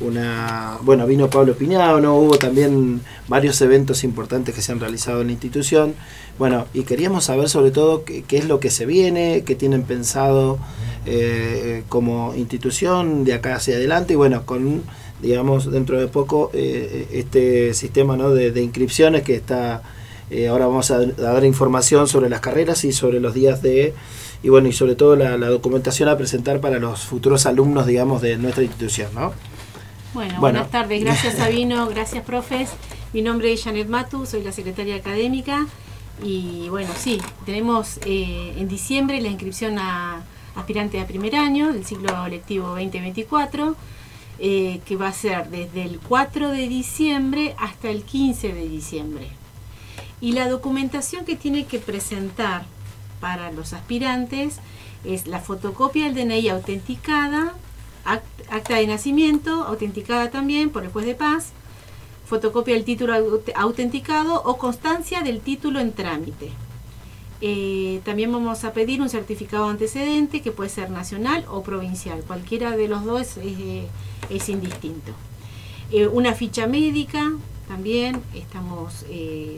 una. Bueno, vino Pablo Piñao, ¿no? Hubo también varios eventos importantes que se han realizado en la institución. Bueno, y queríamos saber sobre todo qué, qué es lo que se viene, qué tienen pensado eh, como institución de acá hacia adelante y bueno, con, digamos, dentro de poco eh, este sistema ¿no? de, inscripciones que está, eh, ahora vamos a dar información sobre las carreras y sobre los días de, y bueno, y sobre todo la, la documentación a presentar para los futuros alumnos, digamos, de nuestra institución, ¿no? Bueno, Bueno. buenas tardes. Gracias [laughs] Sabino, gracias profes. Mi nombre es Janet Matu, soy la secretaria académica y bueno, sí, tenemos eh, en diciembre la inscripción a aspirante a primer año del ciclo lectivo 2024, eh, que va a ser desde el 4 de diciembre hasta el 15 de diciembre. Y la documentación que tiene que presentar para los aspirantes es la fotocopia del DNI autenticada, act- acta de nacimiento autenticada también por el juez de paz, fotocopia del título aut- autenticado o constancia del título en trámite. Eh, también vamos a pedir un certificado antecedente que puede ser nacional o provincial. Cualquiera de los dos es, eh, es indistinto. Eh, una ficha médica también estamos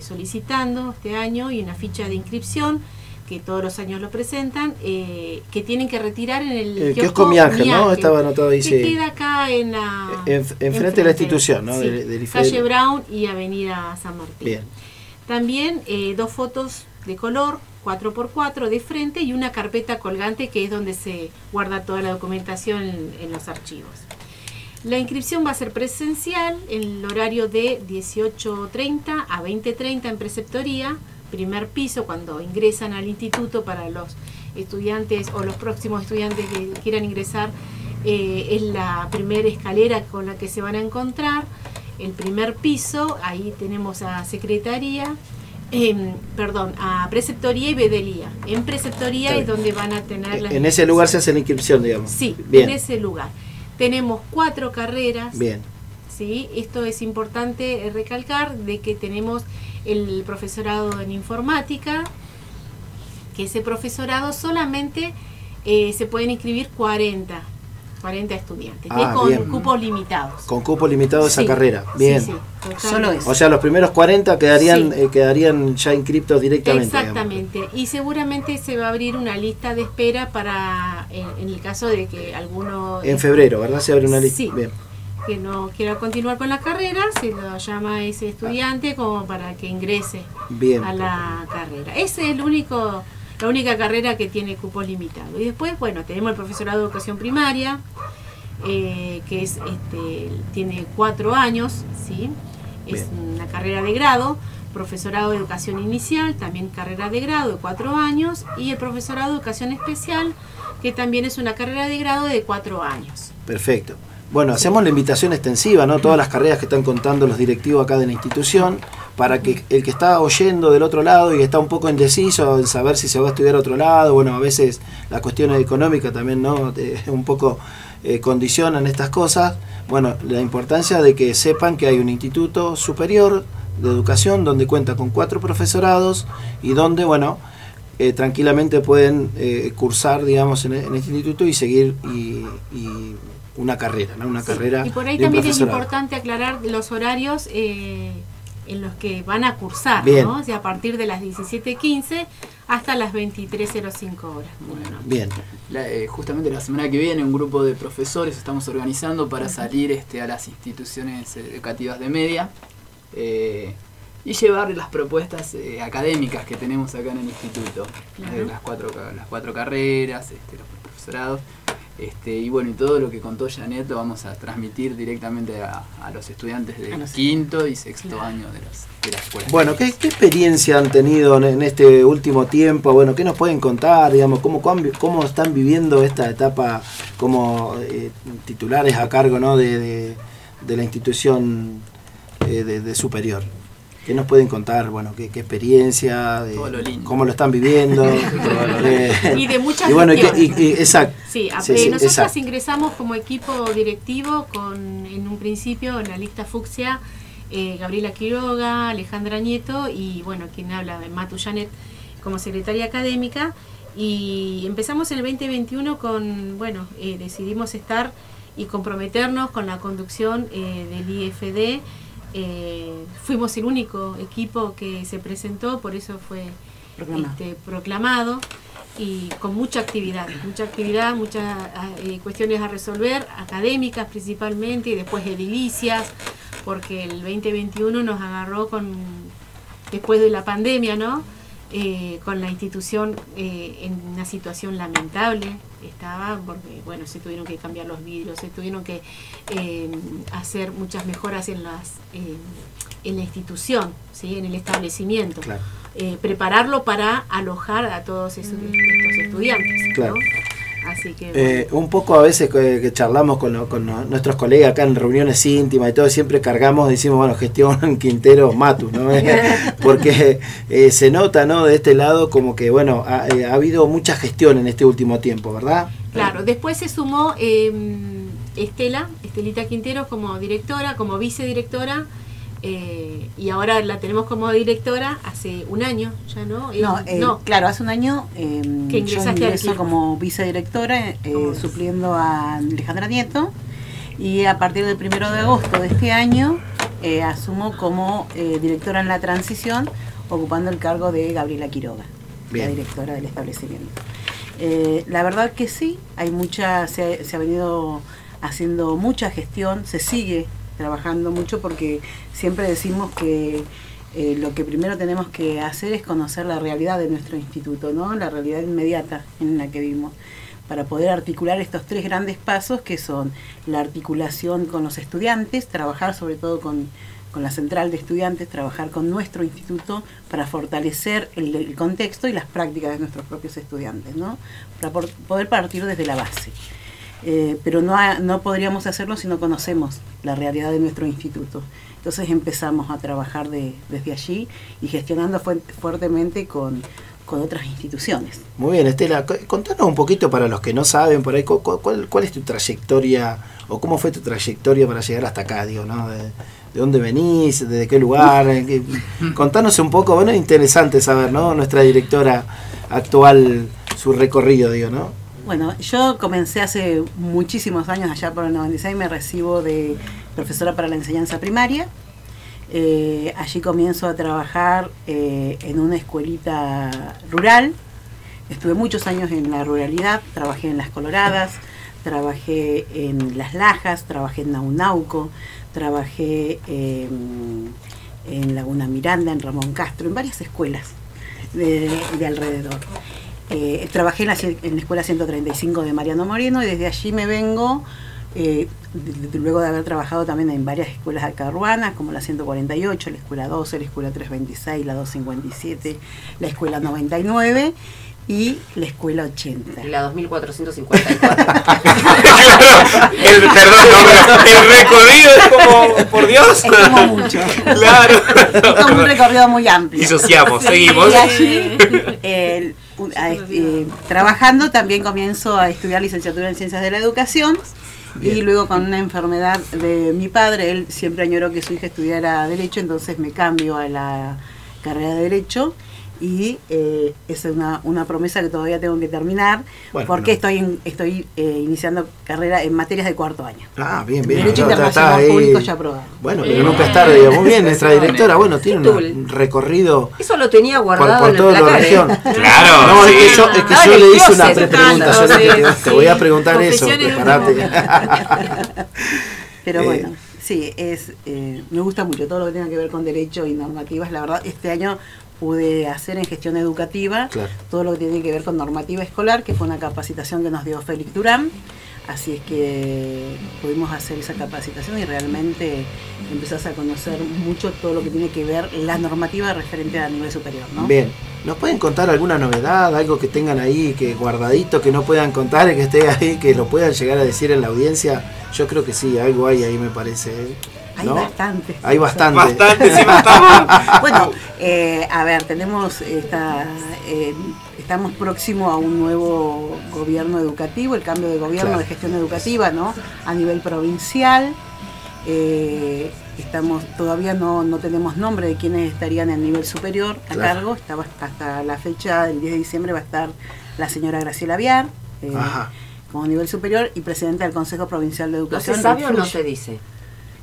solicitando este año y una ficha de inscripción que todos los años lo presentan, eh, que tienen que retirar en el El kiosco Miaje, ¿no? Estaba anotado ahí, que queda acá en la En- de la institución, ¿no? sí, Del- del IFED. calle Brown y Avenida San Martín. Bien. También eh, dos fotos de color 4x4 de frente y una carpeta colgante que es donde se guarda toda la documentación en, en los archivos. La inscripción va a ser presencial en el horario de 18.30 a 20.30 en preceptoría, primer piso cuando ingresan al instituto para los estudiantes o los próximos estudiantes que quieran ingresar. eh, es la primera escalera con la que se van a encontrar. El primer piso, ahí tenemos a secretaría em, perdón, a preceptoría y bedelía. En preceptoría es donde van a tener las En ese lugar se hace la inscripción, digamos. Sí, Bien. en ese lugar. Tenemos cuatro carreras. Bien. ¿sí? Esto es importante eh, recalcar de que tenemos el profesorado en informática, que ese profesorado solamente eh, se pueden inscribir 40, 40 estudiantes, que Ah, es con bien. cupos limitados. Con cupo limitado esa Sí, carrera. sí, Bien. sí, totalmente. Solo eso. O sea, los primeros 40 quedarían, Sí. eh, quedarían ya inscriptos directamente. digamos. Exactamente, y seguramente se va a abrir una lista de espera para, en, en el caso de que alguno En febrero, ¿verdad? Se abre una lista. Sí. Bien. Que no quiera continuar con la carrera, se lo llama a ese estudiante como para que ingrese Bien. a la carrera. Esa es el único, la única carrera que tiene cupo limitado. Y después, bueno, tenemos el profesorado de educación primaria, eh, que es este, tiene cuatro años, ¿sí? Es una carrera de grado, profesorado de educación inicial, también carrera de grado de cuatro años, y el profesorado de educación especial, que también es una carrera de grado de cuatro años. Perfecto. Bueno, hacemos la invitación extensiva, ¿no? Todas las carreras que están contando los directivos acá de la institución, para que el que está oyendo del otro lado y está un poco indeciso en saber si se va a estudiar a otro lado, bueno, a veces las cuestiones económicas también, ¿no? Eh, un poco eh, condicionan estas cosas. Bueno, la importancia de que sepan que hay un instituto superior de educación donde cuenta con cuatro profesorados y donde, bueno, eh, tranquilamente pueden cursar, digamos, en, este instituto y seguir y una carrera, ¿no? Una carrera. Y por ahí también es importante aclarar los horarios eh, en los que van a cursar, Bien. ¿no? O sea, a partir de las 17.15 hasta las 23.05 horas. Bueno, Bien. La- eh, justamente la semana que viene un grupo de profesores estamos organizando para salir este, a las instituciones educativas de media eh, y llevar las propuestas eh, académicas que tenemos acá en el instituto, Claro. las, cuatro, las cuatro carreras, este, los profesorados. Este, y bueno, y todo lo que contó Janet lo vamos a transmitir directamente a, a los estudiantes de A los- quinto y sexto año de, las de la escuela. Bueno, ¿qué, qué experiencia han tenido en, en este último tiempo? Bueno, ¿qué nos pueden contar? Digamos, ¿cómo, cómo, cómo están viviendo esta etapa como eh, titulares a cargo ¿no? de, de- de la institución eh, de, de superior? ¿Qué nos pueden contar? Bueno, ¿qué, qué experiencia? de Todo lo lindo. ¿Cómo lo están viviendo? [laughs] Y de muchas y bueno, y que- gestiones. y- y- exacto. Sí, Sí, eh, sí, nosotros exacto. ingresamos como equipo directivo con, en un principio en la lista fucsia, eh, Gabriela Quiroga, Alejandra Nieto y bueno, quien habla, Matu Janet, como secretaria académica. Y empezamos en el 2021 con, bueno, eh, decidimos estar y comprometernos con la conducción eh, del IFD. Eh, fuimos el único equipo que se presentó, por eso fue Proclamado. este, proclamado y con mucha actividad, mucha actividad, muchas ah, eh, cuestiones a resolver, académicas principalmente y después edilicias, porque el 2021 nos agarró con, después de la pandemia, ¿no? Eh, con la institución eh, en una situación lamentable estaba porque bueno se tuvieron que cambiar los vidrios se tuvieron que eh, hacer muchas mejoras en las eh, en la institución sí en el establecimiento Claro. eh, prepararlo para alojar a todos esos, estos estudiantes ¿no? Así que Eh, un poco a veces que, que charlamos con, lo- con nuestros colegas acá en reuniones íntimas y todo, siempre cargamos, decimos, bueno, gestión [laughs] Quintero Matu, ¿no? [laughs] Porque eh, se nota, ¿no? De este lado como que, bueno, ha, eh, ha habido mucha gestión en este último tiempo, ¿verdad? Claro, después se sumó eh, Estela, Estelita Quintero como directora, como vicedirectora, eh, y ahora la tenemos como directora hace un año, ya no. Eh, No, eh, claro, hace un año eh, Que yo ingresaste al ingreso como vicedirectora, eh, supliendo a Alejandra Nieto, y a partir del primero de agosto de este año eh, asumo como eh, directora en la transición, ocupando el cargo de Gabriela Quiroga, la directora del establecimiento. Eh, la verdad que sí, hay mucha, se ha, se ha venido haciendo mucha gestión, se sigue trabajando mucho porque siempre decimos que eh, lo que primero tenemos que hacer es conocer la realidad de nuestro instituto, ¿no? la realidad inmediata en la que vivimos, para poder articular estos tres grandes pasos que son la articulación con los estudiantes, trabajar sobre todo con, con la central de estudiantes, trabajar con nuestro instituto para fortalecer el, contexto y las prácticas de nuestros propios estudiantes, ¿no? para poder partir desde la base. Eh, pero no, ha- no podríamos hacerlo si no conocemos la realidad de nuestro instituto. Entonces empezamos a trabajar de- desde allí y gestionando fue- fuertemente con, con otras instituciones. Muy bien, Estela, contanos un poquito para los que no saben por ahí, cu- cu- cuál, cuál es tu trayectoria o cómo fue tu trayectoria para llegar hasta acá, digo, ¿no? De, de dónde venís, de qué lugar, qué- [laughs] contanos un poco, bueno, es interesante saber, ¿no? Nuestra directora actual, su recorrido, digo, ¿no? Bueno, yo comencé hace muchísimos años, allá por el 96, me recibo de profesora para la enseñanza primaria. Eh, allí comienzo a trabajar eh, en una escuelita rural. Estuve muchos años en la ruralidad, trabajé en Las Coloradas, trabajé en Las Lajas, trabajé en Naunauco, trabajé en, en Laguna Miranda, en Ramón Castro, en varias escuelas de alrededor. Eh, trabajé en la, en la escuela 135 de Mariano Moreno y desde allí me vengo, eh, de- de- luego de haber trabajado también en varias escuelas acá urbanas, como la 148, la escuela 12, la escuela 326, la 257, la escuela 99 y la escuela 80. La 2454. El, perdón, no, pero el recorrido es como, por Dios. Es como mucho. Claro. Es como un recorrido muy amplio. Disociamos, seguimos. Y allí, el- eh, trabajando, también comienzo a estudiar licenciatura en Ciencias de la Educación. Y luego con una enfermedad de mi padre, él siempre añoró que su hija estudiara Derecho, entonces me cambio a la carrera de Derecho. Y eh, es una, una promesa que todavía tengo que terminar, Bueno, porque no. estoy, en- estoy eh, iniciando carrera en materias de cuarto año. Ah, bien, bien. Derecho no, está- está Internacional. Público ya aprobado. Bueno, pero nunca es tarde, muy bien, nuestra directora, bueno, tiene un recorrido Eso lo tenía guardado por toda la ¿eh? región. [laughs] Claro, No, es sí. que yo, es que yo le hice una closet, pregunta, yo le claro, dije, sí, te voy a preguntar eso, preparate. Pero [laughs] Eh, bueno, sí, es eh, me gusta mucho todo lo que tenga que ver con derecho y normativas. La verdad, este año pude hacer en gestión educativa Claro. todo lo que tiene que ver con normativa escolar, que fue una capacitación que nos dio Félix Durán. Así es que pudimos hacer esa capacitación y realmente empezás a conocer mucho todo lo que tiene que ver la normativa referente a nivel superior, ¿no? Bien, ¿nos pueden contar alguna novedad, algo que tengan ahí, que guardadito, que no puedan contar, que esté ahí, que lo puedan llegar a decir en la audiencia? Yo creo que sí, algo hay ahí me parece. ¿eh? Hay ¿No? bastante. Hay bastante. Bastante, sí, bastante. [laughs] bueno, eh, a ver, tenemos esta, eh, estamos próximos a un nuevo gobierno educativo, el cambio de gobierno Claro. de gestión educativa, ¿no? A nivel provincial. Eh, estamos todavía no, no tenemos nombre de quienes estarían en nivel superior a Claro. cargo. Estaba hasta la fecha del 10 de diciembre va a estar la señora Graciela Viar. eh, Ajá. como nivel superior y presidenta del Consejo Provincial de ¿No Educación. se sabe o no se dice?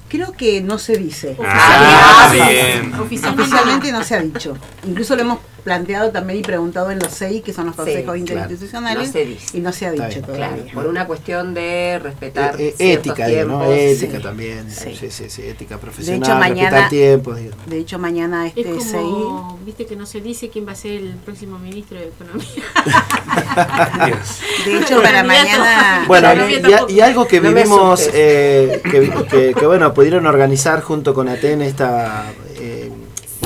Creo que no se dice. Ah, bien. Oficialmente no se ha dicho. Incluso lo hemos planteado también y preguntado en los CEI, que son los Sí, consejos claro. interinstitucionales, No se dice. y no se ha dicho bien. todavía. Claro, por una cuestión de respetar Eh, eh, ética, tiempos. Ética Sí. también. Sí. Sí. sí, sí, ética De profesional, hecho, mañana, respetar tiempos. digo. de hecho, mañana Es este CEI como, viste que no se dice quién va a ser el próximo ministro de Economía. [laughs] De hecho, para mañana. Bueno, y, algo que No vivimos, eh, que, que- que, bueno, pudieron organizar junto con Aten esta...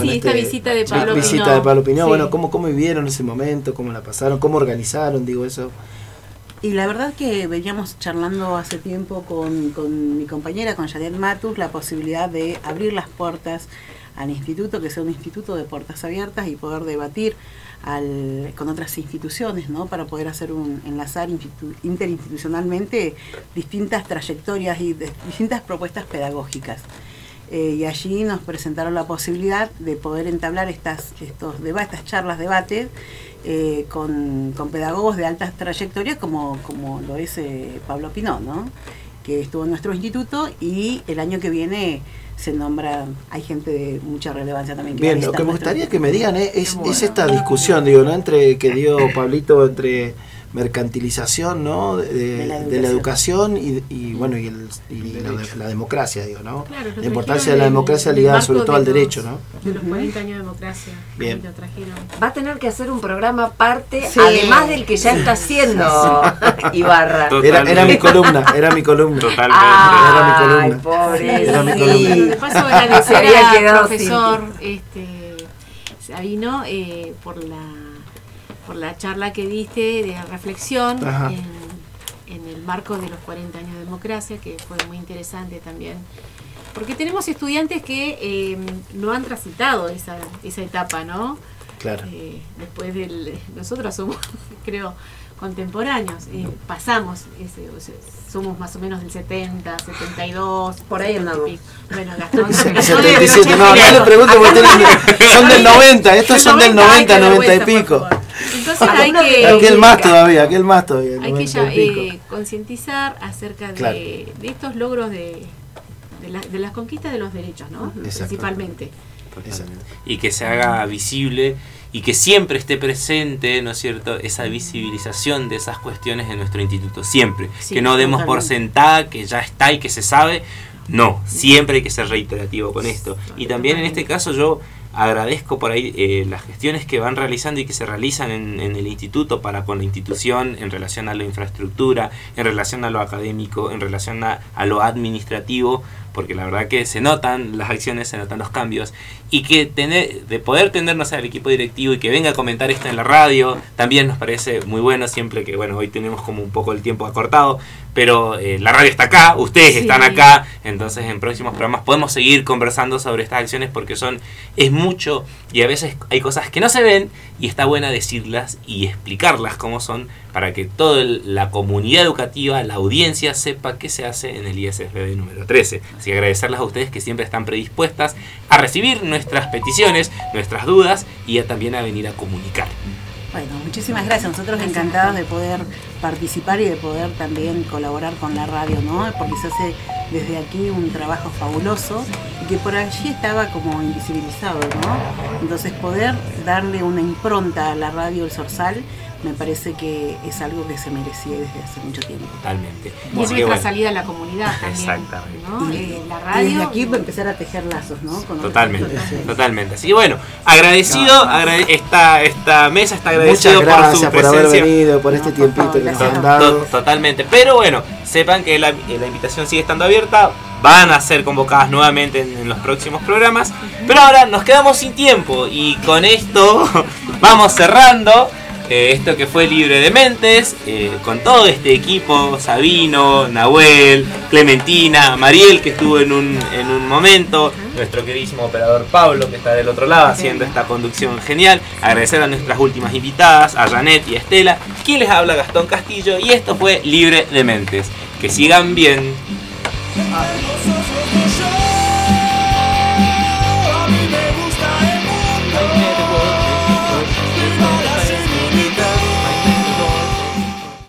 Sí, esta visita de Pablo visita Pinó. de Pablo Pinó. Sí. Bueno, ¿cómo, ¿cómo vivieron ese momento? ¿Cómo la pasaron? ¿Cómo organizaron? Digo eso. Y la verdad que veníamos charlando hace tiempo con, con mi compañera, con Janet Matus, la posibilidad de abrir las puertas al instituto, que sea un instituto de puertas abiertas y poder debatir al, con otras instituciones, ¿no? Para poder hacer un enlazar institu- interinstitucionalmente distintas trayectorias y de- distintas propuestas pedagógicas. Eh, y allí nos presentaron la posibilidad de poder entablar estas, estos debates, estas charlas, debates, eh, con, con pedagogos de altas trayectorias como, como lo es eh, Pablo Pinó, ¿no? que estuvo en nuestro instituto y el año que viene se nombra, hay gente de mucha relevancia también. a Bien, lo que me gustaría que me digan eh, es, es esta discusión, digo, ¿no? Entre que dio [coughs] Pablito entre mercantilización, ¿no? De, de- la de la educación y, y, bueno, y, el, y la, de- la democracia, digo, ¿no? Claro, la importancia de la democracia ligada sobre todo de al los- derecho, ¿no? De los 40 años de democracia. Bien. Lo trajeron. Va a tener que hacer un programa aparte, Sí. además del que ya está haciendo [laughs] Ibarra. Era, era mi columna, era mi columna. Totalmente. Era mi Ay, columna. pobre. Era mi sí. columna. De paso al quedado profesor este, Sabino eh, por la por la charla que diste de reflexión en, en el marco de los 40 años de democracia, que fue muy interesante también. Porque tenemos estudiantes que eh, no han transitado esa, esa etapa, ¿no? Claro. Eh, después del. Nosotros somos, [laughs] creo, contemporáneos. eh, pasamos, ese, o sea, somos más o menos del 70, 72. Por ahí 70 y andamos. Bueno, Gastón. [laughs] 77, no, no le pregunto porque tienen- son del 90, estos son del 90, 90 y pico. Entonces hay que. Aquel más todavía, aquel más todavía. Hay que 90 ya, eh, concientizar acerca de, Claro. de estos logros de, de, la- de las conquistas de los derechos, ¿no? Exacto. Principalmente. y que se haga visible y que siempre esté presente, ¿no es cierto?, esa visibilización de esas cuestiones en nuestro instituto, siempre. Sí, que no demos por sentada que ya está y que se sabe. No, siempre hay que ser reiterativo con esto. Y también en este caso yo agradezco por ahí eh, las gestiones que van realizando y que se realizan en, el instituto para con la institución en relación a la infraestructura, en relación a lo académico, en relación a, a lo administrativo, porque la verdad que se notan las acciones, se notan los cambios y que tener, de poder tenernos al equipo directivo y que venga a comentar esto en la radio también nos parece muy bueno siempre que bueno hoy tenemos como un poco el tiempo acortado pero eh, la radio está acá ustedes Sí. están acá entonces en próximos programas podemos seguir conversando sobre estas acciones porque son es mucho y a veces hay cosas que no se ven y está buena decirlas y explicarlas como son para que toda la comunidad educativa, la audiencia sepa qué se hace en el ISFB número 13. Así que agradecerles a ustedes que siempre están predispuestas a recibir nuestras peticiones, nuestras dudas y a también a venir a comunicar. Bueno, muchísimas gracias. Nosotros encantados de poder participar y de poder también colaborar con la radio, ¿no? Porque se hace desde aquí un trabajo fabuloso y que por allí estaba como invisibilizado, ¿no? Entonces poder darle una impronta a la radio El Sorsal me parece que es algo que se merecía desde hace mucho tiempo. Totalmente. Y es nuestra bueno, salida a la comunidad también. Exactamente. ¿no? Y, Eh, la y radio. desde aquí empezar a tejer lazos, ¿no? Con Totalmente, totalmente. Así que bueno, agradecido, agrade- esta, esta mesa está agradecido por gracias su por, haber presencia. venido, por este tiempito que nos han dado. To- Totalmente. Pero bueno, sepan que la, la invitación sigue estando abierta. Van a ser convocadas nuevamente en, en los próximos programas. Pero ahora nos quedamos sin tiempo. Y con esto [laughs] vamos cerrando. Eh, esto que fue Libre de Mentes, eh, con todo este equipo, Sabino, Nahuel, Clementina, Mariel que estuvo en un, en un momento, nuestro queridísimo operador Pablo que está del otro lado haciendo esta conducción genial, agradecer a nuestras últimas invitadas, a Janet y a Estela, quien les habla Gastón Castillo y esto fue Libre de Mentes. Que sigan bien. Adiós.